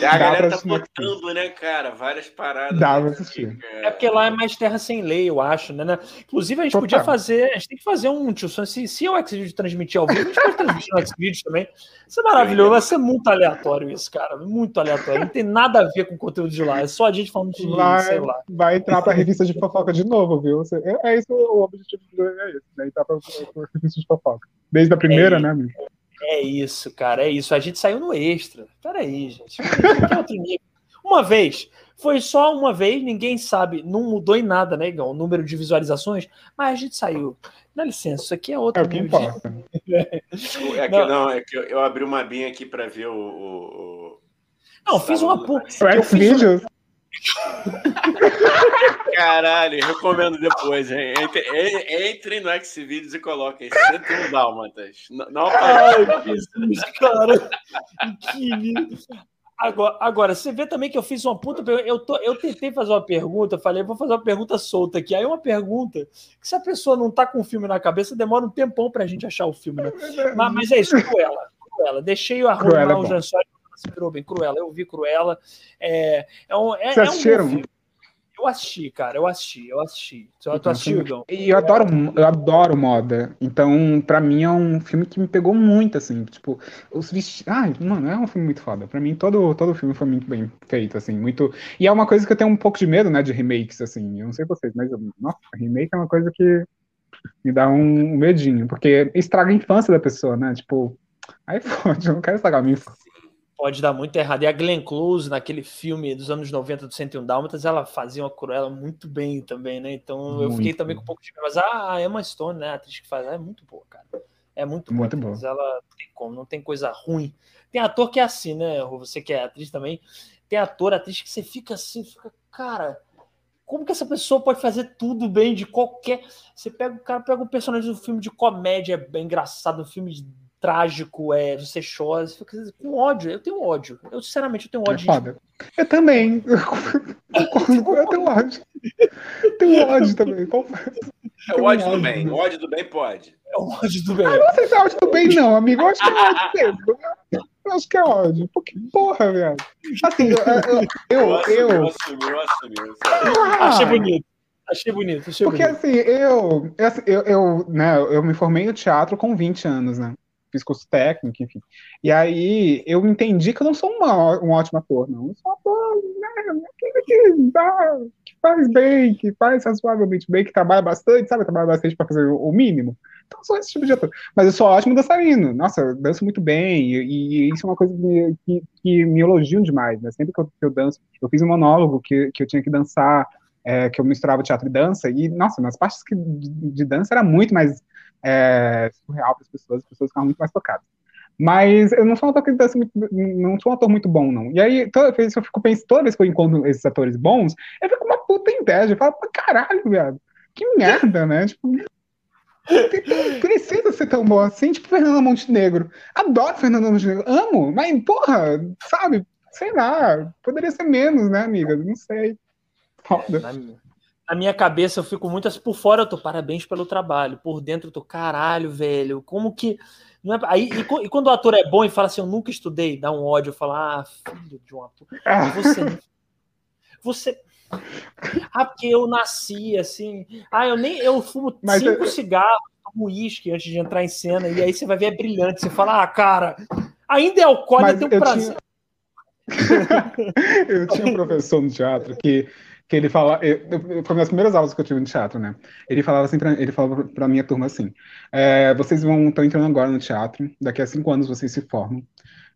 É, a galera tá botando, né, cara? Várias paradas. Dá pra assistir. É porque lá é mais terra sem lei, eu acho, né? né? Inclusive, a gente Total. podia fazer. A gente tem que fazer um tio. Se, se o Xvideo transmitir ao vivo, a gente pode transmitir no Xvideo também. Isso é maravilhoso. Vai ser muito aleatório isso, cara. Muito aleatório. Não tem nada a ver com o conteúdo de lá. É só a gente falando de. Vai, sei lá. vai entrar pra revista de fofoca de novo, viu? É, é isso o objetivo do é esse, né? Entrar pra, pra revista de fofoca. Desde a primeira, é né, amigo? É isso, cara, é isso. A gente saiu no extra. Peraí, gente. Uma vez, foi só uma vez, ninguém sabe, não mudou em nada, né, Igão? O número de visualizações, mas a gente saiu. Dá licença, isso aqui é outro. É o que importa. É que, não. não. é que eu, eu abri uma binha aqui para ver o, o, Não, fiz uma. O Xvideos? Caralho, recomendo depois, hein? Entre, entre no Xvideos e coloquem 101 Dálmatas. Não, não Ai, cara, que lindo. Agora, agora, você vê também que eu fiz uma puta Eu, tô, eu tentei fazer uma pergunta, falei, vou fazer uma pergunta solta aqui. Aí uma pergunta que se a pessoa não tá com o filme na cabeça, demora um tempão pra gente achar o filme, né? Mas, mas é isso, Cruella. Cruella. Deixei o arrumar é os lembrou bem, Cruella. Eu vi Cruella. É, é um, é, Vocês assistiram? É um eu assisti, cara, eu assisti, eu assisti. Tu, tu assistiu, Igão? E eu adoro, eu adoro moda. Então, pra mim, é um filme que me pegou muito, assim. Tipo, os vestidos. Ai, mano, é um filme muito foda. Pra mim, todo, todo filme foi muito bem feito, assim. Muito. E é uma coisa que eu tenho um pouco de medo, né, de remakes, assim. Eu não sei vocês, mas, nossa, remake é uma coisa que me dá um medinho. Porque estraga a infância da pessoa, né? Tipo, aí fode, eu não quero estragar a minha infância pode dar muito errado. E a Glenn Close, naquele filme dos anos 90 do 101 Dálmatas, ela fazia uma Cruella muito bem também, né? Então muito eu fiquei também com um pouco de Mas a Emma Stone, né, a atriz que faz, é muito boa, cara. É muito, muito boa. Mas ela não tem como, não tem coisa ruim. Tem ator que é assim, né? Você que é atriz também. Tem ator, atriz que você fica assim, fica, cara. Como que essa pessoa pode fazer tudo bem de qualquer. Você pega o cara, pega um personagem do filme de comédia, é engraçado, um filme de trágico, é, você chora, você fica com ódio. Eu tenho ódio. Eu, sinceramente, eu tenho ódio. É foda. Eu também. Eu, tenho ódio. Eu tenho ódio também. É o ódio do bem. O ódio do bem pode. É o ódio do bem. Ah, não sei se é ódio do bem, não, amigo. Eu acho que é ódio mesmo. Eu acho que é ódio. Porque, porra, velho. Assim, eu. Eu, eu, eu, eu assumi, eu assumi. Ah, achei bonito. Achei bonito, achei Porque bonito. assim, eu, eu, eu, né, eu me formei no teatro com 20 anos, né? Fiz curso técnico, enfim. E aí eu entendi que eu não sou uma, um ótimo ator, não. Eu sou um ator né, que, dá, que faz bem, que faz razoavelmente bem, que trabalha bastante, sabe? Trabalha bastante para fazer o mínimo. Então eu sou esse tipo de ator. Mas eu sou ótimo dançarino. Nossa, eu danço muito bem. E, e isso é uma coisa que, que, que, me elogiam demais, né? Sempre que eu, que eu danço, eu fiz um monólogo que, que eu tinha que dançar é, que eu misturava teatro e dança, e, nossa, nas partes que, de, de dança era muito mais é, surreal para as pessoas, as pessoas ficavam muito mais tocadas. Mas eu não sou um ator que dança muito, não sou um ator muito bom, não. E aí, toda vez que eu fico pensando, toda vez que eu encontro esses atores bons, eu fico com uma puta inveja. Eu falo, caralho, viado, que merda, né? Tipo, precisa ser tão bom assim, tipo Fernanda Montenegro. Adoro Fernanda Montenegro, amo, mas, porra, sabe, sei lá, poderia ser menos, né, amiga? Não sei. Foda. Na, na minha cabeça eu fico muito assim, por fora eu tô parabéns pelo trabalho, por dentro eu tô caralho, velho, como que. Não é, aí, e, e, quando o ator é bom e fala assim, eu nunca estudei, dá um ódio, eu falo, ah, filho de um ator. Ah. Você. Você. Ah, porque eu nasci assim. Ah, eu nem. Eu fumo Mas cinco eu... cigarros, tomo uísque antes de entrar em cena, e aí você vai ver é brilhante. Você fala, ah, cara, ainda é alcoólico, eu tenho prazer. Tinha... eu tinha um professor no teatro que que ele fala, eu, eu, foi uma das primeiras aulas que eu tive no teatro, né? Ele falava assim, pra, ele falava para minha turma assim: é, vocês vão estão entrando agora no teatro, daqui a cinco anos vocês se formam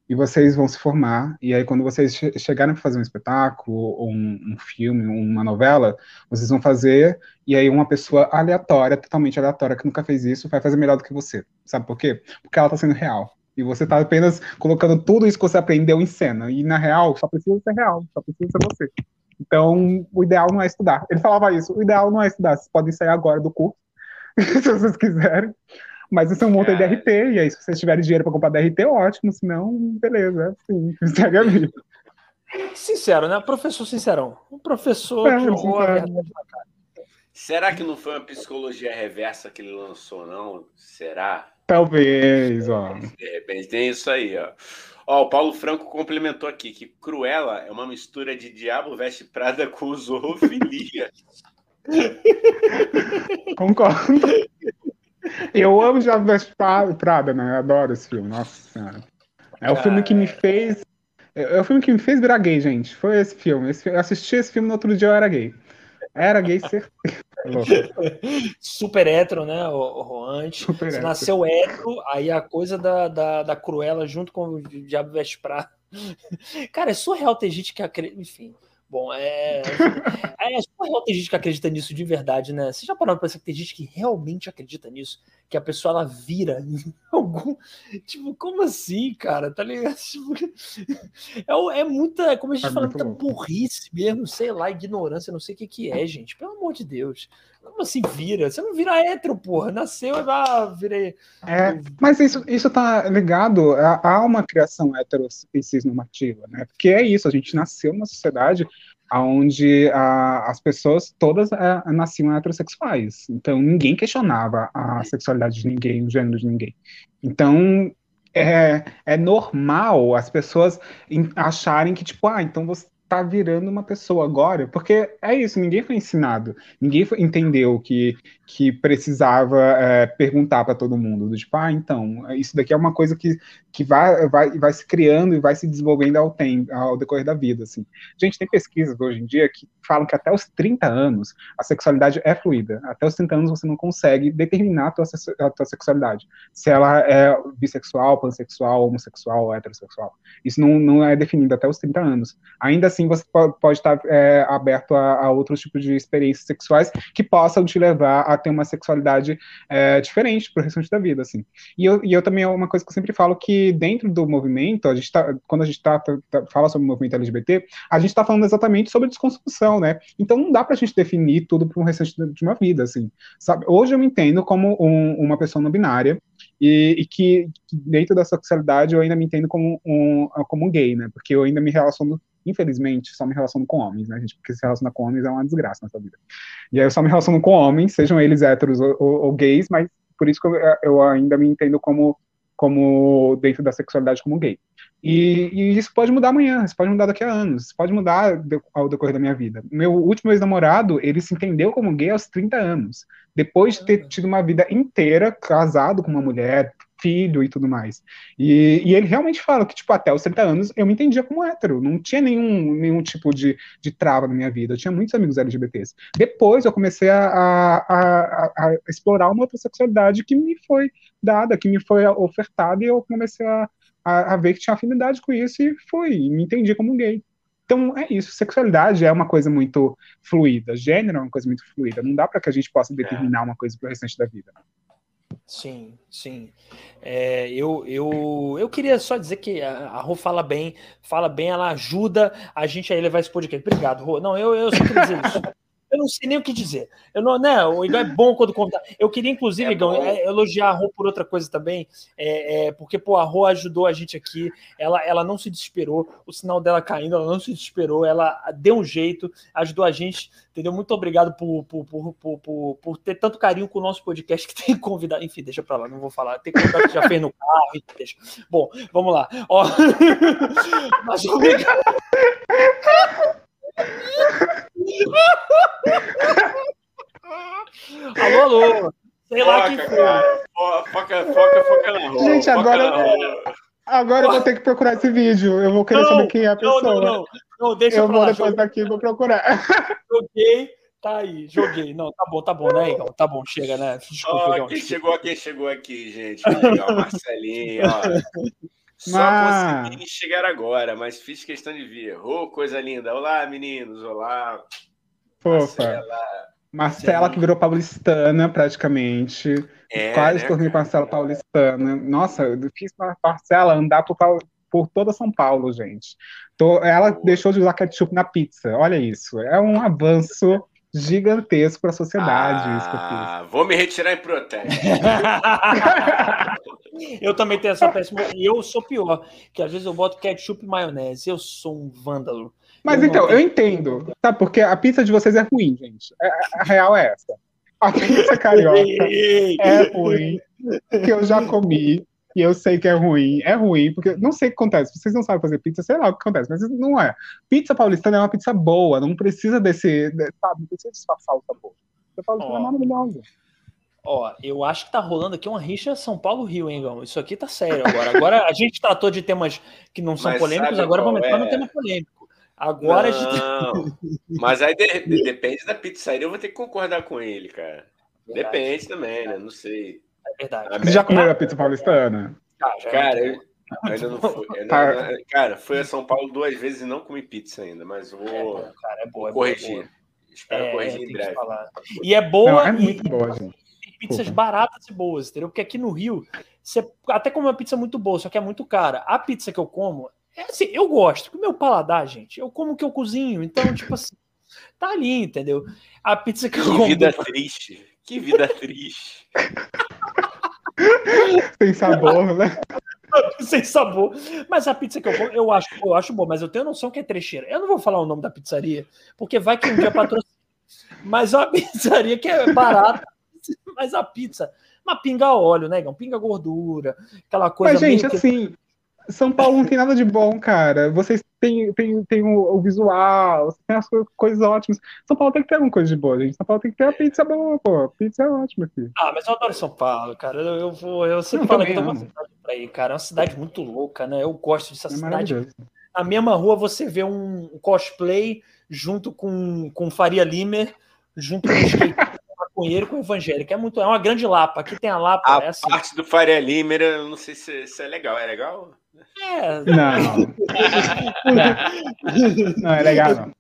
e vocês vão se formar e aí quando vocês che chegarem para fazer um espetáculo ou um, um, filme, uma novela, vocês vão fazer e aí uma pessoa aleatória, totalmente aleatória que nunca fez isso, vai fazer melhor do que você. Sabe por quê? Porque ela está sendo real. E você está apenas colocando tudo isso que você aprendeu em cena. E na real, só precisa ser real, só precisa ser você. Então, o ideal não é estudar. Ele falava isso, o ideal não é estudar, vocês podem sair agora do curso, se vocês quiserem. Mas isso é um monte de DRT, e aí se vocês tiverem dinheiro para comprar DRT, ótimo, senão, beleza, é assim, segue a vida. Sincero, né? Professor sincerão. Um professor é, jogou a verdade na cara. Será que não foi uma psicologia reversa que ele lançou, não? Será? Talvez, ó. De repente tem isso aí, ó. Ó, o Paulo Franco complementou aqui que Cruella é uma mistura de Diabo Veste Prada com zoofilia. Concordo. Eu amo Diabo Veste Prada, né? Eu adoro esse filme. Nossa Senhora. É o filme que me fez. É o filme que me fez virar gay, gente. Foi esse filme. Esse, eu assisti esse filme no outro dia, eu era gay. Era gay certeza. Super hétero, né, o, Roante. Super Você hétero. nasceu hétero, aí a coisa da, da, da Cruella junto com o Diabo Veste Prada. Cara, é surreal ter gente que acredita. Enfim. Bom, é. É, é surreal ter gente que acredita nisso de verdade, né? Você já parou pra pensar que tem gente que realmente acredita nisso? Que a pessoa ela vira em algum. Tipo, como assim, cara? Tá ligado? Tipo, é, é muita. Como a gente é fala, muita burrice mesmo, sei lá, ignorância, não sei o que, que é, gente. Pelo amor de Deus. Como assim vira? Você não vira hétero, porra. Nasceu e ah, virei. É, mas isso, isso tá ligado a, a uma criação hétero e cisnormativa, né? Porque é isso, a gente nasceu numa sociedade onde as pessoas todas a, é, nasciam heterossexuais. Então ninguém questionava a sexualidade de ninguém, o gênero de ninguém. Então é, é normal as pessoas acharem que, tipo, ah, então você tá virando uma pessoa agora, porque é isso, ninguém foi ensinado, ninguém foi, entendeu que, que precisava é, perguntar para todo mundo, do tipo, ah, então, isso daqui é uma coisa que, que vai, vai, vai se criando e vai se desenvolvendo ao, tempo, ao decorrer da vida, assim. Gente, tem pesquisas hoje em dia que falam que até os 30 anos a sexualidade é fluida, até os 30 anos você não consegue determinar a tua, a tua sexualidade, se ela é bissexual, pansexual, homossexual, heterossexual, isso não, não é definido até os 30 anos. Ainda assim, você pode estar é, aberto a, a, outros tipos de experiências sexuais que possam te levar a ter uma sexualidade é, diferente para o restante da vida, assim. E eu, e eu também, é uma coisa que eu sempre falo, que dentro do movimento, a gente tá, quando a gente tá, tá, tá fala sobre o movimento LGBT, a gente está falando exatamente sobre desconstrução, né? Então não dá para a gente definir tudo para o restante de uma vida, assim. Sabe? Hoje eu me entendo como um, uma pessoa não binária, e, e que, que, dentro da sexualidade eu ainda me entendo como um, como um gay, né? Porque eu ainda me relaciono infelizmente, só me relaciono com homens, né, gente? Porque se relacionar com homens é uma desgraça nessa vida. E aí eu só me relaciono com homens, sejam eles héteros ou, ou, ou gays, mas por isso que eu, eu, ainda me entendo como, como dentro da sexualidade como gay. E, e, isso pode mudar amanhã, isso pode mudar daqui a anos, isso pode mudar ao decorrer da minha vida. Meu último ex-namorado, ele se entendeu como gay aos 30 anos, depois de ter tido uma vida inteira casado com uma mulher, filho e tudo mais. E, e, ele realmente fala que, tipo, até os 30 anos eu me entendia como hétero, não tinha nenhum, nenhum tipo de, de trava na minha vida, eu tinha muitos amigos LGBTs. Depois eu comecei a, a, a, a explorar uma outra sexualidade que me foi dada, que me foi ofertada, e eu comecei a, a, ver que tinha afinidade com isso e fui, me entendi como gay. Então é isso, sexualidade é uma coisa muito fluida, gênero é uma coisa muito fluida, não dá para que a gente possa determinar uma coisa para o restante da vida. Sim, sim. É, eu, eu, eu queria só dizer que a, Rô fala bem, fala bem, ela ajuda a gente a levar esse podcast. Obrigado, Rô. Não, eu, eu só queria dizer isso. Eu não sei nem o que dizer. Eu não, né, o Igão é bom quando conta. Eu queria, inclusive, é Igão, é, elogiar a Rô por outra coisa também, é, é, porque pô, a Rô ajudou a gente aqui. Ela, ela não se desesperou, o sinal dela caindo, ela não se desesperou, ela deu um jeito, ajudou a gente, entendeu? Muito obrigado por, por, por, por, por, por ter tanto carinho com o nosso podcast que tem convidado. Enfim, deixa pra lá, não vou falar. Tem convidado que já fez no carro, deixa. Bom, vamos lá. Ó. Mas obrigado. alô, alô. Sei foca, lá que foi. Foca, foca, foca na rua. Gente, agora, agora eu vou ter que procurar esse vídeo. Eu vou querer não, saber quem é a pessoa. Não, não, não. não deixa eu vou lá, depois joguei. daqui vou procurar. Joguei, tá aí, joguei. Não, tá bom, tá bom, né, Igor? Tá bom, chega, né? Desculpa, oh, quem chegou aqui, chegou aqui, gente. ó, Marcelinho, ó. Só consegui chegar agora, mas fiz questão de vir. Oh, coisa linda. Olá, meninos. Olá. Fofa. Marcela. Marcela que virou paulistana, praticamente. É, Quase né, tornei Marcela paulistana. Nossa, eu fiz Marcela andar por, por toda São Paulo, gente. Tô, ela deixou de usar ketchup na pizza. Olha isso. É um avanço gigantesco para a sociedade. Ah, vou me retirar em protesto. eu também tenho essa péssima. E eu sou pior, que às vezes eu boto ketchup e maionese. Eu sou um vândalo. Mas eu então, eu entendo, tá? Porque a pizza de vocês é ruim, gente. É, a real é essa. A pizza carioca é ruim, que eu já comi e eu sei que é ruim. É ruim, porque não sei o que acontece. Vocês não sabem fazer pizza, sei lá o que acontece, mas não é. Pizza paulistana é uma pizza boa, não precisa desse, sabe, não precisa disfarçar o sabor. Pizza paulistana oh. é maravilhosa. Ó, eu acho que tá rolando aqui uma rixa São Paulo-Rio, hein, Gão? Isso aqui tá sério agora. Agora a gente tratou de temas que não são mas polêmicos, agora vamos entrar é? no tema polêmico. Agora não, a gente. mas aí de, de, depende da pizzaria, eu vou ter que concordar com ele, cara. Verdade. Depende também, né? Não sei. É verdade. Você já comeu a pizza paulistana? Ah, cara, eu, ainda não fui. Ainda, cara, fui a São Paulo duas vezes e não comi pizza ainda, mas vou, é bom, cara, é boa, é corrigir. Boa. Espero é, corrigir em breve. E é boa. Não, é muito e, boa, gente. Pizzas baratas e boas, entendeu? Porque aqui no Rio, você até come uma pizza muito boa, só que é muito cara. A pizza que eu como, é assim, eu gosto, porque o meu paladar, gente, eu como o que eu cozinho, então, tipo assim, tá ali, entendeu? A pizza que eu como. Que vida triste. Que vida triste. Sem sabor, né? Sem sabor. Mas a pizza que eu como, eu acho, eu acho boa, mas eu tenho noção que é trecheira. Eu não vou falar o nome da pizzaria, porque vai que um dia patrocina. Mas a pizzaria que é barata, mas a pizza, Mas pinga óleo, né, Gão? Pinga gordura, aquela coisa. Mas, gente, que... assim, São Paulo não tem nada de bom, cara. Vocês têm, têm, têm o, visual, tem as coisas ótimas. São Paulo tem que ter alguma coisa de boa, gente. São Paulo tem que ter a pizza boa, pô. Pizza é ótima aqui. Ah, mas eu adoro São Paulo, cara. Eu, eu vou, eu sempre falo que tem uma cidade pra ir, cara. É uma cidade muito louca, né? Eu gosto dessa é cidade. Na mesma rua você vê um cosplay junto com, com Faria Limer, junto com maconheiro com o evangélico. É, muito, é uma grande lapa. Aqui tem a lapa. A é assim. parte do Faria Limer, eu não sei se, se é legal. É legal? É. Não. não, é legal, não.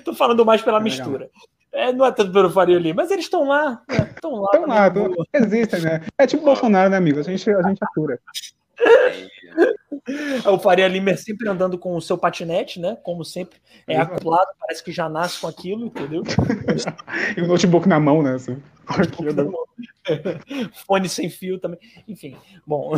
Tô falando mais pela é mistura. É, não é tanto pelo Faria Lima, mas eles estão lá. Estão né? lá. Estão lá, tão, existem, né? É tipo Bolsonaro, né, amigo? A gente, a gente atura. O Faria Lima sempre andando com o seu patinete, né? Como sempre, é acoplado, parece que já nasce com aquilo, entendeu? e o notebook na mão, né? Assim. Fone sem fio também. Enfim, bom.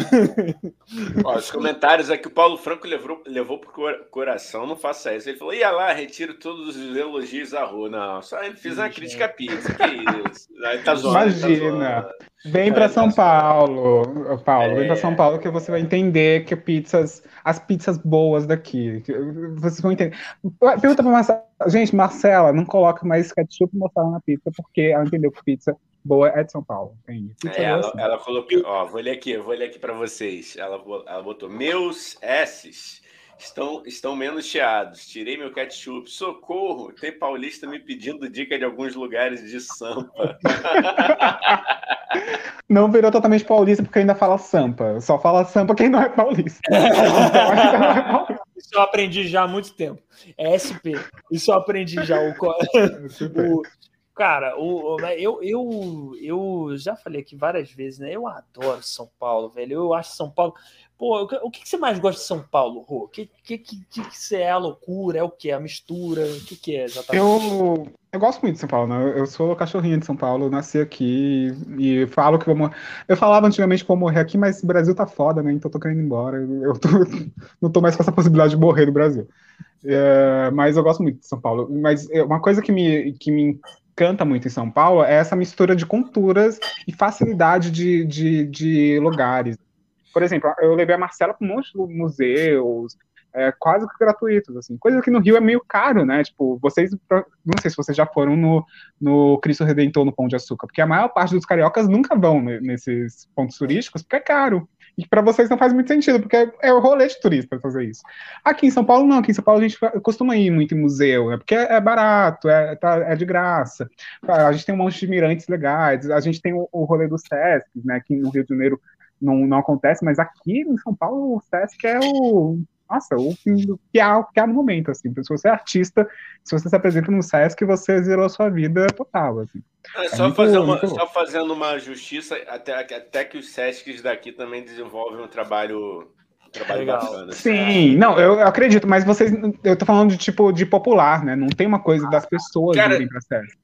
Ó, os comentários aqui, o Paulo Franco levou, levou pro coração, não faça isso. Ele falou: ia lá, retiro todos os elogios à rua. Não, só ele fez uma crítica à pizza. Que isso? Aí tá zoando, Imagina. Tá Vem para São tá Paulo, Paulo, é... vem para São Paulo que você vai entender que pizzas, as pizzas boas daqui, vocês vão entender. Pergunta para Marcela, gente, Marcela, não coloca mais ketchup e mozzarella na pizza porque ela entendeu que pizza boa é de São Paulo. É, ela, assim. ela colocou, ó, vou ler aqui, vou ler aqui para vocês. Ela, ela botou meus S's estão, estão menos chiados. Tirei meu ketchup. Socorro! Tem paulista me pedindo dica de alguns lugares de Sampa. Não virou totalmente paulista porque ainda fala Sampa. Só fala Sampa quem não é paulista. Isso eu aprendi já há muito tempo. É SP. Isso eu aprendi já. O, o, Cara, o, eu, eu, eu já falei aqui várias vezes, né? Eu adoro São Paulo, velho. Eu acho São Paulo. Pô, o que, você mais gosta de São Paulo, Rô? O que, que, que, que é a loucura? É o que? A mistura? O que, que é exatamente? Eu, eu gosto muito de São Paulo, né? Eu sou cachorrinha de São Paulo, nasci aqui e falo que vou morrer. Eu falava antigamente que vou morrer aqui, mas o Brasil tá foda, né? Então eu tô querendo ir embora. Eu tô, não tô mais com essa possibilidade de morrer no Brasil. É, mas eu gosto muito de São Paulo. Mas é, uma coisa que me, que me canta muito em São Paulo é essa mistura de culturas e facilidade de, de, de lugares. Por exemplo, eu levei a Marcela para um monte de museus, é, quase gratuitos, assim. Coisa que no Rio é meio caro, né? Tipo, vocês, não sei se vocês já foram no, no Cristo Redentor, no Pão de Açúcar, porque a maior parte dos cariocas nunca vão nesses pontos turísticos, porque é caro. E para vocês não faz muito sentido, porque é, o rolê de turista fazer isso. Aqui em São Paulo, não. Aqui em São Paulo a gente costuma ir muito em museu, né? Porque é, barato, é, tá, é de graça. A gente tem um monte de mirantes legais, a gente tem o, o rolê dos Sesc, né? Aqui no Rio de Janeiro não, não acontece, mas aqui em São Paulo o Sesc é o nossa, o que há, que há no momento, assim. Se você é artista, se você se apresenta no Sesc, você zerou a sua vida total, assim. É, só, muito, fazer uma, só, fazendo uma justiça, até, até que os Sescs daqui também desenvolvem um trabalho, um trabalho bacana. Sim, não, eu, eu, acredito, mas vocês, eu tô falando de tipo de popular, né? Não tem uma coisa das pessoas Cara, irem pra Sesc.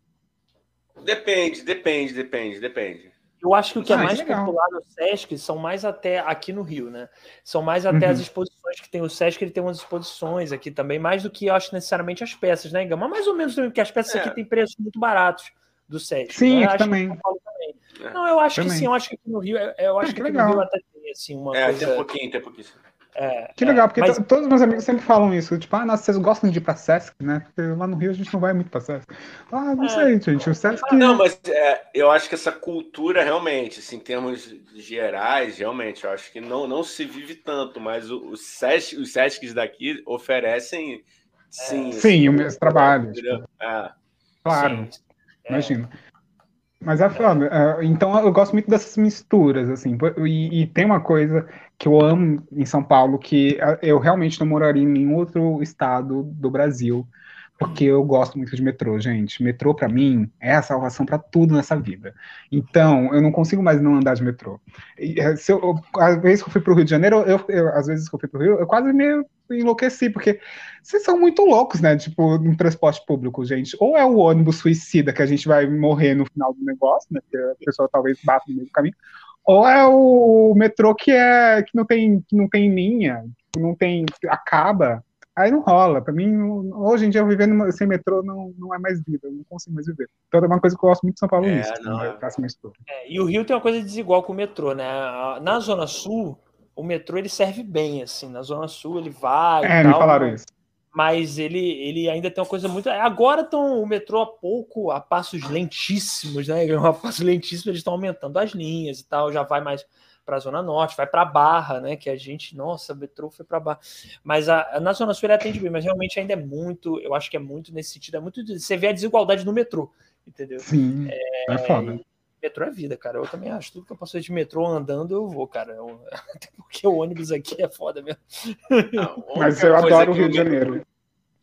Depende, depende, depende, depende. Eu acho que o que é ah, é mais popular no Sesc são mais até aqui no Rio, né? São mais até uhum. as exposições que tem o Sesc, ele tem umas exposições aqui também, mais do que eu acho necessariamente as peças, né, Gama? Mais ou menos também, porque as peças é. aqui têm preços muito baratos do Sesc. Sim, aqui também. também. É. Não, eu acho também. que sim, eu acho que aqui no Rio, eu acho que, que aqui legal. no Rio até tem assim uma é, coisa. É, tem um pouquinho, tem um pouquinho. É, que legal, porque mas... todos os meus amigos sempre falam isso. Tipo, ah, nossa, vocês gostam de ir pra Sesc, né? Porque lá no Rio a gente não vai muito pra Sesc. Ah, não é, sei, gente. O Sesc. Ah, não, mas é, eu acho que essa cultura realmente, assim, em termos gerais, realmente, eu acho que não, não se vive tanto, mas o, o Sesc, os Sescs daqui oferecem. Sim, sim o mesmo trabalho. Tipo, é. Claro. Sim. Imagina. Mas é foda. É, então eu gosto muito dessas misturas, assim. E, e, tem uma coisa que eu amo em São Paulo, que eu realmente não moraria em nenhum outro estado do Brasil, porque eu gosto muito de metrô, gente. Metrô, para mim, é a salvação para tudo nessa vida. Então, eu não consigo mais não andar de metrô. É, às vezes que eu fui pro Rio de Janeiro, eu, eu, às vezes que eu fui pro Rio, eu quase me enlouqueci, porque vocês são muito loucos, né? Tipo, no transporte público, gente. Ou é o ônibus suicida que a gente vai morrer no final do negócio, né? Que a pessoa talvez bata no meio do caminho. Ou é o metrô que é que não tem que não tem linha, que não tem acaba Aí não rola. Pra mim, hoje em dia, vivendo sem metrô não, não é mais vida. Eu não consigo mais viver. Então é uma coisa que eu gosto muito de São Paulo é, nisso. Não, né? é. e o Rio tem uma coisa desigual com o metrô, né? Na Zona Sul, o metrô ele serve bem, assim. Na Zona Sul ele vai. É, tal, me falaram isso. Mas ele, ele ainda tem uma coisa muito. Agora estão o metrô a pouco, a passos lentíssimos, né? A passos lentíssimos, eles estão aumentando as linhas e tal, já vai mais para a Zona Norte, vai para a Barra, né? Que a gente, nossa, o metrô foi para Barra. Mas a, na Zona Sul ele atende bem, mas realmente ainda é muito, eu acho que é muito nesse sentido, é muito. Você vê a desigualdade no metrô, entendeu? Sim. É, é foda. Metrô é vida, cara. Eu também acho. Tudo que eu posso de metrô andando, eu vou, cara. Eu, até porque o ônibus aqui é foda mesmo. Não, mas eu adoro o Rio de Janeiro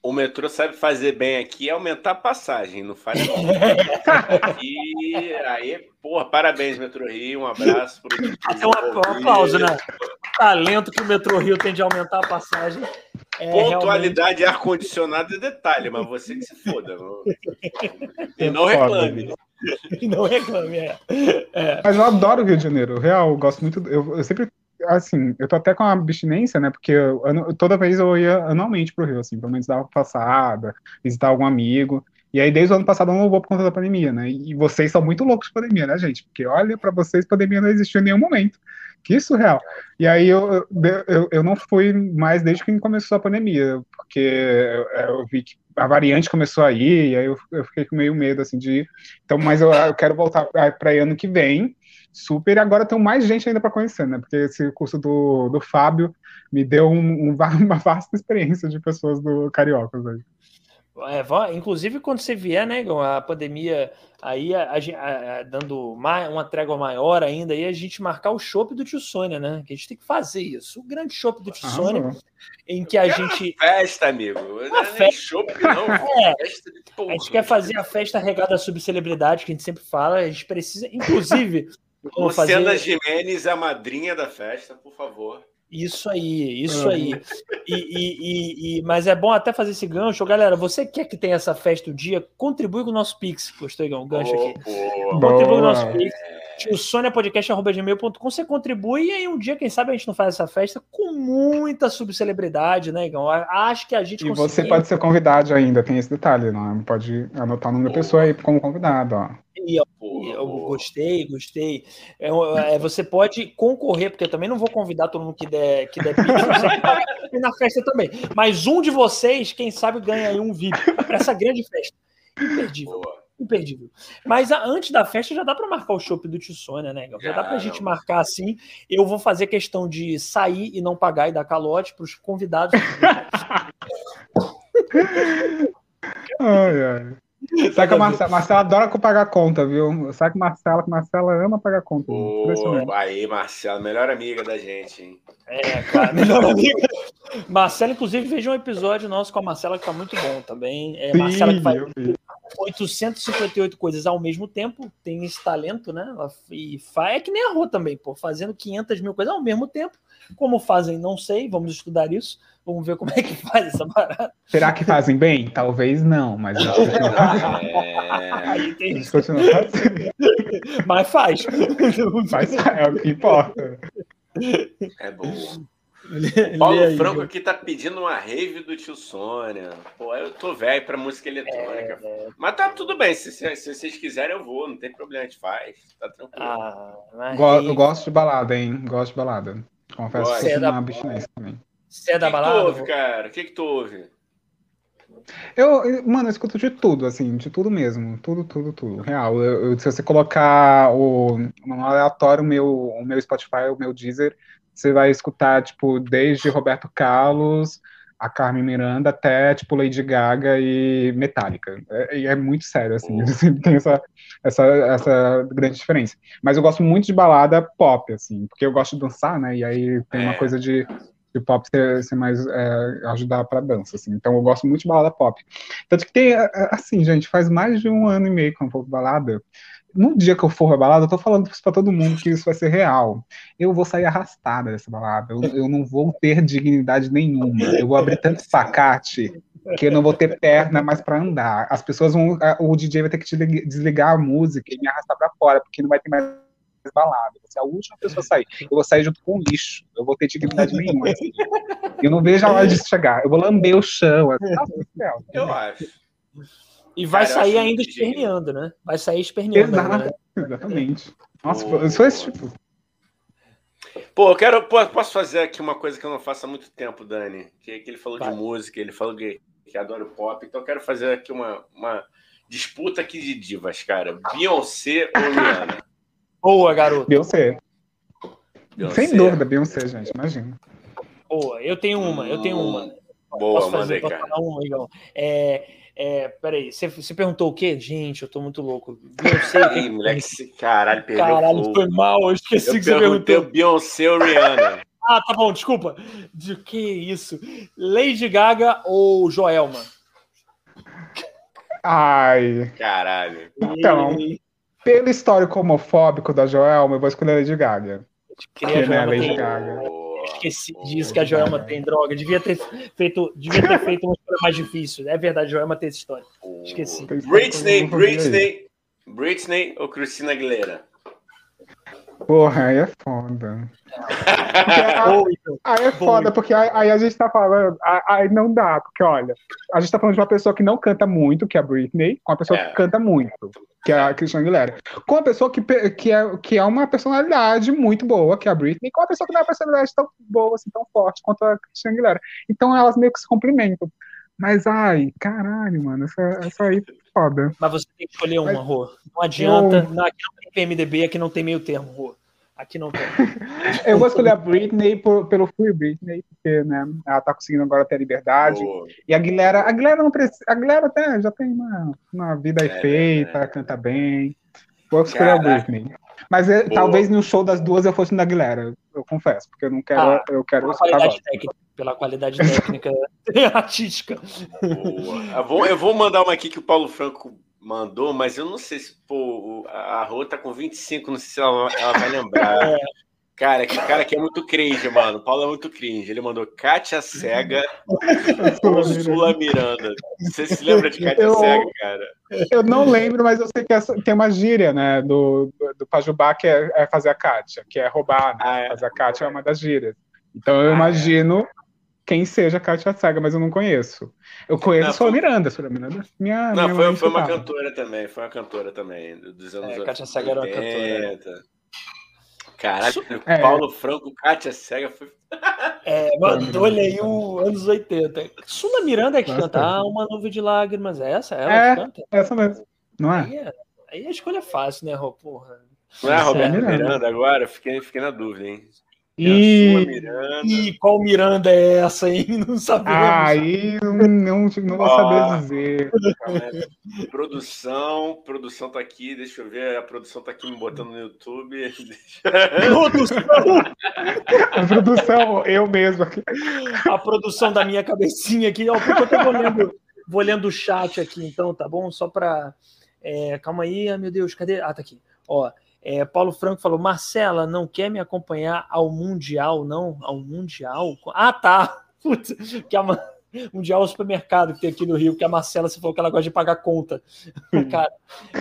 o metrô sabe fazer bem aqui é aumentar a passagem, não faz E aí, porra, parabéns, Metrô Rio, um abraço. Pro Até um, um aplauso, né? O talento que o Metrô Rio tem de aumentar a passagem. É Pontualidade, realmente... ar-condicionado é detalhe, mas você que se foda. Não... E não reclame. E não reclame, é. é. Mas eu adoro o Rio de Janeiro, real, eu gosto muito. Eu, eu sempre assim, eu tô até com uma abstinência, né? Porque eu, toda vez eu ia anualmente pro Rio, assim, pelo menos dar uma passada, visitar algum amigo. E aí, desde o ano passado, eu não vou por conta da pandemia, né? E vocês são muito loucos de pandemia, né, gente? Porque olha, para vocês, pandemia não existiu em nenhum momento. Que surreal. E aí, eu, eu, eu não fui mais desde que começou a pandemia, porque eu, eu vi que a variante começou a ir, e aí eu, eu fiquei com meio medo, assim, de ir. Então, mas eu, eu quero voltar para ano que vem, super, e agora tem mais gente ainda para conhecer, né? Porque esse curso do, do Fábio me deu um, um, uma vasta experiência de pessoas do Cariocas aí. É, inclusive, quando você vier, né, a pandemia aí a, a, a, dando uma, uma trégua maior ainda, aí a gente marcar o chopp do Tio Sônia, né? Que a gente tem que fazer isso. O grande chopp do Tio ah, Sônia, em que a gente. festa, amigo. Uma é festa. Chopp, não. É. Festa de porra. A gente quer fazer a festa regada à subcelebridade, que a gente sempre fala. A gente precisa, inclusive. Luciana fazer... Jimenez é a madrinha da festa, por favor. Isso aí, isso aí. E, e, e, mas é bom até fazer esse gancho. Galera, você quer que tenha essa festa o dia? Contribui com o nosso Pix. Gostei, um gancho aqui. Boa, Contribui com o nosso Pix. O soniapodcast.gmail.com Você contribui e aí um dia, quem sabe, a gente não faz essa festa com muita subcelebridade, né, Igão? Acho que a gente E você pode ser convidado ainda, tem esse detalhe, não? Pode anotar o nome da pessoa aí como convidado, ó. E eu, eu gostei, gostei. É, é, você pode concorrer, porque eu também não vou convidar todo mundo que der, que der pix, na festa também. Mas um de vocês, quem sabe, ganha aí um vídeo para essa grande festa. Imperdível. Boa. Imperdível. Mas a, antes da festa já dá para marcar o show do Tio Sônia, né? Já, já dá para a gente marcar assim. Eu vou fazer questão de sair e não pagar e dar calote para os convidados. ai, ai. Sabe que a Marcela, Marcela adora pagar conta, viu? Sabe que Marcela, Marcela ama pagar conta. Oh, aí, Marcela, melhor amiga da gente, hein? É, cara, melhor amiga. Marcela, inclusive, veja um episódio nosso com a Marcela que tá muito bom também. É, Sim, Marcela que faz 858 coisas ao mesmo tempo, tem esse talento, né? E faz, é que nem a Rô também, pô, fazendo 500 mil coisas ao mesmo tempo. Como fazem, não sei, vamos estudar isso. Vamos ver como é que faz essa parada. Será que fazem bem? Talvez não, mas é... eles continuam fazendo. Mas faz. Faz, é o que importa. É bom. O Paulo aí, Franco aqui tá pedindo uma rave do tio Sônia. Pô, eu tô velho pra música eletrônica. É... Mas tá tudo bem, se, se, se, vocês quiserem eu vou, não tem problema, a gente faz. Tá tranquilo. Ah, eu gosto de balada, hein? Gosto de balada. Confesso que é uma abstinência também. Você é da balada? O que, tu ouve, cara? O que, que tu ouve? Eu, mano, eu escuto de tudo, assim, de tudo mesmo. Tudo, tudo, tudo. Real. Eu, eu, se você colocar o, no aleatório o meu, o meu Spotify, o meu Deezer, você vai escutar, tipo, desde Roberto Carlos, a Carmen Miranda, até, tipo, Lady Gaga e Metallica. É, é muito sério, assim, oh. tem essa, essa, essa grande diferença. Mas eu gosto muito de balada pop, assim, porque eu gosto de dançar, né? E aí tem uma é. coisa de de pop ser, ser mais é, ajudar para dança, assim. Então eu gosto muito de balada pop. Tanto que tem, assim, gente, faz mais de um ano e meio que eu vou balada. No dia que eu for pra balada, eu tô falando isso pra todo mundo que isso vai ser real. Eu vou sair arrastada dessa balada. Eu, eu não vou ter dignidade nenhuma. Eu vou abrir tanto espacate que eu não vou ter perna mais para andar. As pessoas vão. O DJ vai ter que desligar a música e me arrastar para fora, porque não vai ter mais balada. Você é a última pessoa a sair. Eu vou sair junto com o lixo. Eu vou ter dignidade nenhuma. Assim. Eu não vejo a hora de chegar. Eu vou lamber o chão. Assim. Eu acho. E vai Cara, sair ainda esperneando, né? Vai sair esperneando. Exato, né? Exatamente. Nossa, eu sou esse tipo. Pô, eu quero. Pô, posso fazer aqui uma coisa que eu não faço há muito tempo, Dani? Que, que ele falou vai. de música, ele falou que, que adora o pop. Então eu quero fazer aqui uma, uma disputa aqui de divas, cara. Beyoncé ou Rihanna? Boa, garoto. Beyoncé. Beyoncé. Sem dúvida, Beyoncé, gente, imagina. Boa, eu tenho uma, eu tenho uma. Boa, Posso fazer, mandei, cara. Uma, Igão? É, é, peraí, você, você perguntou o quê? Gente, eu tô muito louco. Beyoncé. Ih, moleque, esse caralho, perdeu Caralho, foi mal, eu esqueci eu que você perguntou. Beyoncé ou Rihanna? ah, tá bom, desculpa. De que isso? Lady Gaga ou Joelma? Ai. Caralho. Então, pelo histórico homofóbico da Joelma, eu vou escolher Lady Gaga. Porque, né, Lady Gaga esqueci disso que a Joelma tem droga. Devia ter feito, devia ter feito uma história mais difícil. É verdade, a Joelma tem essa história. Esqueci. Britney, Britney, Britney ou Cristina Aguilera? Porra, aí é foda. aí é foda, porque aí a gente tá falando, aí não dá, porque olha, a gente tá falando de uma pessoa que não canta muito, que é a Britney, com uma pessoa é. que canta muito, que é a Christian Aguilera, com uma pessoa que, que, é, que é uma personalidade muito boa, que é a Britney, com uma pessoa que não é uma personalidade tão boa, assim, tão forte quanto a Christian Aguilera. Então elas meio que se complementam. Mas, ai, caralho, mano, essa, essa aí é foda. Mas você tem que escolher uma, Rô. Não adianta. Eu... Não, aqui não tem PMDB, aqui não tem meio termo, Rô. Aqui não tem. eu vou escolher a Britney por, pelo Free Britney, porque né, ela tá conseguindo agora ter liberdade. Oh. E a Guilherme, a Guilherme não precisa. A Guilherme até já tem uma, uma vida é, feita, é. canta bem. Vou escolher Caraca. a Britney. Mas é, talvez no show das duas eu fosse na Guilherme, eu confesso, porque eu não quero. Ah, eu quero pela qualidade técnica, pela qualidade técnica artística. Eu vou, eu vou mandar uma aqui que o Paulo Franco mandou, mas eu não sei se pô, a Rô tá com 25, não sei se ela, ela vai lembrar. É. Cara, que cara que é muito cringe, mano. O Paulo é muito cringe. Ele mandou Kátia Cega ou Sula Miranda. Você se lembra de Kátia eu, Cega, cara? Eu não lembro, mas eu sei que essa, tem uma gíria, né, do, do, do Pajubá que é, é, fazer a Kátia, que é roubar, né? Ah, é. Fazer a Kátia é uma das gírias. Então eu ah, imagino quem seja Kátia Saga, mas eu não conheço. Eu conheço não, só a Miranda, só a Miranda. Minha, não, minha foi, foi uma cantora também, foi uma cantora também, dos anos é, Kátia Saga era uma cantora. Caralho, é. Paulo Franco, Kátia Cega foi. É, mano, olhei o anos 80. Sula Miranda é que Nossa, canta ah, Uma Nuvem de Lágrimas, é essa? Ela é, canta? essa mesmo. Não é? Aí, é, aí a escolha é fácil, né, Rô? Porra. Não é Roberto Miranda. Miranda agora? Fiquei, fiquei na dúvida, hein? E... e qual Miranda é essa, hein? Não sabemos. Aí não, não, não vou saber dizer. Produção, produção tá aqui, deixa eu ver, a produção tá aqui me botando no YouTube. Produção! a produção, eu mesmo aqui. A produção da minha cabecinha aqui, ó, porque eu tô lendo, vou lendo o chat aqui, então, tá bom? Só para é, calma aí, ah, meu Deus, cadê? Ah, tá aqui. Ó, é, Paulo Franco falou: Marcela, não quer me acompanhar ao Mundial, não? Ao Mundial? Ah, tá. Putz, que a, Mundial é supermercado que tem aqui no Rio, que a Marcela se falou que ela gosta de pagar conta. cara,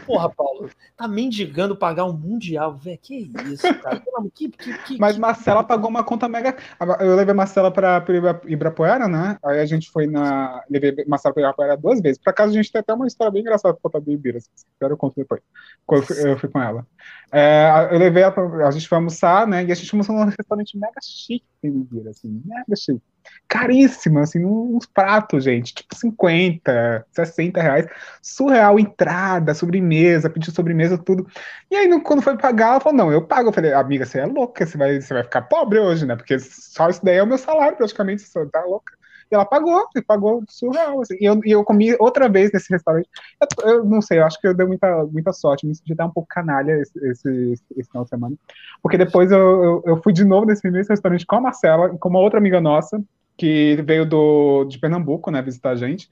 porra, Paulo, tá mendigando pagar um Mundial, velho. Que isso, cara? Que, que, que, Mas Marcela pagou uma conta mega. Eu levei Marcela pra, pra Ibrapuera, né? Aí a gente foi na. Levei Marcela pra Ibrapuera duas vezes. Por acaso a gente tem até uma história bem engraçada pra contar do Ibira. Se quiser, eu conto depois. Quando eu fui, eu fui com ela. É, eu levei ela, a gente foi almoçar, né? E a gente almoçou num restaurante mega chique em Ibira, assim, mega chique caríssima, assim, uns pratos, gente, tipo 50, 60 reais, surreal, entrada, sobremesa, pediu sobremesa, tudo. E aí, quando foi pagar, ela falou, não, eu pago. Eu falei, amiga, você é louca, você vai, você vai ficar pobre hoje, né? Porque só isso daí é o meu salário, praticamente, você tá louca. E ela pagou, e pagou surreal. Assim. E, eu, e eu comi outra vez nesse restaurante. Eu, eu, não sei, eu acho que eu dei muita, muita sorte. Me senti até um pouco canalha esse, esse, esse final de semana. Porque depois eu, eu, eu, fui de novo nesse mesmo restaurante com a Marcela e com uma outra amiga nossa que veio do, de Pernambuco, né, visitar a gente.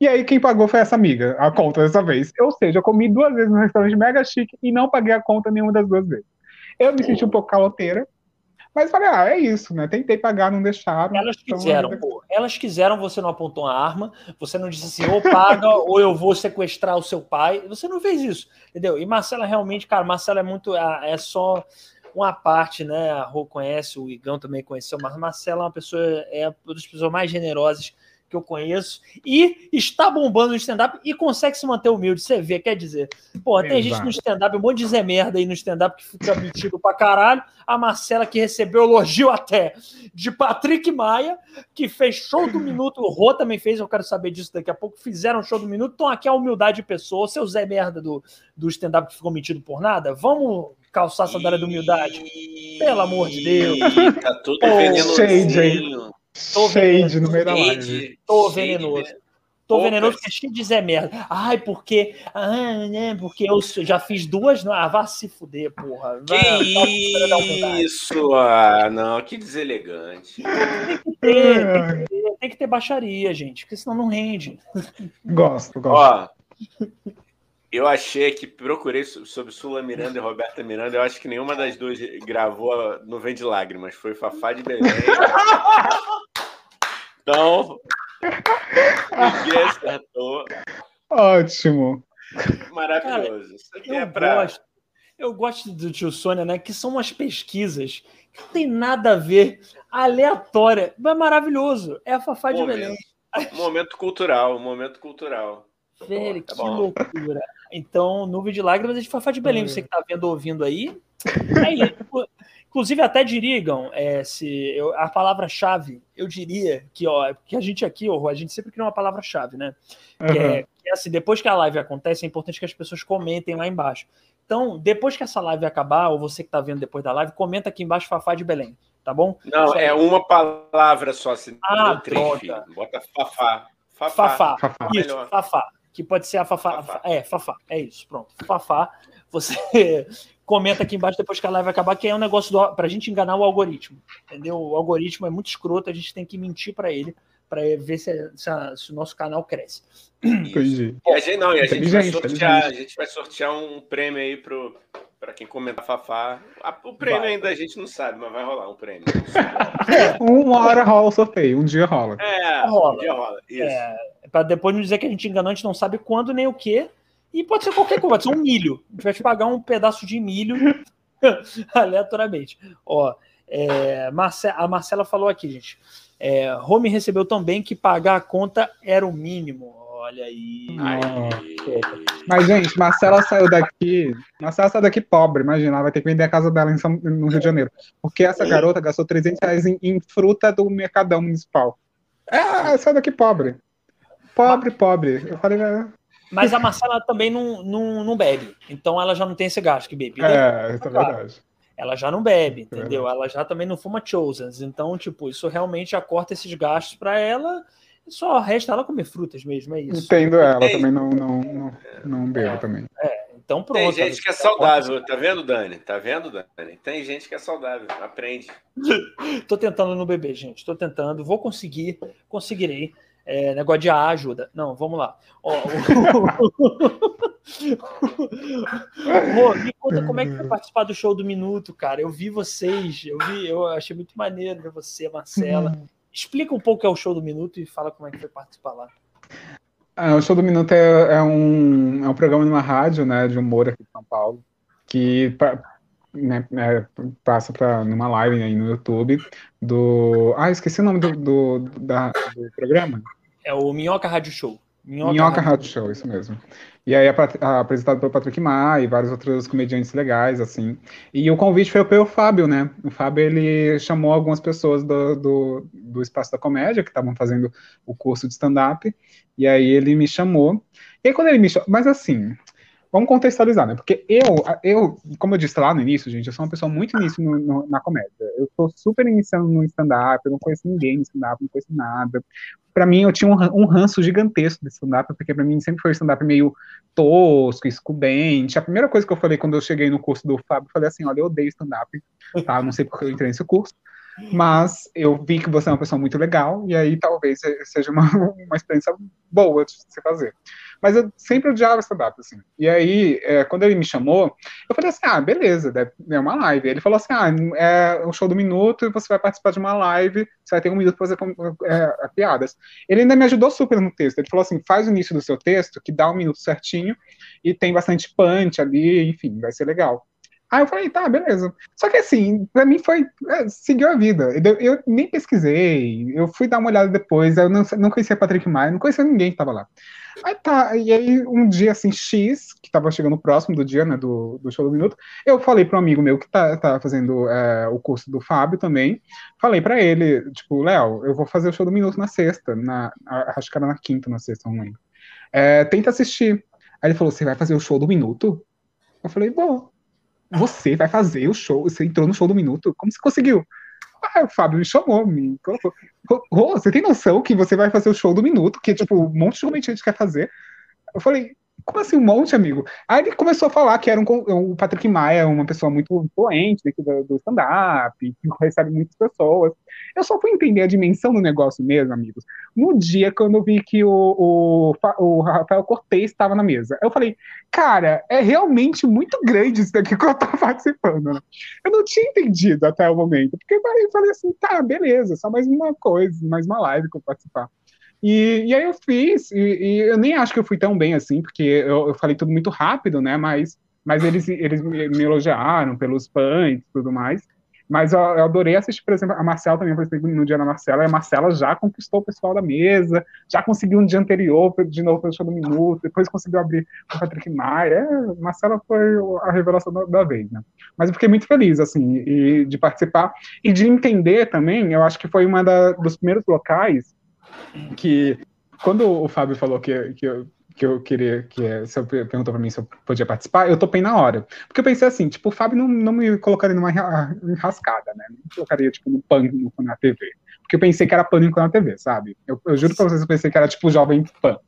E aí quem pagou foi essa amiga, a conta dessa vez. Ou seja, eu comi duas vezes no restaurante mega chique e não paguei a conta nenhuma das duas vezes. Eu me senti um pouco caloteira, Mas falei, ah, é isso, né? Tentei pagar, não deixaram. Elas então quiseram, então... pô. Elas quiseram, você não apontou a arma, você não disse assim, ou paga, ou eu vou sequestrar o seu pai. Você não fez isso, entendeu? E Marcela realmente, cara, Marcela é muito. É só uma parte, né? A Rô conhece, o Igão também conheceu, mas Marcela é uma pessoa, é uma das pessoas mais generosas que eu conheço, e está bombando no stand-up e consegue se manter humilde. Você vê, quer dizer, pô, tem Exato. gente no stand-up, um monte de Zé Merda aí no stand-up que fica metido pra caralho. A Marcela, que recebeu elogio até de Patrick Maia, que fez show do minuto. O Rô também fez, eu quero saber disso daqui a pouco. Fizeram show do minuto. Então, aqui a humildade de pessoa. Seu Zé Merda do, do stand-up que ficou metido por nada, vamos calçar essa sandália da humildade. Pelo amor de Deus. Tá tudo. Tô Shade no meio da live. Tô venenoso. Tô venenoso porque é cheio de Zé merda. Ai, porque. Ah, né? Porque eu já fiz duas. Ah, vá se fuder, porra. Que vai, isso? Ah, não, que deselegante. Tem que, ter, tem, que ter, tem que ter baixaria, gente, porque senão não rende. Gosto, gosto. Ó, eu achei que procurei sobre Sula Miranda e Roberta Miranda. Eu acho que nenhuma das duas gravou no Vem de Lágrimas. Foi Fafá de Belém. Então, ninguém acertou. Ótimo. Maravilhoso. Isso aqui eu é pra... gosto. Eu gosto do tio Sônia, né? Que são umas pesquisas que não tem nada a ver, aleatória, mas maravilhoso. É a Fafá de momento, Belém. Momento cultural, momento cultural. Velho, tá que bom. loucura. Então, nuvem de lágrimas é de Fafá de Belém. Hum. Você que tá vendo ouvindo aí. aí inclusive, até dirigam é, se eu, a palavra-chave, eu diria que, ó, que a gente aqui, ó, a gente sempre cria uma palavra-chave, né? Uhum. Que, é, que é assim, depois que a live acontece, é importante que as pessoas comentem lá embaixo. Então, depois que essa live acabar, ou você que tá vendo depois da live, comenta aqui embaixo Fafá de Belém, tá bom? Não, só é uma palavra só. Se ah, três, Bota Fafá. Fafá. Fafá. Fafá. Isso, Fafá que pode ser a Fafá. Fafá. É, Fafá, é isso, pronto. Fafá, você comenta aqui embaixo depois que a live acabar, que é um negócio para a gente enganar o algoritmo, entendeu? O algoritmo é muito escroto, a gente tem que mentir para ele para ver se, se, a, se, o nosso canal cresce. Entendi. E a gente, não, e a gente, vai sortear, a gente vai sortear um prêmio aí pro, para quem comentar Fafá. O prêmio vai. ainda a gente não sabe, mas vai rolar um prêmio. uma hora rola o sorteio, um dia rola. É, rola. um dia rola. Isso. É, para depois não dizer que a gente enganou, a gente não sabe quando nem o que. E pode ser qualquer coisa, pode ser um milho. A gente vai te pagar um pedaço de milho aleatoriamente. Ó, é, Marce a Marcela falou aqui, gente. É, Home recebeu também que pagar a conta era o mínimo. Olha aí. Mas, gente, Marcela saiu daqui. Marcela saiu daqui pobre, imagina. Ela vai ter que vender a casa dela em São, no Rio de Janeiro. Porque essa garota gastou 300 reais em, em fruta do Mercadão Municipal. É, saiu daqui pobre. Pobre, pobre. Eu falei, é... Mas a Marcela também não, não, não bebe. Então ela já não tem esse gasto que bebe. É, isso é verdade. Ela já não bebe, entendeu? É ela já também não fuma chosens. Então, tipo, isso realmente já corta esses gastos para ela. Só resta ela comer frutas mesmo, é isso. Entendo ela, também não, não, não, não bebo é, também. É, então pronto. Tem gente que é saudável, tá vendo, Dani? Tá vendo, Dani? Tem gente que é saudável, aprende. Tô tentando não beber, gente. Tô tentando, vou conseguir, conseguirei. É, negócio de ajuda. Não, vamos lá. Ó, me conta como é que foi participar do show do Minuto, cara. Eu vi vocês, eu vi, eu achei muito maneiro ver você, Marcela. Uhum. Explica um pouco o que é o show do Minuto e fala como é que foi participar lá. Ah, o Show do Minuto é, é, um, é um programa numa rádio, né, de humor aqui em São Paulo, que né, é, passa para numa live aí no YouTube do. Ah, esqueci o nome do, do, da, do programa. É o Minhoca Rádio Show. Minhoca, Minhoca Rádio Show, isso mesmo. E aí apresentado pelo Patrick Maia e vários outros comediantes legais, assim. E o convite foi pelo Fábio, né? O Fábio, ele chamou algumas pessoas do, do, do Espaço da Comédia, que estavam fazendo o curso de stand-up, e aí ele me chamou. E aí quando ele me chamou... Mas assim, vamos contextualizar, né? Porque eu, eu, como eu disse lá no início, gente, eu sou uma pessoa muito início no, no, na comédia. Eu tô super iniciando no stand-up, eu não conheço ninguém no stand-up, não conheço nada. Para mim, eu tinha um, um ranço gigantesco de stand-up, porque para mim sempre foi stand-up meio tosco, excludente. A primeira coisa que eu falei quando eu cheguei no curso do Fábio, eu falei assim, olha, eu odeio stand-up, tá? Não sei porque eu entrei nesse curso. Mas eu vi que você é uma pessoa muito legal, e aí talvez seja uma, uma experiência boa de se fazer. Mas eu sempre odiava stand-up, assim. E aí, é, quando ele me chamou, eu falei assim, ah, beleza, é uma live. Ele falou assim, ah, é um show do minuto você vai participar de uma live, você vai ter um minuto para fazer é, piadas. Ele ainda me ajudou super no texto. Ele falou assim, faz o início do seu texto, que dá um minuto certinho, e tem bastante punch ali, enfim, vai ser legal. Aí eu falei, tá, beleza. Só que assim, pra mim foi. É, seguiu a vida. Eu, eu, nem pesquisei, eu fui dar uma olhada depois, eu não, não conhecia Patrick Maia, não conhecia ninguém que tava lá. Aí tá, e aí um dia assim, X, que tava chegando próximo do dia, né, do, do show do minuto, eu falei para um amigo meu que tá, tá fazendo é, o curso do Fábio também, falei para ele, tipo, Léo, eu vou fazer o show do minuto na sexta, na, acho que era na quinta, na sexta, não lembro. É, tenta assistir. Aí ele falou, você vai fazer o show do minuto? Eu falei, bom, você vai fazer o show, você entrou no show do minuto, como você conseguiu? Ah, o Fábio me chamou, me colocou. Rô, você tem noção que você vai fazer o show do minuto, que tipo, um monte de gente quer fazer? Eu falei, como assim um monte, amigo? Aí ele começou a falar que era um, o Patrick Maia, uma pessoa muito influente do, do stand-up, que recebe muitas pessoas. Eu só fui entender a dimensão do negócio mesmo, amigos, no dia quando eu vi que o, o, o Rafael Cortez estava na mesa. Eu falei, cara, é realmente muito grande isso daqui que eu tô participando. Né? Eu não tinha entendido até o momento, porque eu falei assim, tá, beleza, só mais uma coisa, mais uma live que eu participar. E, e aí eu fiz, e, e, eu nem acho que eu fui tão bem assim, porque eu, eu falei tudo muito rápido, né? Mas, mas eles, eles me elogiaram pelos pães e tudo mais. Mas eu, eu, adorei assistir, por exemplo, a Marcela também, por exemplo, no dia da Marcela, e a Marcela já conquistou o pessoal da mesa, já conseguiu um dia anterior, de novo pelo show do Minuto, depois conseguiu abrir o Patrick Maia. É, Marcela foi a revelação da, da, vez, né? Mas eu fiquei muito feliz, assim, e, de participar e de entender também, eu acho que foi da, dos primeiros locais que quando o Fábio falou que, que, eu, que eu queria, que você perguntou para mim se eu podia participar, eu topei na hora. Porque eu pensei assim, tipo, o Fábio não, não me colocaria numa enrascada, né? Não me colocaria, tipo, no pânico na TV. Porque eu pensei que era pânico na TV, sabe? Eu, eu juro pra vocês, eu pensei que era, tipo, Jovem Pan,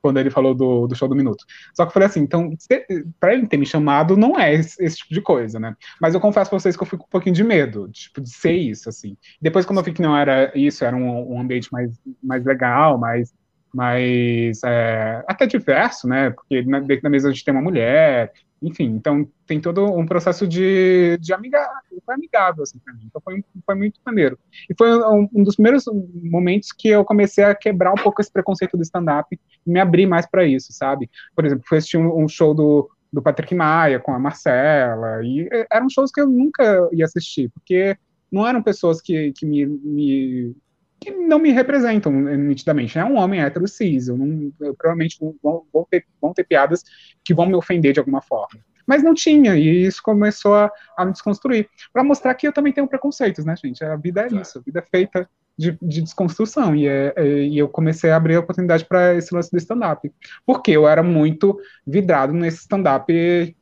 quando ele falou do, do show do Minuto. Só que eu falei assim, então, se, pra ele ter me chamado, não é esse, esse, tipo de coisa, né? Mas eu confesso pra vocês que eu fui com um pouquinho de medo, tipo, de ser isso, assim. Depois, quando eu vi que não era isso, era um, um ambiente mais, mais legal, mais mais é, até diverso, né? Porque dentro da mesa a gente tem uma mulher, enfim, então tem todo um processo de, de amigável, foi amigável assim para mim, então foi, foi muito maneiro. E foi um, um, dos primeiros momentos que eu comecei a quebrar um pouco esse preconceito do stand-up me abrir mais para isso, sabe? Por exemplo, fui assistir um, um show do, do Patrick Maia com a Marcela, e eram shows que eu nunca ia assistir, porque não eram pessoas que, que me, me que não me representam nitidamente. É um homem hétero cis. Eu não, eu, provavelmente vão, vão, ter, vão ter piadas que vão me ofender de alguma forma. Mas não tinha, e isso começou a, a me desconstruir. Para mostrar que eu também tenho preconceitos, né, gente? A vida é isso, a vida é feita de, de desconstrução. E, é, é, e eu comecei a abrir a oportunidade para esse lance do stand-up. Porque eu era muito vidrado nesse stand-up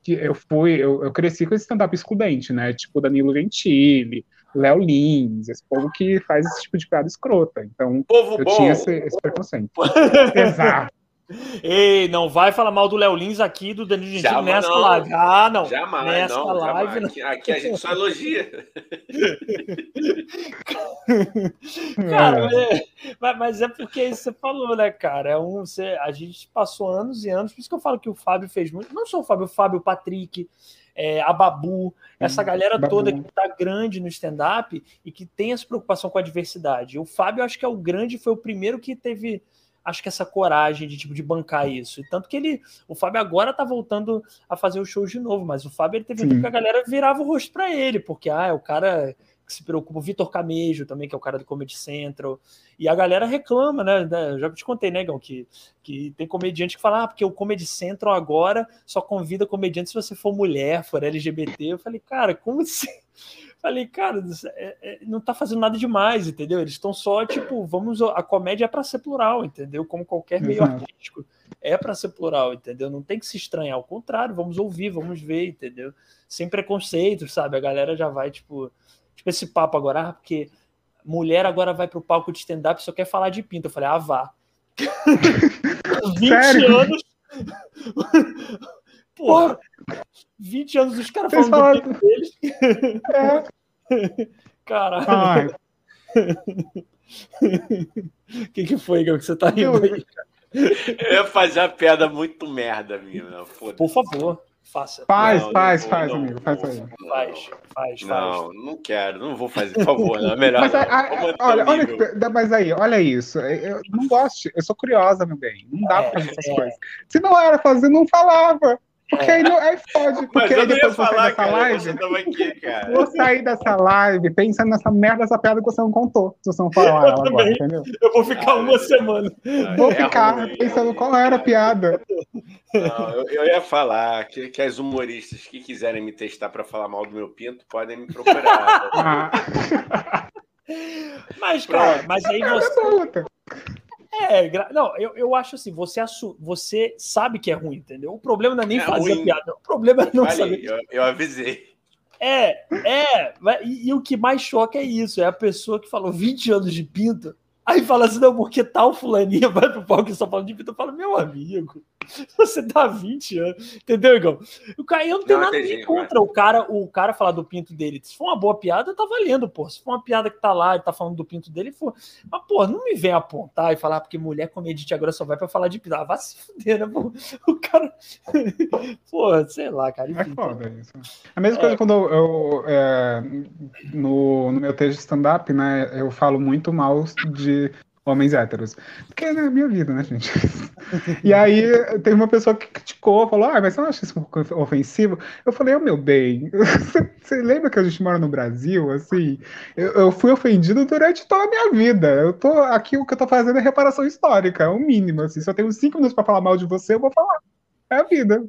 que eu fui, eu, eu cresci com esse stand-up excludente, né? Tipo Danilo Gentili, Léo Lins, esse povo que faz esse tipo de piada escrota. Então, povo eu bom. tinha esse, esse preconceito. Exato. Ei, não vai falar mal do Léo Lins aqui, do Danilo Gentili nessa não. live. Ah, não. Jamais, nessa não, live, jamais. Aqui, aqui, a gente só elogia. cara, é, mas é porque você falou, né, cara? É um, você, a gente passou anos e anos, por isso que eu falo que o Fábio fez muito. Não só o Fábio, o Fábio, o Patrick, é, a Babu, essa uhum. galera Babu. toda que está grande no stand-up e que tem essa preocupação com a diversidade. O Fábio, acho que é o grande, foi o primeiro que teve, acho que essa coragem de tipo de bancar isso. E tanto que ele, o Fábio agora tá voltando a fazer os shows de novo, mas o Fábio ele teve um que a galera virava o rosto para ele, porque ah, é o cara se preocupa, o Vitor Camejo também, que é o cara do Comedy Central, e a galera reclama, né? né já te contei, né, Gão, que, que tem comediante que fala, ah, porque o Comedy Central agora só convida comediante se você for mulher, for LGBT. Eu falei, cara, como assim? Falei, cara, é, é, não tá fazendo nada demais, entendeu? Eles estão só, tipo, vamos. A comédia é para ser plural, entendeu? Como qualquer meio Exato. artístico. É para ser plural, entendeu? Não tem que se estranhar. Ao contrário, vamos ouvir, vamos ver, entendeu? Sem preconceitos, sabe? A galera já vai, tipo Tipo, esse papo agora, ah, porque mulher agora vai pro palco de stand-up e só quer falar de pinto. Eu falei, ah, vá. 20 Sério? anos. Porra, 20 anos os caras falando falaram... do pinto deles. É. Caralho. O que, que foi, que você tá rindo aí? Eu ia fazer uma piada muito merda, minha. Por favor. Faça. Faz, não, faz, não, faz, não, amigo. Faz aí. Faz, faz, Não, não quero, não vou fazer, por favor, não. É melhor. Mas, a, a, olha, olha, mas aí, olha isso. Eu não gosto, eu sou curiosa, meu bem. Não dá é, pra fazer essas é. coisas. Se não era fazer, não falava. Porque aí, não, aí fode. Porque aí depois você sair dessa live. Aqui, vou sair dessa live pensando nessa merda, essa piada que você não contou. Se você não falar ela agora, entendeu? Eu vou ficar ah, uma semana. Vou é ficar ruim, pensando qual era a piada. Não, eu, eu, ia falar que, que as humoristas que quiserem me testar para falar mal do meu pinto podem me procurar. Ah. Mas, cara, mas aí você. É, não, eu, eu acho assim, você, assu... você sabe que é ruim, entendeu? O problema não é nem é fazer ruim. a piada, o problema é não Falei, saber. Eu, eu avisei. É, é, e, e, o que mais choca é isso, é a pessoa que falou 20 anos de pinta, aí fala assim, não, porque tal fulaninha vai pro palco e só fala de pinta, eu falo, meu amigo, Você tá 20 anos, entendeu, Igor? O cara, eu não tenho não, nada entendi, contra o cara, o cara falar do pinto dele. Se for uma boa piada, tá valendo, pô. Se for uma piada que tá lá e tá falando do pinto dele, for. Mas, pô, não me vem apontar e falar porque mulher comedite agora só vai pra falar de pinto. Ah, vai se fuder, né, pô? O cara. pô, sei lá, cara. Enfim, é foda isso. A mesma é. coisa quando eu. eu é, no, no meu texto de stand-up, né, eu falo muito mal de homens héteros. Porque é a minha vida, né, gente? e aí teve uma pessoa que criticou, falou, ah, mas você não acha isso ofensivo? Eu falei, oh, meu bem, você lembra que a gente mora no Brasil, assim? Eu, eu, fui ofendido durante toda a minha vida. Eu tô aqui, o que eu tô fazendo é reparação histórica, é o mínimo, assim. Se eu tenho cinco minutos para falar mal de você, eu vou falar. É a vida.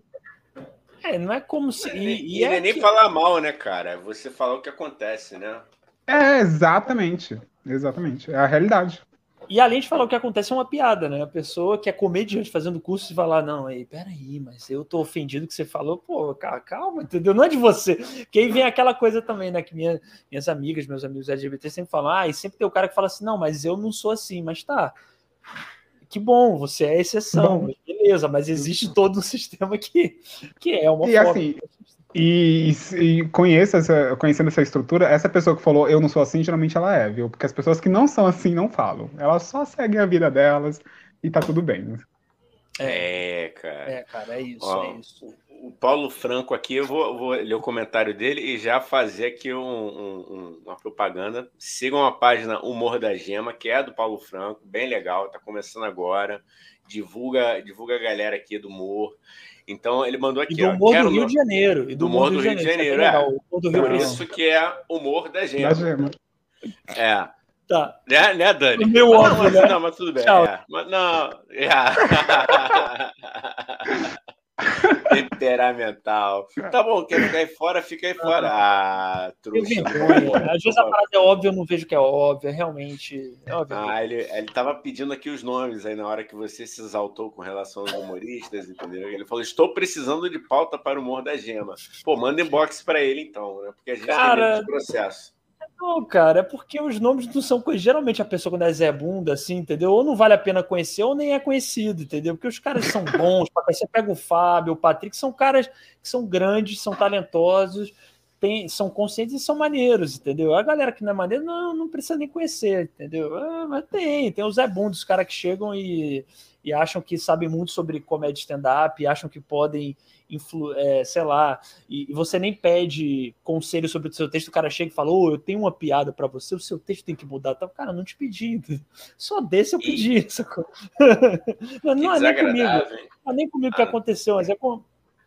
É, não é como se. E, e, é, é nem que... falar mal, né, cara? Você falar o que acontece, né? É, exatamente. Exatamente. É a realidade. E além de falar o que acontece, é uma piada, né? A pessoa que é comediante fazendo curso e falar, não, aí, peraí, mas eu tô ofendido que você falou, pô, calma, entendeu? Não é de você. Que aí vem aquela coisa também, né? Que minha, minhas amigas, meus amigos LGBT sempre falam, ah, e sempre tem o cara que fala assim, não, mas eu não sou assim, mas tá. Que bom, você é exceção, beleza, mas existe todo um sistema que, que é uma e forma. Assim, e, e conheço essa, conhecendo essa estrutura, essa pessoa que falou eu não sou assim, geralmente ela é, viu? Porque as pessoas que não são assim não falam. Elas só seguem a vida delas e tá tudo bem. Né? É, cara. É, cara, é isso, Ó, é isso. O Paulo Franco aqui, eu vou, vou, ler o comentário dele e já fazer aqui um, um, uma propaganda. Sigam a página Humor da Gema, que é do Paulo Franco, bem legal, tá começando agora. Divulga, divulga a galera aqui do humor. Então ele mandou aqui. E do humor ó, do Rio no... de Janeiro. E do humor do Rio de Janeiro, é. Por isso que é humor da gente. É. Tá. Né, né Dani? O meu óbvio, não, mas, né? não, mas tudo bem. É. Mas, não. É. Temperamental. Tá bom, quer ficar aí fora, fica aí fora. Ah, trouxa. Às vezes a parada é óbvia, eu não vejo que é óbvia, realmente. É óbvio. Ah, ele, ele tava pedindo aqui os nomes aí na hora que você se exaltou com relação aos humoristas, entendeu? Ele falou: estou precisando de pauta para o humor da gema. Pô, manda inbox para ele então, né? Porque a gente Cara... tem processo. Não, cara, é porque os nomes não são coisas. Geralmente a pessoa, quando é Zé Bunda, assim, entendeu? Ou não vale a pena conhecer, ou nem é conhecido, entendeu? Porque os caras são bons. Você pega o Fábio, o Patrick, são caras que são grandes, são talentosos, tem, são conscientes e são maneiros, entendeu? A galera que não é maneira não, não precisa nem conhecer, entendeu? Ah, mas tem, tem o Zé Bunda, os caras que chegam e, e acham que sabem muito sobre comédia stand-up, acham que podem influ, é, sei lá, e, e, você nem pede conselho sobre o seu texto, o cara chega e fala, oh, eu tenho uma piada para você, o seu texto tem que mudar. Tá, cara, não te pedi, só desse eu pedi. E... não, não é nem comigo, não é nem comigo que ah. aconteceu, mas é com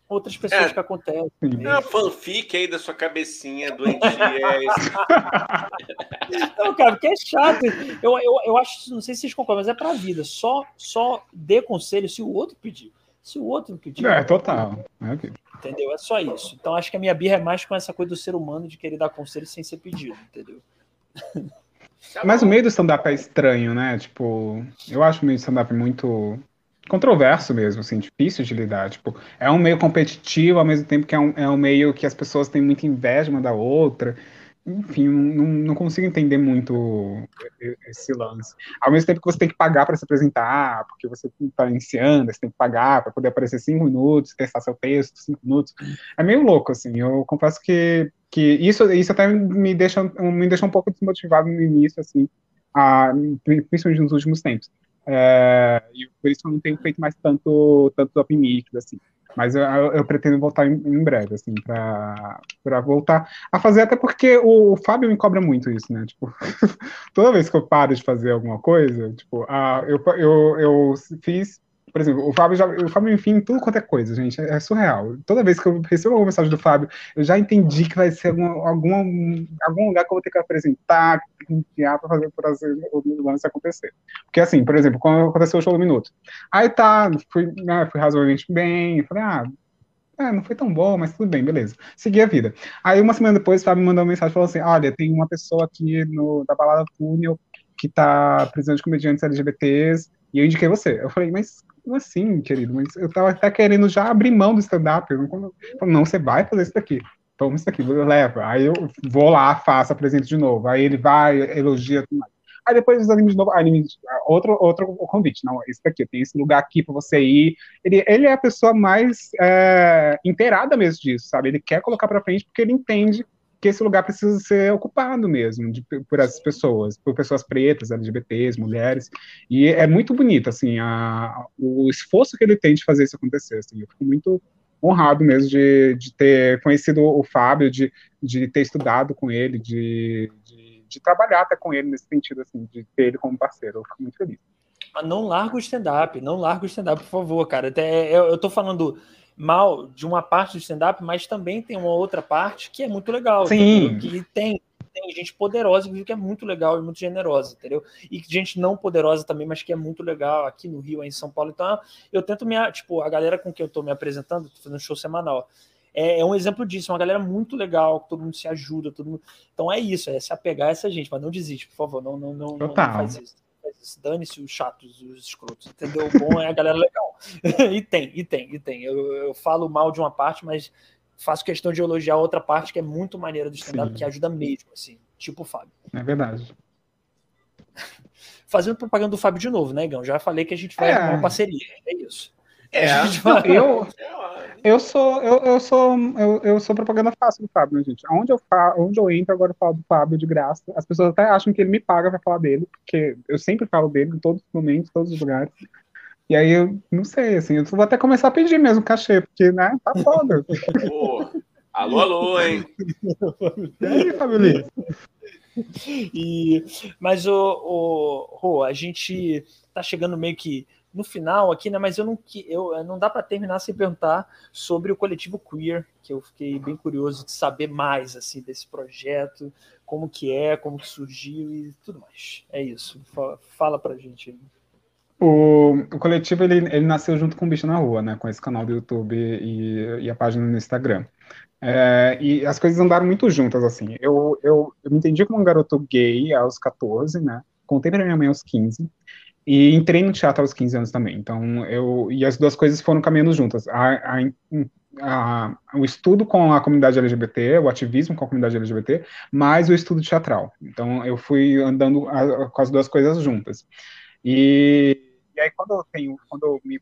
outras pessoas é, que acontecem. É uma fanfic aí da sua cabecinha doentia. não, cara, porque é chato. Eu, eu, eu acho, não sei se vocês concordam, mas é pra vida. Só, só dê conselho se o outro pedir se o outro que tiver. É, total. É okay. Entendeu? É só isso. Então acho que a minha birra é mais com essa coisa do ser humano de querer dar conselho sem ser pedido, entendeu? Mas o meio do stand-up é estranho, né? Tipo, eu acho o meio do stand-up muito controverso mesmo, assim, difícil de lidar. Tipo, é um meio competitivo, ao mesmo tempo que é um, é um meio que as pessoas têm muita inveja uma da outra enfim, não, não consigo entender muito esse lance. Ao mesmo tempo que você tem que pagar para se apresentar, porque você está iniciando, você tem que pagar para poder aparecer cinco minutos, testar seu texto, cinco minutos. É meio louco, assim. Eu confesso que que isso, isso até me deixa, me deixa um pouco desmotivado no início, assim, a, principalmente nos últimos tempos. É, e por isso eu não tenho feito mais tanto, tanto open meetings, assim. Mas eu, eu, pretendo voltar em, em breve, assim, para voltar a fazer, até porque o, o, Fábio me cobra muito isso, né? Tipo, toda vez que eu paro de fazer alguma coisa, tipo, ah, eu, eu, eu fiz por exemplo, o Fábio já. O Fábio, enfim, tudo quanto é coisa, gente. É surreal. Toda vez que eu recebo uma mensagem do Fábio, eu já entendi que vai ser algum, algum, algum lugar que eu vou ter que apresentar, enviar para fazer, fazer o lance acontecer. Porque, assim, por exemplo, quando aconteceu o show do Minuto. Aí tá, fui, né, fui razoavelmente bem, falei, ah. É, não foi tão bom, mas tudo bem, beleza. Segui a vida. Aí, uma semana depois, o Fábio me mandou uma mensagem falou assim: Olha, tem uma pessoa aqui no, da balada Túnel que tá precisando de comediantes LGBTs e eu indiquei você. Eu falei, mas assim, querido? Mas eu tava até querendo já abrir mão do stand-up. Não, não, você vai fazer isso daqui. Toma isso aqui, leva. Aí eu vou lá, faço, apresento de novo. Aí ele vai, elogia tudo mais. Aí depois desanima de novo, aí me, outro, outro convite. Não, esse daqui, tem esse lugar aqui para você ir. Ele, ele é a pessoa mais é, inteirada mesmo disso, sabe? Ele quer colocar para frente porque ele entende que esse lugar precisa ser ocupado mesmo de, por essas pessoas, por pessoas pretas, LGBTs, mulheres, e é muito bonito, assim, a, o esforço que ele tem de fazer isso acontecer, assim, eu fico muito honrado mesmo de, de ter conhecido o Fábio, de, de ter estudado com ele, de, de, de trabalhar até com ele nesse sentido, assim, de ter ele como parceiro, eu fico muito feliz. Mas não larga o stand-up, não larga o stand-up, por favor, cara. Até eu, eu tô falando mal de uma parte do stand-up, mas também tem uma outra parte que é muito legal. Sim. Entendeu? Que tem, tem gente poderosa que é muito legal e muito generosa, entendeu? E gente não poderosa também, mas que é muito legal aqui no Rio, aí em São Paulo. Então, eu tento me. Tipo, a galera com quem eu tô me apresentando, tô fazendo show semanal. É, é, um exemplo disso, uma galera muito legal, todo mundo se ajuda, todo mundo. Então é isso, é se apegar a essa gente, mas não desiste, por favor, não, não, não, não faz isso dane-se os chatos, os escrotos, entendeu? O bom é a galera legal. e tem, e tem, e tem. Eu, eu falo mal de uma parte, mas faço questão de elogiar outra parte que é muito maneira do stand-up, que ajuda mesmo, assim, tipo o Fábio. É verdade. Fazendo propaganda do Fábio de novo, né, Igão? Já falei que a gente vai é. uma parceria, é isso. É, eu, eu sou, eu, eu sou, eu, eu sou propaganda fácil do Fábio, né, gente? Onde eu, fa, onde eu entro, agora eu falo do Fábio de graça. As pessoas até acham que ele me paga pra falar dele, porque eu sempre falo dele em todos os momentos, em todos os lugares. E aí eu não sei, assim, eu vou até começar a pedir mesmo cachê, porque, né, tá foda. alô, alô, hein? E aí, Fábio Lins? E, mas o, o, o, a gente tá chegando meio que no final aqui, né? Mas eu não, eu, não dá para terminar sem perguntar sobre o coletivo queer, que eu fiquei bem curioso de saber mais assim desse projeto, como que é, como que surgiu e tudo mais. É isso. Fala, fala pra gente. O, o coletivo ele, ele nasceu junto com o Bicho na Rua, né? Com esse canal do YouTube e, e a página no Instagram. É, e as coisas andaram muito juntas, assim. Eu, eu, eu me entendi como um garoto gay aos 14, né? Contei pra minha mãe aos 15. E entrei no teatro aos 15 anos também. Então, eu. E as duas coisas foram caminhando juntas. A, a, a, o estudo com a comunidade LGBT, o ativismo com a comunidade LGBT, mais o estudo teatral. Então, eu fui andando com as duas coisas juntas. E, e aí, quando eu tenho. Quando eu me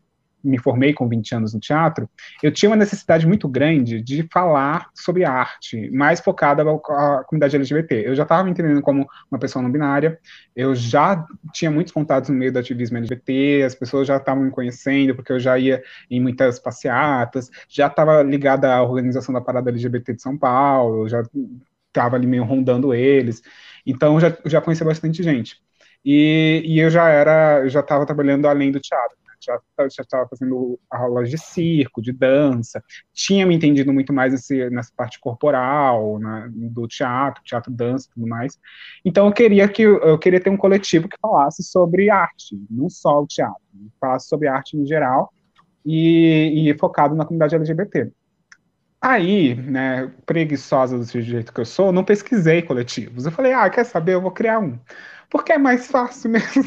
me formei com 20 anos no teatro, eu tinha uma necessidade muito grande de falar sobre arte, mais focada à comunidade LGBT. Eu já estava me entendendo como uma pessoa não binária, eu já tinha muitos contatos no meio do ativismo LGBT, as pessoas já estavam me conhecendo, porque eu já ia em muitas passeatas, já estava ligada à organização da Parada LGBT de São Paulo, eu já estava ali meio rondando eles, então eu já, já conhecia bastante gente. E, e eu já era, eu já estava trabalhando além do teatro já estava fazendo aulas de circo, de dança, tinha me entendido muito mais nesse, nessa parte corporal, na, do teatro, teatro, dança, tudo mais. Então eu queria que eu queria ter um coletivo que falasse sobre arte, não só o teatro, falasse sobre arte em geral e, e focado na comunidade LGBT. Aí, né, preguiçosa do jeito que eu sou, não pesquisei coletivos. Eu falei, ah, quer saber? Eu vou criar um. Porque é mais fácil mesmo.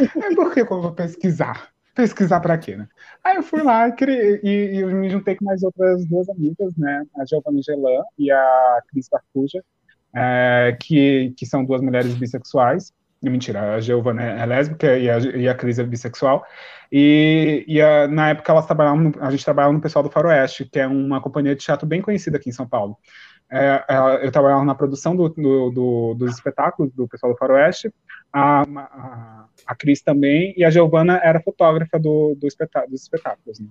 é porque eu vou pesquisar pesquisar para quê, né? Aí eu fui lá e, e, e me juntei com mais outras duas amigas, né? A Giovanna Gelan e a Cris Barfuja, é, que, que são duas mulheres bissexuais. Mentira, a Giovanna é lésbica e a, e a Cris é bissexual. E, e a, na época elas trabalhavam, no, a gente trabalhava no pessoal do Faroeste, que é uma companhia de teatro bem conhecida aqui em São Paulo. é, eu trabalhava na produção do, do, do, dos espetáculos do pessoal do Faroeste, a, a, a Cris também, e a Giovana era fotógrafa do, do espetáculo, dos espetáculos. Né?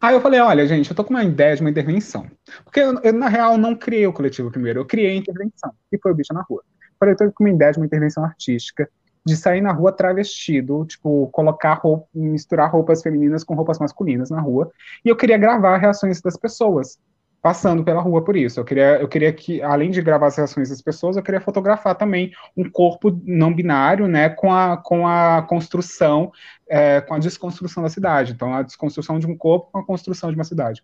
Aí eu falei, olha, gente, eu tô com uma ideia de uma intervenção. Porque eu, eu, na real, não criei o coletivo primeiro, eu criei a intervenção, que foi o Bicho na Rua. Eu falei, eu tô com uma ideia de uma intervenção artística, de sair na rua travestido, tipo, colocar roupa, misturar roupas femininas com roupas masculinas na rua, e eu queria gravar reações das pessoas passando pela rua por isso. Eu queria, eu queria que, além de gravar as reações das pessoas, eu queria fotografar também um corpo não binário, né, com a, com a construção, é, com a desconstrução da cidade. Então, a desconstrução de um corpo com a construção de uma cidade.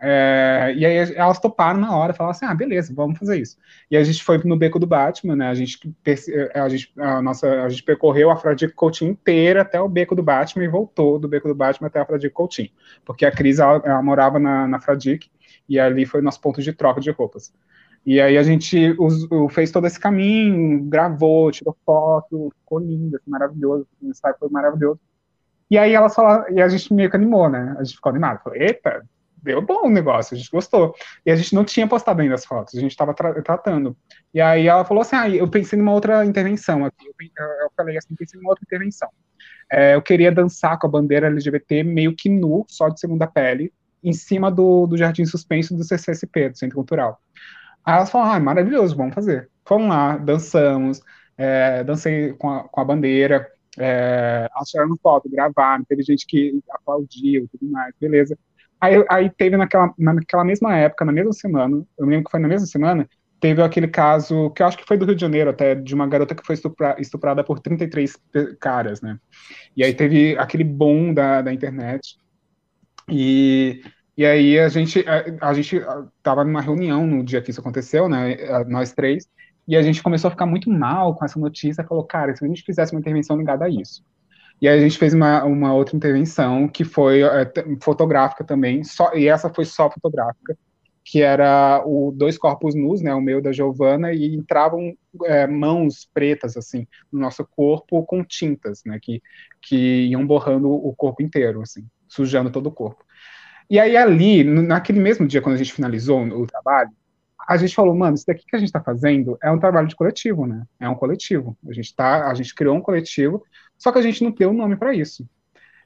É, e aí elas toparam na hora, falaram assim, ah, beleza, vamos fazer isso. E a gente foi no Beco do Batman, né, a gente, a gente, a nossa, a gente percorreu a Fradique Coutinho inteira até o Beco do Batman e voltou do Beco do Batman até a Fradique Coutinho, porque a Cris, ela, ela morava na, na Fradique, e ali foi nosso ponto de troca de roupas. E aí a gente fez todo esse caminho, gravou, tirou foto, ficou lindo, assim, maravilhoso, o ensaio foi maravilhoso. E aí ela falou, e a gente meio que animou, né? A gente ficou animado, falou, eita, deu bom o negócio, a gente gostou. E a gente não tinha postado ainda as fotos, a gente estava tra tratando. E aí ela falou assim, ah, eu pensei numa outra intervenção aqui. Eu, eu falei assim, pensei numa outra intervenção. É, eu queria dançar com a bandeira LGBT meio que nu, só de segunda pele, em cima do, do Jardim Suspenso do CCSP, do Centro Cultural. Aí elas falaram, ah, maravilhoso, vamos fazer. Fomos lá, dançamos, é, dancei com a, com a bandeira, é, elas tiraram foto, gravaram, teve gente que aplaudiu tudo mais, beleza. Aí, aí teve naquela, naquela mesma época, na mesma semana, eu lembro que foi na mesma semana, teve aquele caso, que eu acho que foi do Rio de Janeiro até, de uma garota que foi estupra, estuprada por 33 caras, né? E aí teve aquele boom da, da internet, e, e aí a gente a, a gente estava numa reunião no dia que isso aconteceu, né? Nós três, e a gente começou a ficar muito mal com essa notícia. Falou, cara, se a gente fizesse uma intervenção ligada a isso. E aí a gente fez uma, uma outra intervenção que foi é, fotográfica também, só, e essa foi só fotográfica, que era o dois corpos nus, né, o meu da Giovana, e entravam é, mãos pretas assim no nosso corpo com tintas, né, que, que iam borrando o corpo inteiro, assim sujando todo o corpo. E aí, ali, naquele mesmo dia, quando a gente finalizou o trabalho, a gente falou, mano, isso daqui que a gente está fazendo é um trabalho de coletivo, né? É um coletivo. A gente, tá, a gente criou um coletivo, só que a gente não deu um nome para isso.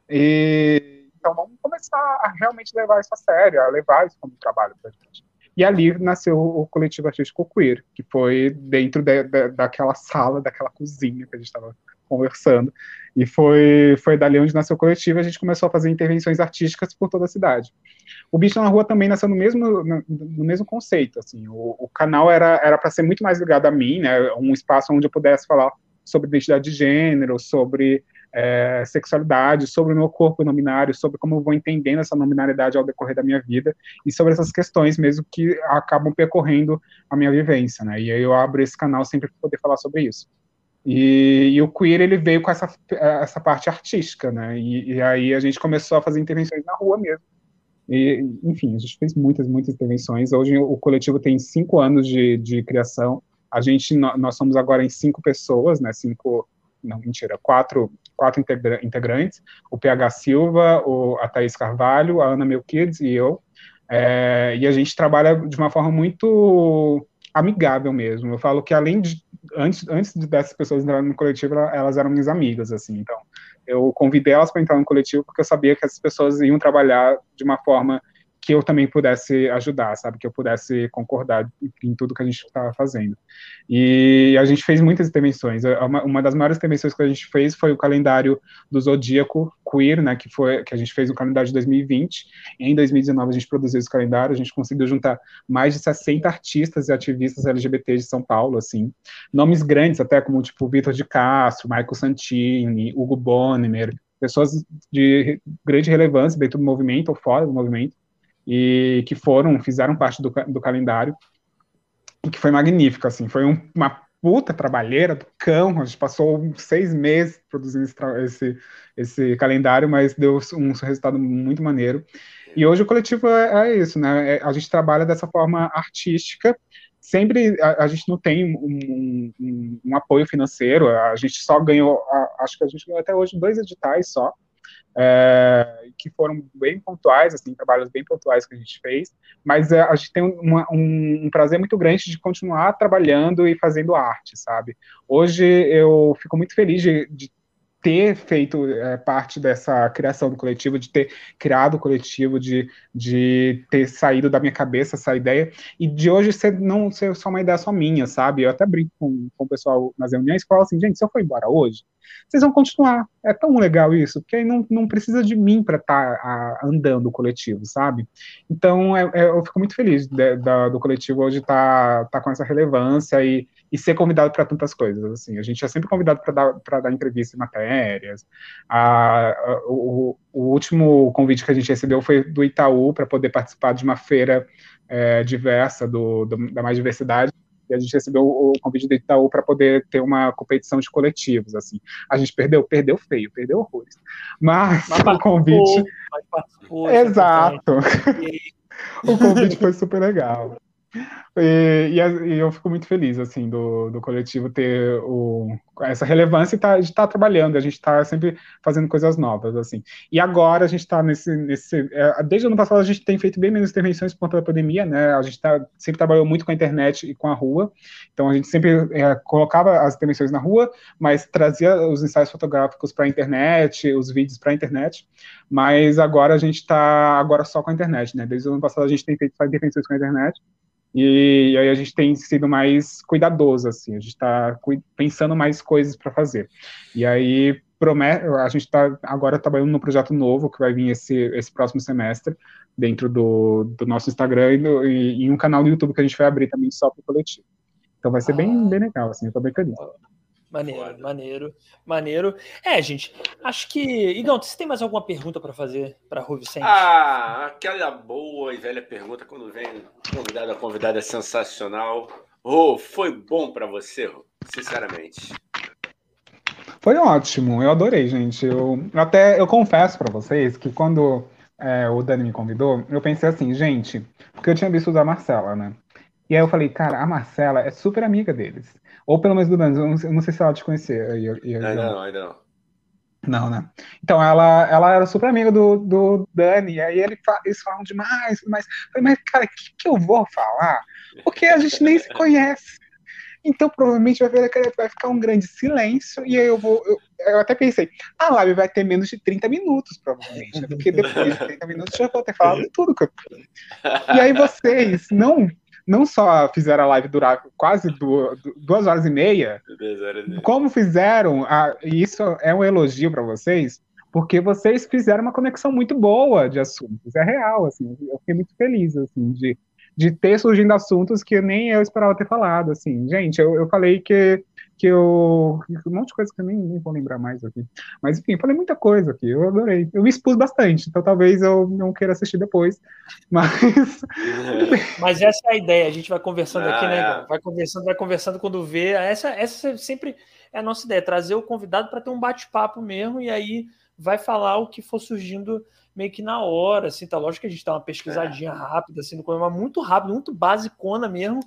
E, então, vamos começar a realmente levar isso a sério, a levar isso como trabalho para gente. E ali nasceu o coletivo artístico queer, que foi dentro de, de, daquela sala, daquela cozinha que a gente estava conversando. E foi, foi dali onde nasceu o coletivo, a gente começou a fazer intervenções artísticas por toda a cidade. O Bicho na Rua também nasceu no mesmo, no, no mesmo conceito, assim, o, o canal era para ser muito mais ligado a mim, né, um espaço onde eu pudesse falar sobre identidade de gênero, sobre é, sexualidade, sobre o meu corpo nominário, sobre como eu vou entendendo essa nominalidade ao decorrer da minha vida, e sobre essas questões mesmo que acabam percorrendo a minha vivência, né, e aí eu abro esse canal sempre para poder falar sobre isso. E, e, o queer ele veio com essa, essa parte artística, né? E, e, aí a gente começou a fazer intervenções na rua mesmo. E, enfim, a gente fez muitas, muitas intervenções. Hoje o coletivo tem cinco anos de, de criação. A gente, nós somos agora em cinco pessoas, né? Cinco, não, mentira, quatro, quatro integrantes. O PH Silva, o, a Thaís Carvalho, a Ana Melquides e eu. É, e a gente trabalha de uma forma muito amigável mesmo. Eu falo que além de antes, antes dessas pessoas entrarem no coletivo, elas eram minhas amigas, assim. Então, eu convidei elas para entrar no coletivo porque eu sabia que essas pessoas iam trabalhar de uma forma que eu também pudesse ajudar, sabe? Que eu pudesse concordar em tudo que a gente estava fazendo. E a gente fez muitas intervenções. Uma, uma, das maiores intervenções que a gente fez foi o calendário do Zodíaco Queer, né? Que foi que a gente fez no calendário de 2020. Em 2019 a gente produziu esse calendário. A gente conseguiu juntar mais de 60 artistas e ativistas LGBT de São Paulo, assim. Nomes grandes, até como tipo Vitor de Castro, Michael Santini, Hugo Bonner, pessoas de grande relevância dentro do movimento ou fora do movimento e que foram, fizeram parte do, do calendário, e que foi magnífico, assim, foi um, uma puta trabalheira do cão, a gente passou seis meses produzindo esse, esse, calendário, mas deu um resultado muito maneiro. E hoje o coletivo é, é isso, né? É, a gente trabalha dessa forma artística, sempre a, a gente não tem um, um, um, apoio financeiro, a gente só ganhou, a, acho que a gente ganhou até hoje dois editais só, é, que foram bem pontuais, assim, trabalhos bem pontuais que a gente fez, mas é, a gente tem uma, um, um, prazer muito grande de continuar trabalhando e fazendo arte, sabe? Hoje eu fico muito feliz de, de ter feito é, parte dessa criação do coletivo, de ter criado o coletivo, de, de ter saído da minha cabeça essa ideia, e de hoje ser, não ser só uma ideia só minha, sabe? Eu até brinco com, com o pessoal nas reuniões e falo assim, gente, se eu for embora hoje, vocês vão continuar. É tão legal isso, porque aí não, não precisa de mim para estar tá, andando o coletivo, sabe? Então, é, é, eu fico muito feliz de, da, do coletivo hoje estar tá, tá com essa relevância e, e ser convidado para tantas coisas. Assim, a gente é sempre convidado para dar, dar entrevista em matérias. A, a, o, o, último convite que a gente recebeu foi do Itaú para poder participar de uma feira é, diversa do, do, da mais diversidade e a gente recebeu o convite do Itaú para poder ter uma competição de coletivos, assim. A gente perdeu, perdeu feio, perdeu horrores. Mas, mas o convite... Mas participou, Exato. o convite foi super legal. E, e, e, eu fico muito feliz, assim, do, do coletivo ter o, essa relevância e tá, de estar tá trabalhando, a gente está sempre fazendo coisas novas, assim. E agora a gente está nesse, nesse... É, desde o ano passado a gente tem feito bem menos intervenções por conta da pandemia, né? A gente tá, sempre trabalhou muito com a internet e com a rua, então a gente sempre é, colocava as intervenções na rua, mas trazia os ensaios fotográficos para a internet, os vídeos para a internet, mas agora a gente está agora só com a internet, né? Desde o ano passado a gente tem feito intervenções com a internet, e, e aí a gente tem sido mais cuidadoso, assim, a gente está pensando mais coisas para fazer. E aí a gente está agora trabalhando num projeto novo que vai vir esse, esse próximo semestre, dentro do, do nosso Instagram e, no, e, e um canal no YouTube que a gente vai abrir também só para o coletivo. Então vai ser ah. bem, bem legal, assim, eu tô bem feliz. Maneiro, Foda. maneiro, maneiro. É, gente, acho que. Igão, você tem mais alguma pergunta para fazer para Rui Vicente? Ah, aquela boa e velha pergunta quando vem convidado, a convidada é sensacional. Rô, foi bom para você? Sinceramente. Foi ótimo, eu adorei, gente. Eu, até eu confesso para vocês que quando é, o Dani me convidou, eu pensei assim, gente, porque eu tinha visto da Marcela, né? E aí eu falei, cara, a Marcela é super amiga deles. Ou pelo menos do Dani, eu não, eu não sei se ela te conhecia. Ainda não, ainda não. Não, né? Então ela, ela era super amiga do, do Dani, e aí ele, eles falam demais, mas, mas cara, o que, que eu vou falar? Porque a gente nem se conhece. Então provavelmente vai, vai ficar um grande silêncio, e aí eu vou. Eu, eu até pensei, a live vai ter menos de 30 minutos, provavelmente, né? porque depois de 30 minutos já vou ter falado tudo que eu. E aí vocês não não só fizeram a live durar quase duas, duas horas e meia, como fizeram, a, e isso é um elogio para vocês, porque vocês fizeram uma conexão muito boa de assuntos, é real, assim, eu fiquei muito feliz, assim, de, de ter surgindo assuntos que nem eu esperava ter falado, assim, gente, eu, eu falei que que eu. Um monte de coisa que eu nem, nem vou lembrar mais aqui. Mas enfim, falei muita coisa aqui, eu adorei. Eu me expus bastante, então talvez eu não queira assistir depois. Mas. mas essa é a ideia, a gente vai conversando ah, aqui, né? É. Vai conversando, vai conversando quando vê. Essa, essa sempre é a nossa ideia, trazer o convidado para ter um bate-papo mesmo, e aí vai falar o que for surgindo meio que na hora, assim, tá lógico que a gente dá uma pesquisadinha é. rápida, assim, no mas muito rápido, muito basicona mesmo,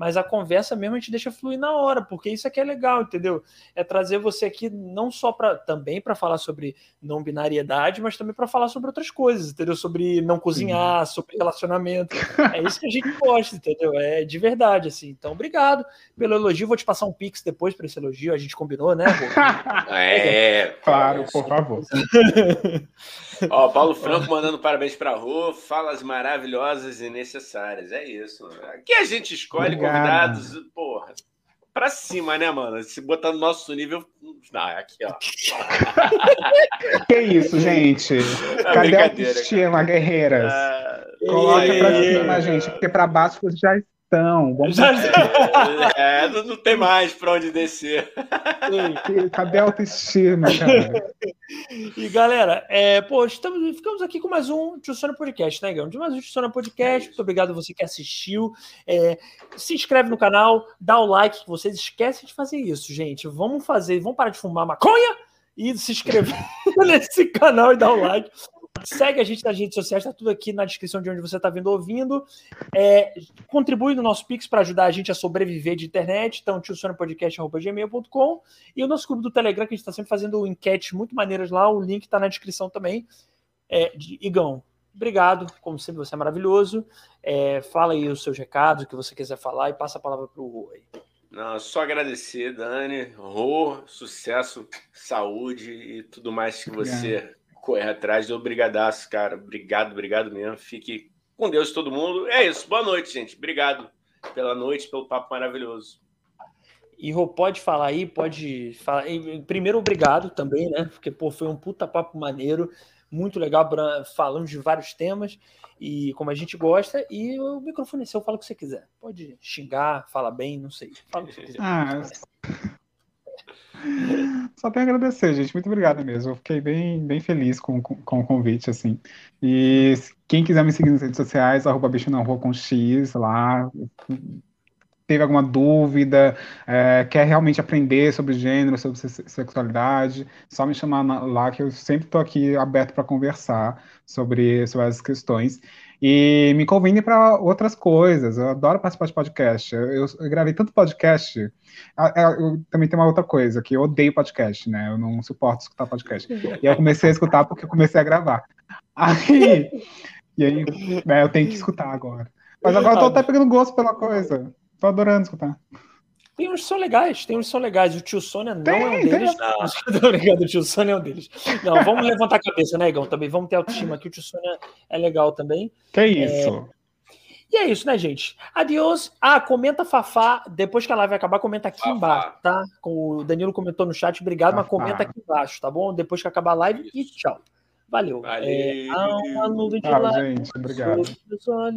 mas a conversa mesmo a gente deixa fluir na hora, porque isso aqui é legal, entendeu? É trazer você aqui não só para também para falar sobre não binariedade, mas também para falar sobre outras coisas, entendeu? Sobre não cozinhar, sobre relacionamento. É isso que a gente gosta, entendeu? É de verdade assim. Então, obrigado pelo elogio. Vou te passar um pix depois para esse elogio, a gente combinou, né? é, claro, por favor. Ó, Paulo Franco mandando parabéns para a Rô, falas maravilhosas e necessárias. É isso. Aqui a gente escolhe Obrigado. Convidados, porra, pra cima, né, mano? Se botar no nosso nível. Não, é aqui, ó. que isso, gente? É Cadê a autoestima, guerreiras? Ah, Coloca pra cima, gente, porque pra baixo já então, vamos Já, é, não, não, tem mais para onde descer. Cadê a autoestima, cara? E galera, é, pô, estamos, ficamos aqui com mais um Tio Sônia Podcast, né, Gão? De mais um Tio Sônia Podcast. Muito obrigado a você que assistiu. É, se inscreve no canal, dá o like, que vocês esquecem de fazer isso, gente. Vamos fazer, vamos parar de fumar maconha e se inscrever nesse canal e dar o like segue a gente nas redes sociais, tá tudo aqui na descrição de onde você está vindo ouvindo. É, contribui no nosso Pix para ajudar a gente a sobreviver de internet. Então, tiosonapodcast.gmail.com e o nosso grupo do Telegram, que a gente está sempre fazendo enquetes muito maneiras lá. O link está na descrição também. É, de, Igão, obrigado. Como sempre, você é maravilhoso. É, fala aí os seus recados, o que você quiser falar e passa a palavra para o Rô aí. Não, só agradecer, Dani. Rô, sucesso, saúde e tudo mais que você Obrigado. corre atrás. Obrigadaço, cara. Obrigado, obrigado mesmo. Fique com Deus todo mundo. É isso. Boa noite, gente. Obrigado pela noite, pelo papo maravilhoso. E Rô, pode falar aí, pode falar. Primeiro, obrigado também, né? Porque pô, foi um puta papo maneiro muito legal, falamos de vários temas e como a gente gosta. E o microfone é seu, fala o que você quiser. Pode xingar, fala bem, não sei. Fala o que você quiser. Ah, só tenho a agradecer, gente. Muito obrigado mesmo. Eu fiquei bem, bem feliz com, com, com, o convite, assim. E quem quiser me seguir nas redes sociais, arroba bicho na rua com X lá teve alguma dúvida, é, quer realmente aprender sobre gênero, sobre sexualidade, só me chamar lá que eu sempre estou aqui aberto para conversar sobre, sobre essas questões. E me convidem para outras coisas. Eu adoro participar de podcast. Eu, eu, eu gravei tanto podcast. Eu, também tem uma outra coisa, que eu odeio podcast, né? Eu não suporto escutar podcast. E eu comecei a escutar porque eu comecei a gravar. Aí, e aí né, eu tenho que escutar agora. Mas agora eu tô até pegando gosto pela coisa. Tô adorando escutar. Tem uns que são legais, tem uns que são legais. O tio Sônia não tem, é um deles. Não, obrigado, o tio Sônia é um deles. Não, vamos levantar a cabeça, né, Igão? Também vamos ter autoestima aqui. O tio Sônia é legal também. Que isso. É... E é isso, né, gente? Adiós. Ah, comenta Fafá. Depois que a live acabar, comenta aqui Fafá. embaixo, tá? O Danilo comentou no chat. Obrigado, Fafá. mas comenta aqui embaixo, tá bom? Depois que acabar a live e tchau. Valeu. Valeu. É, a, a nuvem de Tchau, gente. Obrigado. Tchau.